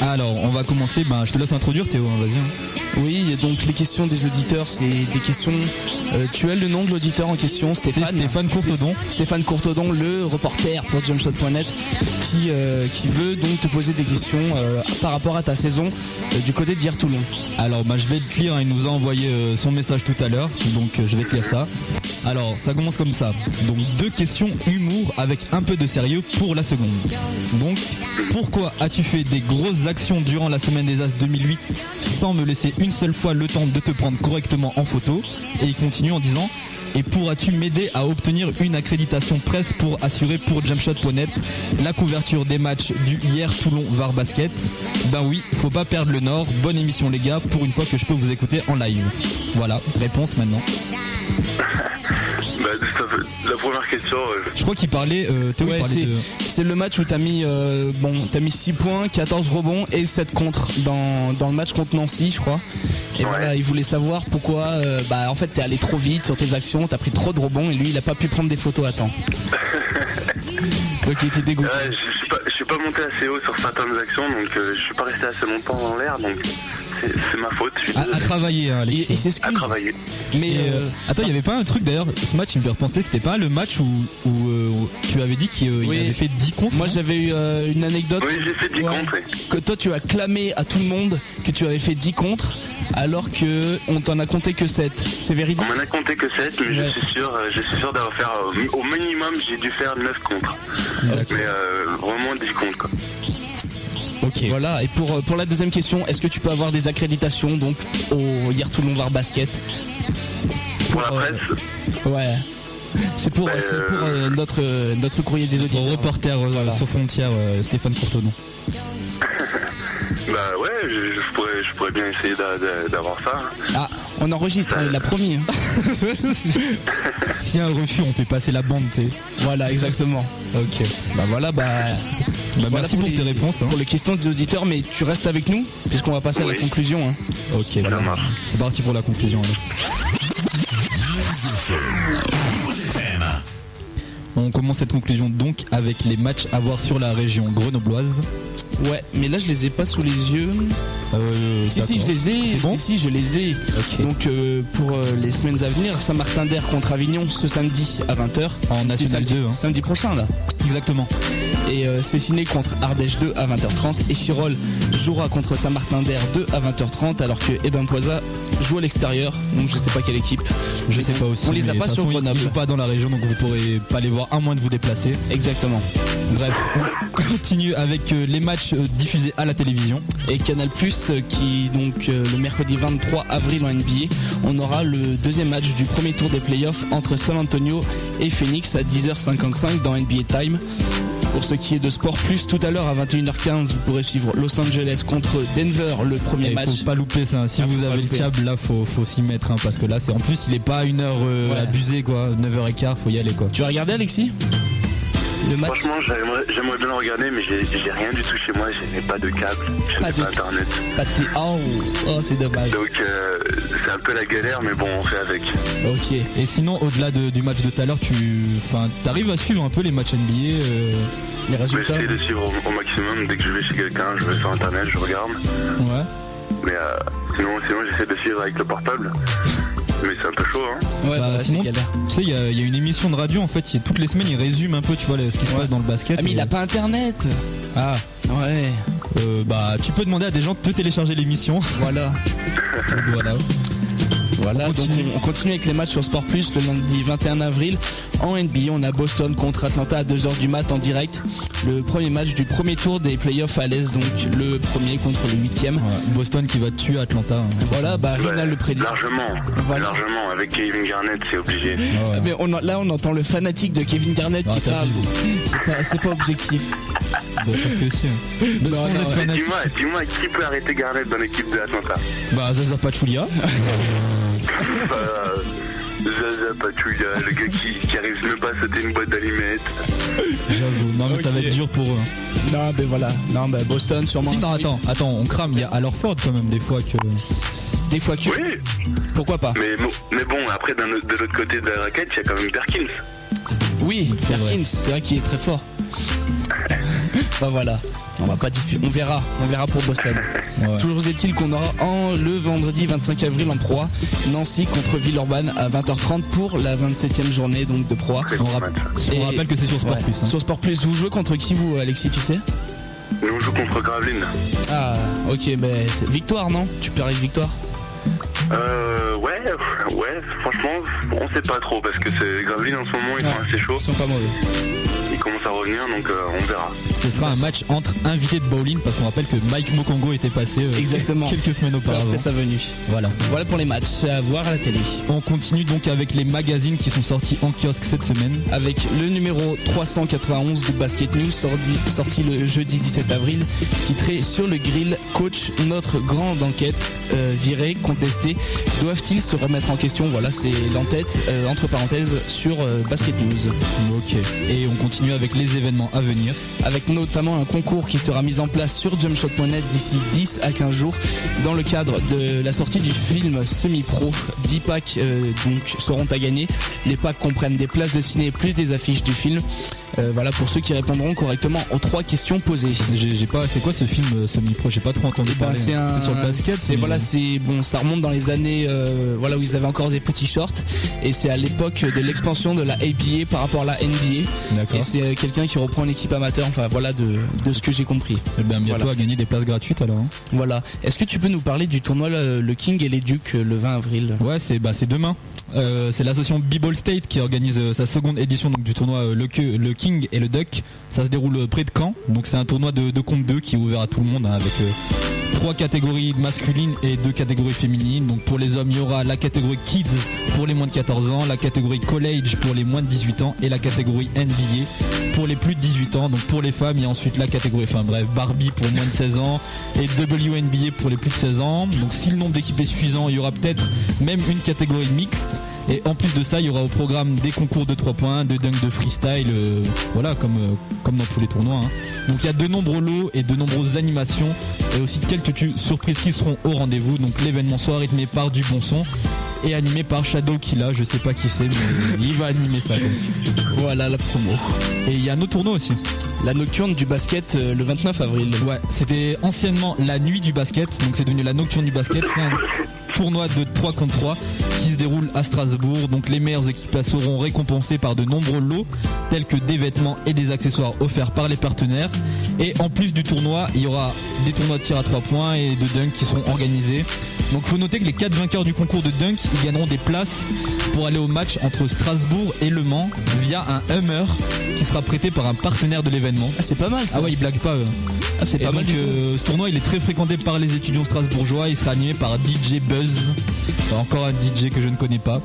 Alors, on va commencer. Ben, je te laisse introduire Théo, hein, vas-y. hein. Oui, donc les questions des auditeurs, c'est des questions. euh, tu as le nom de l'auditeur en question, Stéphane. C'est Stéphane Courtodon. Stéphane Courtodon, le reporter pour Jumpshot.net, qui, euh, qui veut donc te poser des questions euh, par rapport à ta saison du côté d'hier Toulon. Alors, bah, je vais te lire. hein, il nous a envoyé son message tout à l'heure. Donc, je vais te lire ça. Alors, ça commence comme ça. Donc, deux questions humour avec un peu de sérieux pour la seconde. Donc, pourquoi as-tu fait des grosses durant la semaine des As 2008 sans me laisser une seule fois le temps de te prendre correctement en photo. Et il continue en disant et pourras-tu m'aider à obtenir une accréditation presse pour assurer pour Jumpshot.net la couverture des matchs du hier Toulon Var Basket? Ben oui, faut pas perdre le nord. Bonne émission les gars, pour une fois que je peux vous écouter en live. Voilà, réponse maintenant. Bah, la première question, euh, Je crois qu'il parlait, euh, Théo, il Ouais, parlait c'est, de... le match où t'as mis, euh, bon, t'as mis 6 points, 14 rebonds et 7 contre dans, dans le match contre Nancy, je crois. Et voilà, il voulait savoir pourquoi, euh, bah, en fait, t'es allé trop vite sur tes actions, t'as pris trop de rebonds et lui, il a pas pu prendre des photos à temps. Donc il était dégoûté. Je, je suis pas, je suis pas monté assez haut sur certaines actions, donc euh, je suis pas resté assez longtemps dans l'air, donc c'est ma faute. je suis À, à travailler, hein, Alexis. Il, il s'excuse. À travailler. Mais euh, euh, attends, il y avait pas un truc d'ailleurs, ce match, il me fait repenser, c'était pas le match où, où, euh, où tu avais dit qu'il euh, il Oui. avait fait 10 contre moi j'avais eu euh, une anecdote Oui, j'ai fait 10 Ouais. contre. que toi tu as clamé à tout le monde que tu avais fait 10 contre alors que on t'en a compté que 7. C'est véridique On m'en a compté que 7, mais Ouais. je suis sûr, je suis sûr d'avoir fait au minimum, j'ai dû faire 9 contre. Mais euh, vraiment 10 contre quoi. Ok. Voilà, et pour, euh, pour la deuxième question, est-ce que tu peux avoir des accréditations donc au Hier Toulon Var Basket? Pour la euh, presse, Ouais. C'est pour, Bah, c'est pour euh, notre, euh, notre courrier des auditeurs. reporter euh, Voilà. sans frontières, euh, Stéphane Courtonon. bah ouais, je, je pourrais, je pourrais bien essayer d'a- d'a- d'avoir ça. Ah, on enregistre, hein, il l'a promis. hein. S'il y a un refus, on fait passer la bande, tu sais. Voilà, exactement. Ok. Bah voilà, bah. Bah, voilà merci pour, les- tes réponses. hein. Pour les questions des auditeurs, mais tu restes avec nous, puisqu'on va passer à la conclusion. hein. Ok, Ça voilà. marche. C'est parti pour la conclusion. alors. On commence cette conclusion donc avec les matchs à voir sur la région grenobloise. Ouais, mais là je les ai pas sous les yeux. Euh, Si, si, je les ai. Bon si, si, je les ai. Donc euh, pour euh, les semaines à venir, Saint-Martin d'Air contre Avignon ce samedi à 20h. En National samedi, 2, hein. Samedi prochain là. Exactement. Et Cessiné contre Ardèche 2 à 20h30. Et Chirol jouera contre Saint-Martin d'Air 2 à 20h30 alors que Eben Poisa joue à l'extérieur. Donc je sais pas quelle équipe. Je sais pas aussi. On les a pas sur Grenoble. Ils jouent pas dans la région, donc vous pourrez pas les voir à moins de vous déplacer. Exactement. Bref, on continue avec euh, les matchs euh, diffusés à la télévision. Et Canal Plus euh, qui donc le mercredi 23 avril en NBA, on aura le deuxième match du premier tour des playoffs entre San Antonio et Phoenix à 10h55 dans NBA Time. Pour ce qui est de Sport Plus, tout à l'heure à 21h15, vous pourrez suivre Los Angeles contre Denver, le premier Il match. faut pas louper ça. Si Ah, vous avez le câble, là, faut, faut s'y mettre, hein, parce que là, c'est en plus, il est pas à une heure euh, Ouais. abusée, quoi. 9h15, faut y aller, quoi. Tu as regardé Alexis? Le match Franchement, j'aimerais bien le regarder, mais j'ai rien du tout chez moi. Je n'ai pas de câble, je Pas n'ai pas internet. Pas de thé- Oh, oh, c'est dommage. Donc euh, c'est un peu la galère, mais bon, on fait avec. Ok. Et sinon, au-delà de- du match de tout à l'heure, tu enfin, arrives à suivre un peu les matchs NBA euh, Les résultats essayer de suivre au, au maximum. Dès que je vais chez quelqu'un, je vais sur internet, je regarde. Ouais. Mais euh, sinon, sinon j'essaie de suivre avec le portable. Mais c'est un peu chaud, hein. Ouais, Bah, bah, sinon. Tu sais, il y, a- il y a une émission de radio, en fait, il y a- toutes les semaines, il résume un peu, tu vois, ce qui se Ouais. passe dans le basket. Ah, mais il a pas internet Ah, Ouais, euh, bah, tu peux demander à des gens de te télécharger l'émission. voilà. voilà. Voilà, On donc continue. on, on continue avec les matchs sur Sport Plus le lundi 21 avril. En NBA, on a Boston contre Atlanta à 2h du mat en direct. Le premier match du premier tour des playoffs à l'Est, donc le premier contre le huitième. Ouais, Boston qui va tuer Atlanta. hein. Voilà, bah Rina Ouais, le prédit. Largement, Voilà. largement. Avec Kevin Garnett, c'est obligé. Ah ouais. Mais on là, on entend le fanatique de Kevin Garnett Ah, qui parle. vu. C'est pas, c'est pas objectif. Bien sûr que si. hein. Mais Non, sans non, être ouais. fanatique. Dis-moi, dis-moi, qui peut arrêter Garnett dans l'équipe de Atlanta Bah, Zaza Pachulia. euh, Zaza Pachulia, le gars qui, qui arrive même pas à sauter une boîte d'allumettes. J'avoue. Non, mais ça va Ok. être dur pour eux. Non, ben voilà. Non, ben Boston sûrement. Si, non, attends, attends, on crame. Il y a Alorford quand même des fois que. Des fois que. Oui, Pourquoi pas? Mais, bon- mais bon, après, d'un autre- de l'autre côté de la raquette, il y a quand même Perkins. Oui, C'est vrai. Perkins, c'est vrai qu'il est très fort. Bah voilà, on va pas disputer. On verra, on verra pour Boston. Ouais. Toujours est-il qu'on aura en, le vendredi 25 avril en Pro A, Nancy contre Villeurbanne à 20h30 pour la 27e journée donc de Pro A. Très On, rapp- on rappelle que c'est sur Sport Ouais, Plus. hein. Sur Sport Plus, vous jouez contre qui vous Alexis, tu sais? Nous, on joue contre Graveline. Ah, ok, ben c'est victoire non? Tu perds avec victoire? Euh, ouais, ouais, franchement, on sait pas trop parce que c'est Graveline en ce moment, ils Ouais. sont assez chauds. Ils sont pas mauvais. Ils commencent à revenir, donc euh, on verra. Ce sera un match entre invités de bowling parce qu'on rappelle que Mike Mokongo était passé euh, Exactement. quelques semaines auparavant. Après sa venue. Voilà. Voilà pour les matchs à voir à la télé. On continue donc avec les magazines qui sont sortis en kiosque cette semaine. avec le numéro 391 du Basket News sorti, sorti le jeudi 17 avril titré sur le grill coach notre grande enquête euh, virée contestée doivent-ils se remettre en question? Voilà c'est l'entête euh, entre parenthèses sur euh, Basket News Ok. Et on continue avec les événements à venir. avec notamment un concours qui sera mis en place sur jumpshot.net d'ici 10 à 15 jours dans le cadre de la sortie du film semi-pro 10 packs euh, donc seront à gagner les packs comprennent des places de ciné plus des affiches du film Euh, voilà pour ceux qui répondront correctement aux trois questions posées. J'ai pas. C'est quoi ce film euh, semi-pro J'ai pas trop entendu Eh ben, parler. c'est un- sur le basket. c'est- voilà, c'est bon, ça remonte dans les années, euh, voilà où ils avaient encore des petits shorts, et c'est à l'époque de l'expansion de la ABA par rapport à la NBA. D'accord. Et c'est quelqu'un qui reprend une équipe amateur. Enfin voilà de, de ce que j'ai compris. Eh bien, bientôt Voilà. à gagner des places gratuites alors. hein. Voilà. Est-ce que tu peux nous parler du tournoi le, King et les Ducs le 20 avril? Ouais, c'est bah, c'est demain. Euh, c'est l'association B-Ball State qui organise sa seconde édition donc, du tournoi le, le King et le Duck. Ça se déroule près de Caen. Donc c'est un tournoi de, de contre 2 qui est ouvert à tout le monde hein, avec euh, trois catégories masculines et deux catégories féminines. Donc pour les hommes, il y aura la catégorie Kids pour les moins de 14 ans, la catégorie College pour les moins de 18 ans et la catégorie NBA pour les plus de 18 ans. Donc pour les femmes, il y a ensuite la catégorie, enfin bref, Barbie pour moins de 16 ans et WNBA pour les plus de 16 ans. Donc si le nombre d'équipes est suffisant, il y aura peut-être même une catégorie mixte. Et en plus de ça, il y aura au programme des concours de 3 points, de dunk de freestyle, euh, voilà, comme, euh, comme dans tous les tournois. hein. Donc il y a de nombreux lots et de nombreuses animations et aussi quelques surprises qui seront au rendez-vous. Donc l'événement sera rythmé par du bon son et animé par Shadow Killa, je sais pas qui c'est, mais il va animer ça. Voilà la promo. Et il y a un autre tournoi aussi. La nocturne du basket euh, le 29 avril. Ouais, c'était anciennement la nuit du basket, donc c'est devenu la nocturne du basket. C'est un tournoi de 3 contre 3 qui se déroule à Strasbourg. Donc les meilleures équipes seront récompensées par de nombreux lots tels que des vêtements et des accessoires offerts par les partenaires. Et en plus du tournoi, il y aura des tournois de tir à 3 points et de dunk qui seront organisés. Donc faut noter que les 4 vainqueurs du concours de dunk, ils gagneront des places pour aller au match entre Strasbourg et Le Mans via un Hummer qui sera prêté par un partenaire de l'événement. Ah, c'est pas mal ça. Ah ouais, ils blaguent pas. eux. Ah, c'est pas mal du euh, ce tournoi il est très fréquenté par les étudiants strasbourgeois. Il sera animé par DJ Buzz, Enfin, encore un DJ que je ne connais pas.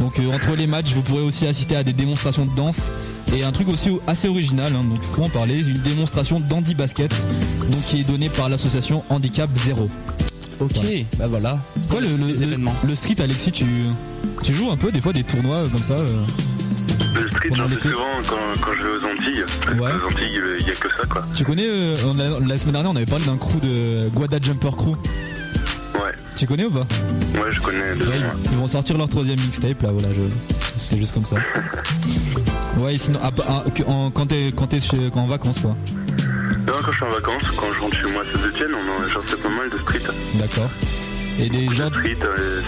Donc euh, entre les matchs, vous pourrez aussi assister à des démonstrations de danse et un truc aussi assez original. hein, donc il faut en parler, une démonstration d'Andy Basket, donc qui est donnée par l'association Handicap Zéro. Ok, bah voilà. Toi le, C'est le- des le- événements. le street, Alexis, tu tu joues un peu des fois des tournois euh, comme ça. euh, Le street, j'en fais l'été. souvent quand, quand je vais aux Antilles. Parce Ouais. qu'aux Antilles, il n'y a que ça, quoi. Tu connais euh, on a- la semaine dernière on avait parlé d'un crew de Guada Jumper Crew. Ouais. Tu connais ou pas? Ouais, je connais deux Ouais, ils, ils vont sortir leur troisième mixtape là, voilà, je... c'était juste comme ça. ouais, sinon, ah, bah, ah, en- quand t'es quand t'es chez- quand en vacances toi? Non, quand je suis en vacances, quand je rentre chez moi Saint-Etienne, on fais pas mal de street. D'accord. Et des gens. Street,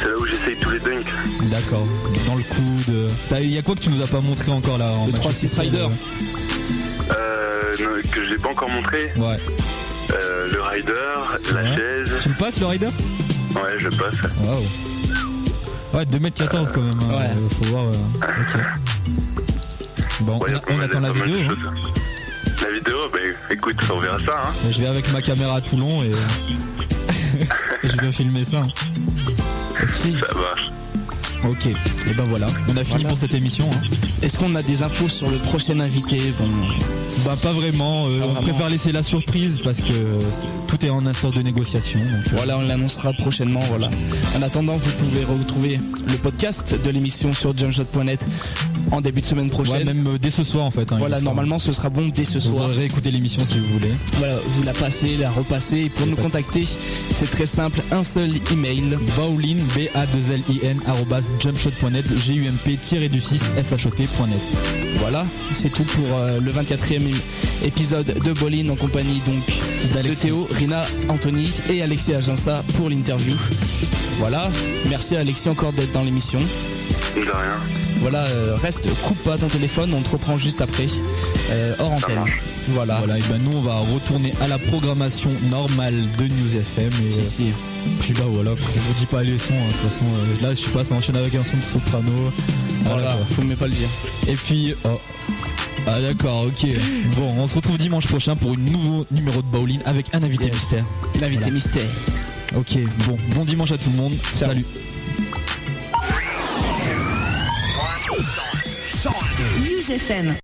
c'est là où j'essaye tous les dunks. D'accord. Dans le coude. Il y a quoi que tu nous as pas montré encore là en Le Manchester 3-6 Rider. Euh, non, que je n'ai pas encore montré. Ouais. Euh, le rider, la Ouais. chaise. Tu le passes le rider? Ouais, je passe. Waouh. Ouais, 2m14 quand même. hein, Ouais. euh, Faut voir. euh, Ok. Bon, Ouais, a on, attend la vidéo. hein. Vidéo, bah écoute, on verra ça. Hein. Je vais avec ma caméra à Toulon et, je vais filmer ça. Ça va. Ok, et ben voilà, on a fini Voilà. pour cette émission. hein. Est-ce qu'on a des infos sur le prochain invité? Bon, Bah pas vraiment, euh, Pas on vraiment. préfère laisser la surprise parce que tout est en instance de négociation. Donc, euh, Voilà, on l'annoncera prochainement. Voilà. En attendant, vous pouvez retrouver le podcast de l'émission sur jumpshot.net en début de semaine ouais, prochaine. même euh, dès ce soir en fait. hein, voilà, normalement, ce sera bon dès ce Vous soir. pourrez réécouter l'émission si vous voulez. Voilà, vous la passez, la repassez. Et pour nous contacter, c'est très simple. Un seul email. Bowlin, b a 2 l i n arrobas jumpshot.net, g u m p du 6 s h o t.net. Voilà, c'est tout pour euh, le 24e épisode de Bolin en compagnie donc de Théo, Rina, Anthony et Alexis Aginsa pour l'interview. Voilà, merci à Alexis encore d'être dans l'émission. De rien. Voilà, euh, reste, coupe pas ton téléphone, on te reprend juste après, euh, hors antenne. Voilà. Voilà, et ben nous on va retourner à la programmation normale de News FM. Et, Si, euh, si. Puis bah voilà, je vous dis pas les sons, hein, de toute façon euh, là je sais pas, ça enchaîne avec un son de soprano. Voilà, quoi. faut même pas le dire. Et puis, oh. Ah d'accord, ok. Bon, on se retrouve dimanche prochain pour un nouveau numéro de bowling avec un invité Yes. mystère. L'invité Voilà. mystère. Ok, bon, bon dimanche à tout le monde. Ciao. Salut. News FM.